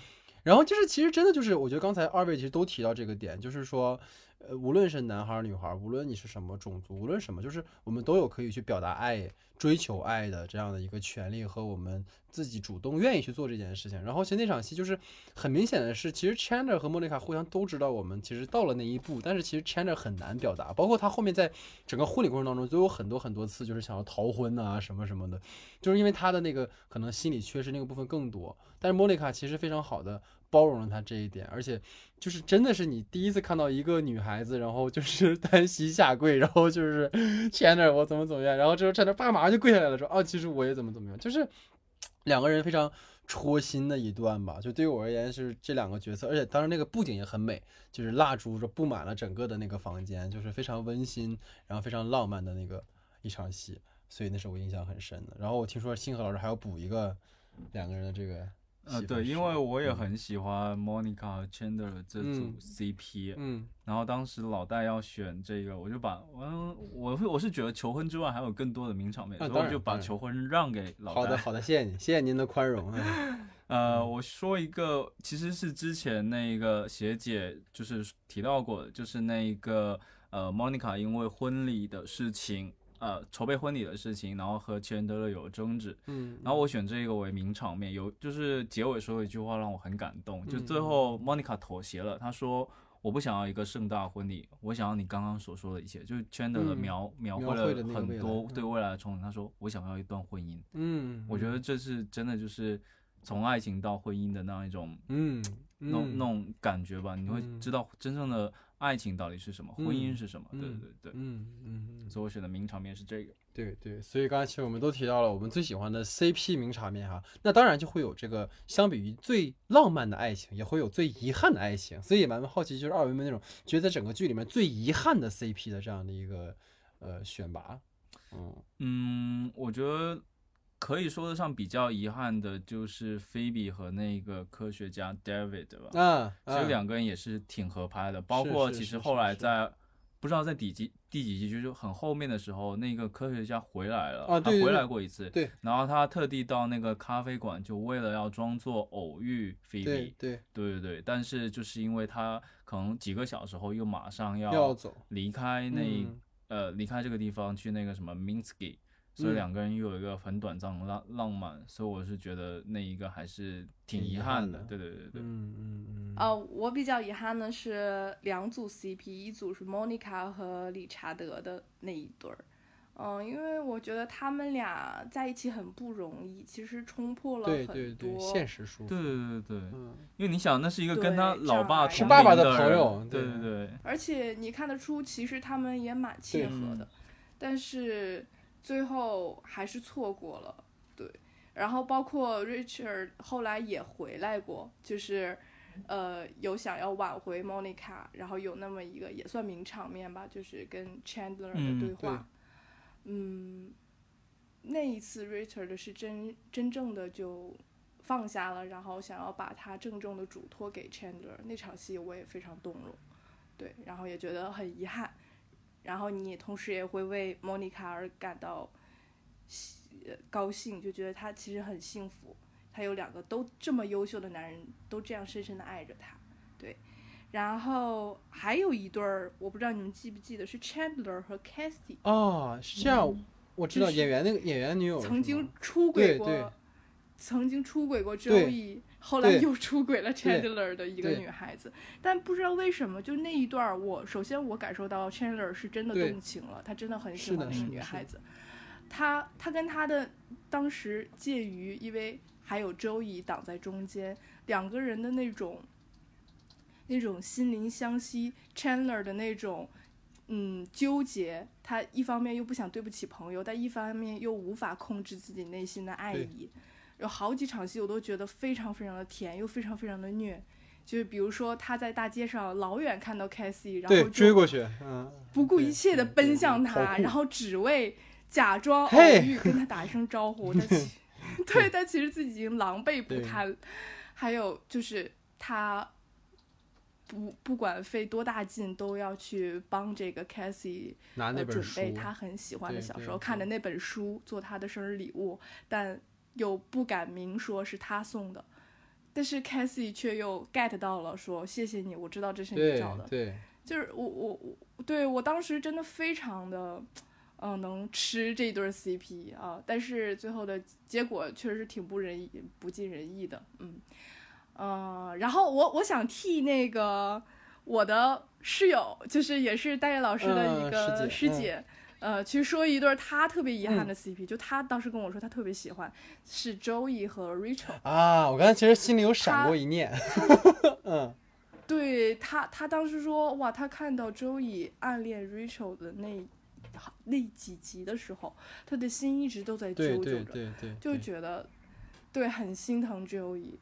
然后就是，其实真的就是，我觉得刚才二位其实都提到这个点，就是说，呃，无论是男孩女孩，无论你是什么种族，无论什么，就是我们都有可以去表达爱、追求爱的这样的一个权利和我们自己主动愿意去做这件事情。然后其实那场戏就是很明显的是，其实 Chandler 和莫妮卡互相都知道我们其实到了那一步，但是其实 Chandler 很难表达，包括他后面在整个婚礼过程当中都有很多很多次就是想要逃婚呐、什么什么的，就是因为他的那个可能心理缺失那个部分更多。但是莫妮卡其实非常好的包容了他这一点，而且就是真的是你第一次看到一个女孩子，然后就是 [laughs] 单膝下跪，然后就是前头我怎么怎么样，然后之后前头爸马上就跪下来了，说哦其实我也怎么怎么样，就是两个人非常戳心的一段吧。就对于我而言是这两个角色，而且当时那个布景也很美，就是蜡烛布满了整个的那个房间，就是非常温馨，然后非常浪漫的那个一场戏，所以那是我印象很深的。然后我听说星河老师还要补一个两个人的这个。呃，对，因为？我也很喜欢 Monica 和 Chandler 这组嗯。CP，、嗯。然后当时老戴要选这个，我就把嗯我会我是觉得求婚之外还有更多的名场面，啊所以我就把求婚让给老戴。好的，好的，谢谢你，谢谢您的宽容。[laughs] 嗯。呃，我说一个，其实是之前那个学姐就是提到过的，就是那个呃，Monica 因为婚礼的事情，呃，筹备婚礼的事情，然后和 Chandler 有争执，嗯，然后我选这个为名场面，有就是结尾说了一句话让我很感动，就嗯最后 Monica 妥协了，她说。我不想要一个盛大婚礼，我想要你刚刚所说的一切，就是 Chandler 嗯描、描描绘了很多对未来的憧憬。他说我想要一段婚姻，嗯，我觉得这是真的，就是从爱情到婚姻的那样一种嗯，那那种感觉吧，你会嗯知道真正的爱情到底是什么，婚姻是什么。对嗯对对，嗯嗯嗯，所以我选的名场面是这个。对对，所以刚才其实我们都提到了我们最喜欢的 CP 名场面哈，那当然就会有这个相比于最浪漫的爱情，也会有最遗憾的爱情，所以也蛮好奇，就是二位们那种觉得在整个剧里面最遗憾的 CP 的这样的一个呃选拔，嗯嗯，我觉得可以说得上比较遗憾的就是菲比和那个科学家 David 吧。啊，其实两个人也是挺合拍的，包括其实后来在不知道在第几第几集，就是很后面的时候，那个科学家回来了，他回来过一次，对。然后他特地到那个咖啡馆，就为了要装作偶遇菲比，对对。对对对，但是就是因为他可能几个小时后又马上要要走，离开那、嗯。呃离开这个地方去那个什么 Minsky，所以嗯。两个人又有一个很短暂的浪浪漫，所以我是觉得那一个还是挺挺遗遗憾的。憾对对对对，嗯嗯嗯，呃，我比较遗憾的是两组 CP，一组是 Monica 和理查德的那一对儿。嗯，因为我觉得他们俩在一起很不容易，其实冲破了对很对对，多。现实束缚，对对对对，嗯。因为你想，那是一个跟他老爸障碍同是爸爸的龄的朋友对对对。对，而且你看得出，其实他们也蛮契合的，嗯。但是最后还是错过了。对，然后包括 Richard 后来也回来过，就是呃有想要挽回 Monica，然后有那么一个也算名场面吧，就是跟 Chandler 嗯的对话。嗯那一次 Richard 是真真正的就放下了，然后想要把他郑重的嘱托给 Chandler，那场戏我也非常动容。对，然后也觉得很遗憾，然后你也同时也会为莫妮卡而感到喜呃高兴，就觉得她其实很幸福，她有两个都这么优秀的男人，都这样深深的爱着她，对。然后还有一对儿，我不知道你们记不记得，是 Chandler 和 Cassie 哦，是这样，我知道就是演员那个演员女友曾经出轨过，对。对曾经出轨过周对易，后来又出轨了 Chandler 的一个女孩子，但不知道为什么，就那一段儿，我首先我感受到 Chandler 是真的动情了，他真的很喜欢那个女孩子，他他跟他的当时介于，因为还有周乙挡在中间，两个人的那种那种心灵相惜，Chandler 的那种嗯纠结，他一方面又不想对不起朋友，但一方面又无法控制自己内心的爱对意。有好几场戏我都觉得非常非常的甜，又非常非常的虐。就是比如说他在大街上老远看到 Cassie，然后追过去，嗯，不顾一切的奔向他，酷然后只为假装偶遇跟他打一声招呼。[laughs] 但其 [laughs] 对，但其实自己已经狼狈不堪。还有就是他不不管费多大劲，都要去帮这个 Cassie 拿那呃准本书，备他很喜欢的小时候看的那本书，做他的生日礼物，但又不敢明说是他送的。但是 Cassie 却又 get 到了，说谢谢你，我知道这是你找的。对，就是我我我，对我当时真的非常的，嗯、能吃这对 CP 啊，但是最后的结果确实是挺不人意、不尽人意的，嗯，呃，然后我我想替那个我的室友，就是也是大叶老师的一嗯个师姐师姐。呃，去说一对儿他特别遗憾嗯的 CP，、就他当时跟我说他特别喜欢是 Joey 和 Rachel，啊，我刚才其实心里有闪过一念，嗯，[laughs] 对他，他当时说，哇，他看到周易暗恋 Rachel 的那那几集的时候，他的心一直都在揪揪着，对对对，就对觉得对很心疼 Joey，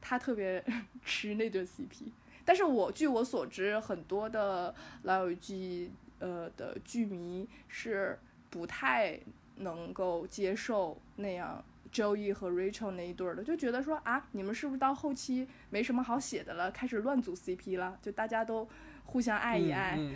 他特别 [laughs] 吃那对 CP。但是我据我所知，很多的老友记呃的剧迷是不太能够接受那样 Joey 和 Rachel 那一对儿的，就觉得说啊，你们是不是到后期没什么好写的了，开始乱组 CP 了？就大家都互相爱一爱。[laughs]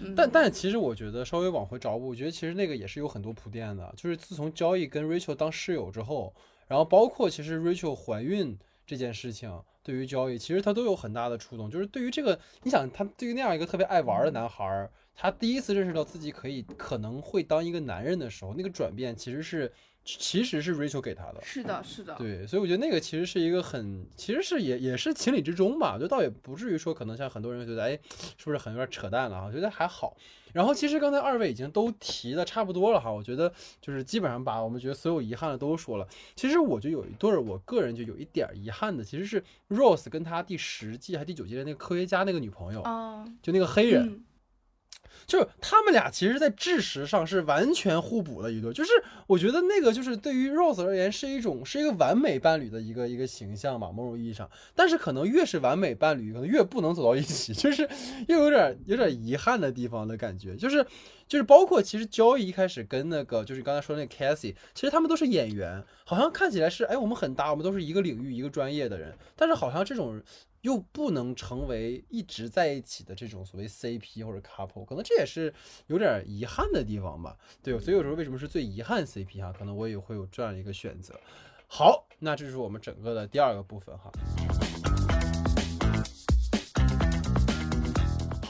[laughs] 但但其实我觉得稍微往回找补，我觉得其实那个也是有很多铺垫的。就是自从 Joey 跟 Rachel 当室友之后，然后包括其实 Rachel 怀孕这件事情，对于交易其实他都有很大的触动。就是对于这个，你想他对于那样一个特别爱玩的男孩儿，他第一次认识到自己可以可能会当一个男人的时候，那个转变其实是其实是 Rachel 给他的。是的，是的，对，所以我觉得那个其实是一个很，其实是也也是情理之中吧，就倒也不至于说可能像很多人觉得，哎，是不是很有点扯淡了哈？我觉得还好。然后其实刚才二位已经都提的差不多了哈，我觉得就是基本上把我们觉得所有遗憾的都说了。其实我就有一对儿，我个人就有一点儿遗憾的，其实是 Rose 跟他第十季还第九季的那个科学家那个女朋友，啊，就那个黑人，嗯就是他们俩其实，在知识上是完全互补的一对。就是我觉得那个就是对于 Rose 而言是一种是一个完美伴侣的一个一个形象吧，某种意义上。但是可能越是完美伴侣，可能越不能走到一起，[laughs] 就是又有点有点遗憾的地方的感觉。就是就是包括其实 joe 一开始跟那个就是刚才说那个 Cassie，其实他们都是演员，好像看起来是哎我们很搭，我们都是一个领域一个专业的人，但是好像这种。又不能成为一直在一起的这种所谓 CP 或者 couple，可能这也是有点遗憾的地方吧。对，所以有时候为什么是最遗憾 CP 哈，可能我也会有这样一个选择。好，那这是我们整个的第二个部分哈。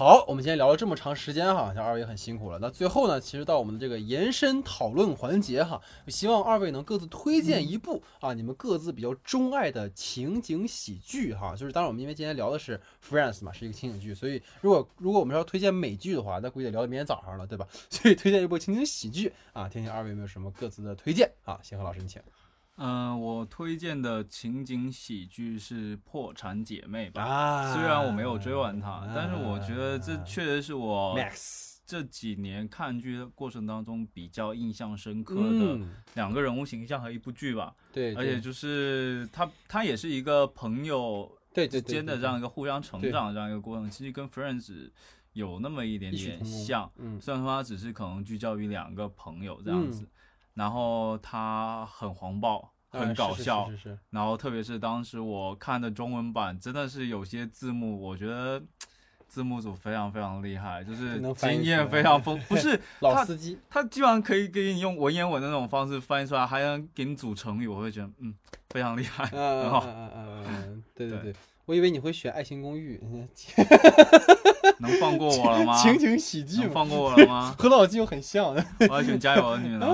好，我们今天聊了这么长时间哈，像二位也很辛苦了。那最后呢，其实到我们的这个延伸讨论环节哈，希望二位能各自推荐一部啊，你们各自比较钟爱的情景喜剧哈。就是当然我们因为今天聊的是 Friends 嘛，是一个情景剧，所以如果如果我们要推荐美剧的话，那估计得聊到明天早上了，对吧？所以推荐一部情景喜剧啊，听听二位有没有什么各自的推荐啊？先和老师，你请。嗯、我推荐的情景喜剧是《破产姐妹》吧。啊。虽然我没有追完它，但是我觉得这确实是我这几年看剧的过程当中比较印象深刻的嗯，两个人物形象和一部剧吧。对，而且就是它，它也是一个朋友之间的这样一个互相成长的这样一个过程，其实跟 Friends 有那么一点点像。嗯。虽然说它只是可能聚焦于两个朋友这样子，嗯然后它很黄暴，很啊是是搞笑，是是是然后特别是当时我看的中文版，真的是有些字幕，我觉得 [tsk] 字幕组非常非常厉害，就是经验非常 [laughs] 丰，不是老司机，他基本上可以给你用文言文的那种方式翻译出来，还能给你组成语，我会觉得嗯非常厉害，嗯嗯很好，嗯嗯嗯，对对对对，我以为你会选《爱情公寓》[laughs] 能放过我了吗？[laughs] 情景喜剧，能放过我了吗？和老纪又很像。我要选加油的女呢。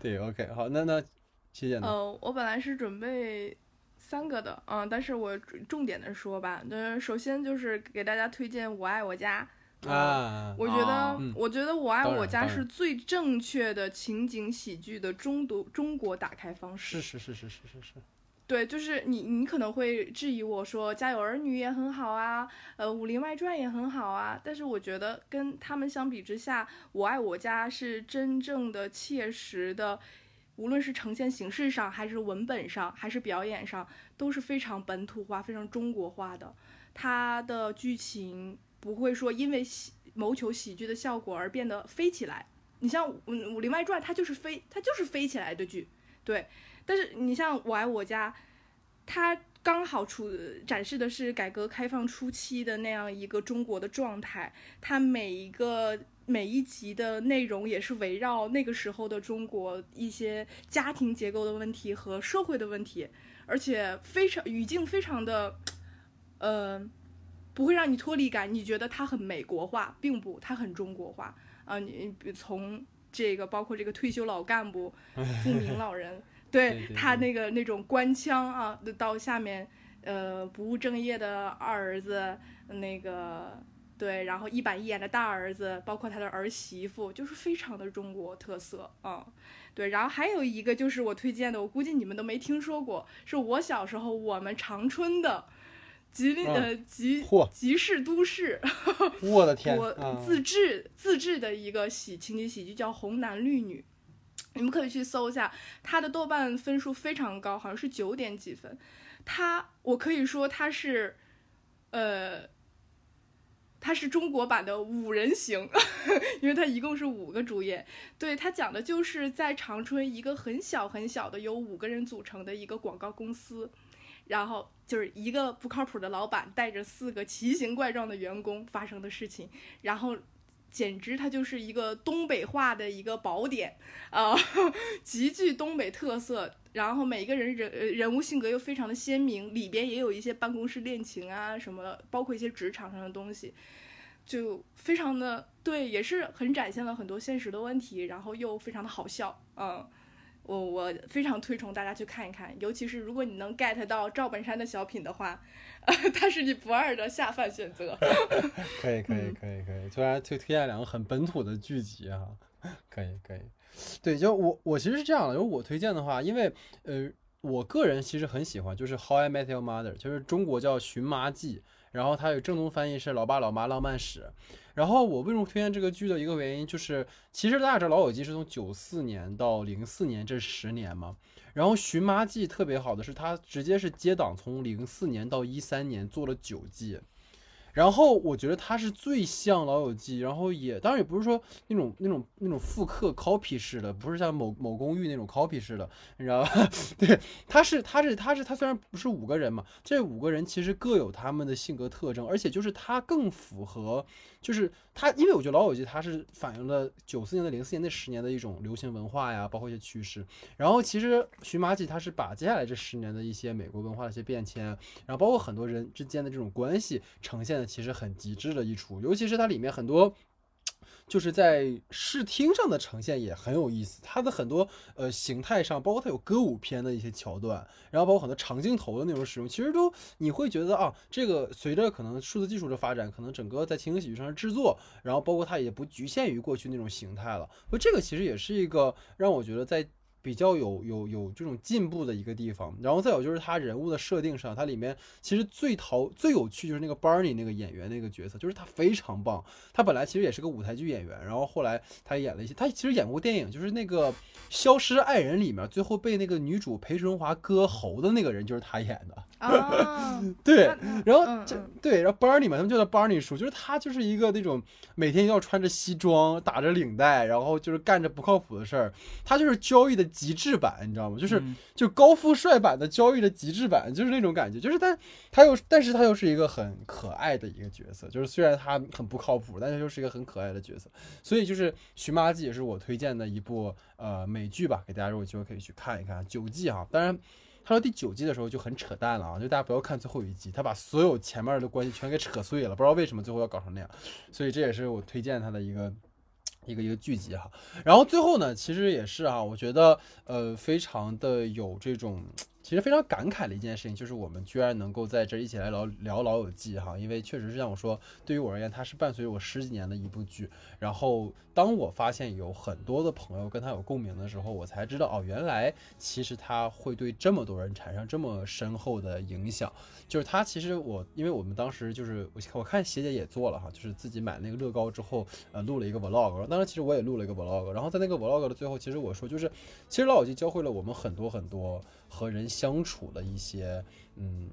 对，OK，好，那那谢谢。呃，我本来是准备三个的，嗯，但是我重点的说吧，呃，首先就是给大家推荐《我爱我家》呃啊，我觉得，我觉得《我爱我家是最正确的情景喜剧的中国中国打开方式。是是是是是是是，对，就是你，你可能会质疑我说《家有儿女》也很好啊，呃，《武林外传》也很好啊，但是我觉得跟他们相比之下，《我爱我家》是真正的切实的，无论是呈现形式上，还是文本上，还是表演上，都是非常本土化、非常中国化的。它的剧情不会说因为喜谋求喜剧的效果而变得飞起来。你像《武武林外传》，它就是飞，它就是飞起来的剧，对。但是你像《我爱我家》，它刚好出展示的是改革开放初期的那样一个中国的状态，它每一个每一集的内容也是围绕那个时候的中国一些家庭结构的问题和社会的问题，而且非常语境非常的，呃，不会让你脱离感，你觉得它很美国化，并不，它很中国化啊。你从这个包括这个退休老干部、[laughs] 富民老人。对他那个那种官腔啊，到下面，呃，不务正业的二儿子，那个对，然后一板一眼的大儿子，包括他的儿媳妇，就是非常的中国特色啊。对，然后还有一个就是我推荐的，我估计你们都没听说过，是我小时候我们长春的吉林的吉吉市都市，我的天，我自制自制的一个喜情景喜剧叫《红男绿女》。你们可以去搜一下，它的豆瓣分数非常高，好像是九点几分。它，我可以说它是，呃，它是中国版的五人行，[laughs] 因为它一共是五个主演。对，它讲的就是在长春一个很小很小的由五个人组成的一个广告公司，然后就是一个不靠谱的老板带着四个奇形怪状的员工发生的事情，然后。简直它就是一个东北话的一个宝典啊，[laughs] 极具东北特色。然后每一个人人人物性格又非常的鲜明，里边也有一些办公室恋情啊什么的，包括一些职场上的东西，就非常的对，也是很展现了很多现实的问题，然后又非常的好笑，嗯。我我非常推崇大家去看一看，尤其是如果你能 get 到赵本山的小品的话，[laughs] 呃它是你不二的下饭选择。可以可以可以可以，突然推推荐两个很本土的剧集哈，可以可以。对，就我我其实是这样的，如果我推荐的话，因为呃，我个人其实很喜欢，就是《How I Met Your Mother》，就是中国叫《寻妈记》，然后它有正宗翻译是《老爸老妈浪漫史》。然后我为什么推荐这个剧的一个原因，就是其实大家知道《老友记》是从九四年到零四年这十年嘛，然后《寻妈记》特别好的是它直接是接档，从零四年到一三年做了九季。然后我觉得它是最像《老友记》，然后也当然也不是说那种那种那种复刻 copy 式的，不是像某某公寓那种 copy 式的，你知道吧？[laughs] 对，它是它是它是它虽然不是五个人嘛，这五个人其实各有他们的性格特征，而且就是它更符合，就是它，因为我觉得《老友记》它是反映了九四年的零四年那十年的一种流行文化呀，包括一些趋势。然后其实《寻麻记》它是把接下来这十年的一些美国文化的一些变迁，然后包括很多人之间的这种关系呈现其实很极致的一出，尤其是它里面很多，就是在视听上的呈现也很有意思。它的很多呃形态上，包括它有歌舞片的一些桥段，然后包括很多长镜头的那种使用，其实都你会觉得啊，这个随着可能数字技术的发展，可能整个在情景喜剧上的制作，然后包括它也不局限于过去那种形态了。所以这个其实也是一个让我觉得在。比较有有有这种进步的一个地方，然后再有就是他人物的设定上，它里面其实最淘最有趣就是那个 Barney 那个演员那个角色，就是他非常棒。他本来其实也是个舞台剧演员，然后后来他演了一些，他其实演过电影，就是那个《消失爱人》里面最后被那个女主裴淳华割喉的那个人，就是他演的。啊，[laughs] 对，然后这对，然后 Barney 嘛，他们叫他 Barney 叔，就是他就是一个那种每天要穿着西装，打着领带，然后就是干着不靠谱的事儿，他就是交易的。极致版，你知道吗？就是就高富帅版的交易的极致版，就是那种感觉。就是但他又，但是他又是一个很可爱的一个角色。就是虽然他很不靠谱，但是又是一个很可爱的角色。所以就是《寻妈记》也是我推荐的一部呃美剧吧，给大家如果机会可以去看一看。九季哈，当然他到第九季的时候就很扯淡了啊，就大家不要看最后一集，他把所有前面的关系全给扯碎了，不知道为什么最后要搞成那样。所以这也是我推荐他的一个。一个一个聚集哈，然后最后呢，其实也是啊，我觉得呃，非常的有这种其实非常感慨的一件事情，就是我们居然能够在这一起来聊聊《老友记》哈，因为确实是像我说，对于我而言，它是伴随我十几年的一部剧。然后当我发现有很多的朋友跟他有共鸣的时候，我才知道哦，原来其实他会对这么多人产生这么深厚的影响。就是他其实我，因为我们当时就是我我看鞋姐也做了哈，就是自己买那个乐高之后，呃，录了一个 vlog。当然，其实我也录了一个 vlog。然后在那个 vlog 的最后，其实我说就是，其实《老友记》教会了我们很多很多。和人相处的一些嗯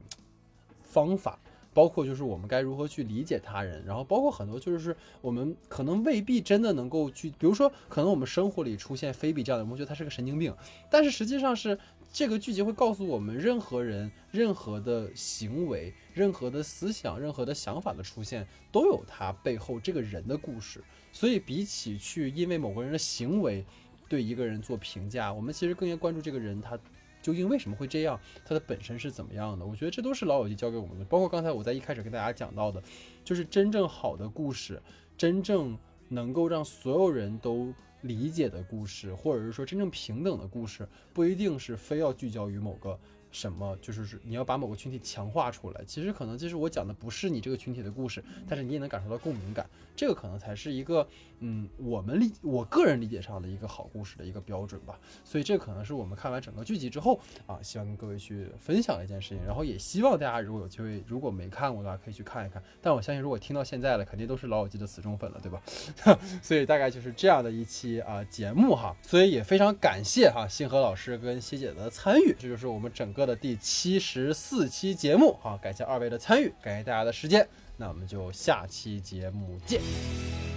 方法，包括就是我们该如何去理解他人，然后包括很多就是我们可能未必真的能够去，比如说可能我们生活里出现菲比这样的人，我们觉得他是个神经病，但是实际上是这个剧集会告诉我们，任何人、任何的行为、任何的思想、任何的想法的出现，都有他背后这个人的故事。所以比起去因为某个人的行为对一个人做评价，我们其实更应该关注这个人他。究竟为什么会这样？它的本身是怎么样的？我觉得这都是老友记教给我们的。包括刚才我在一开始跟大家讲到的，就是真正好的故事，真正能够让所有人都理解的故事，或者是说真正平等的故事，不一定是非要聚焦于某个。什么就是是你要把某个群体强化出来，其实可能就是我讲的不是你这个群体的故事，但是你也能感受到共鸣感，这个可能才是一个嗯我们理我个人理解上的一个好故事的一个标准吧。所以这可能是我们看完整个剧集之后啊，希望跟各位去分享的一件事情。然后也希望大家如果有机会，如果没看过的话，可以去看一看。但我相信如果听到现在了，肯定都是老友记的死忠粉了，对吧？[laughs] 所以大概就是这样的一期啊节目哈。所以也非常感谢哈星河老师跟希姐的参与，这就是我们整个。的第七十四期节目，好，感谢二位的参与，感谢大家的时间，那我们就下期节目见。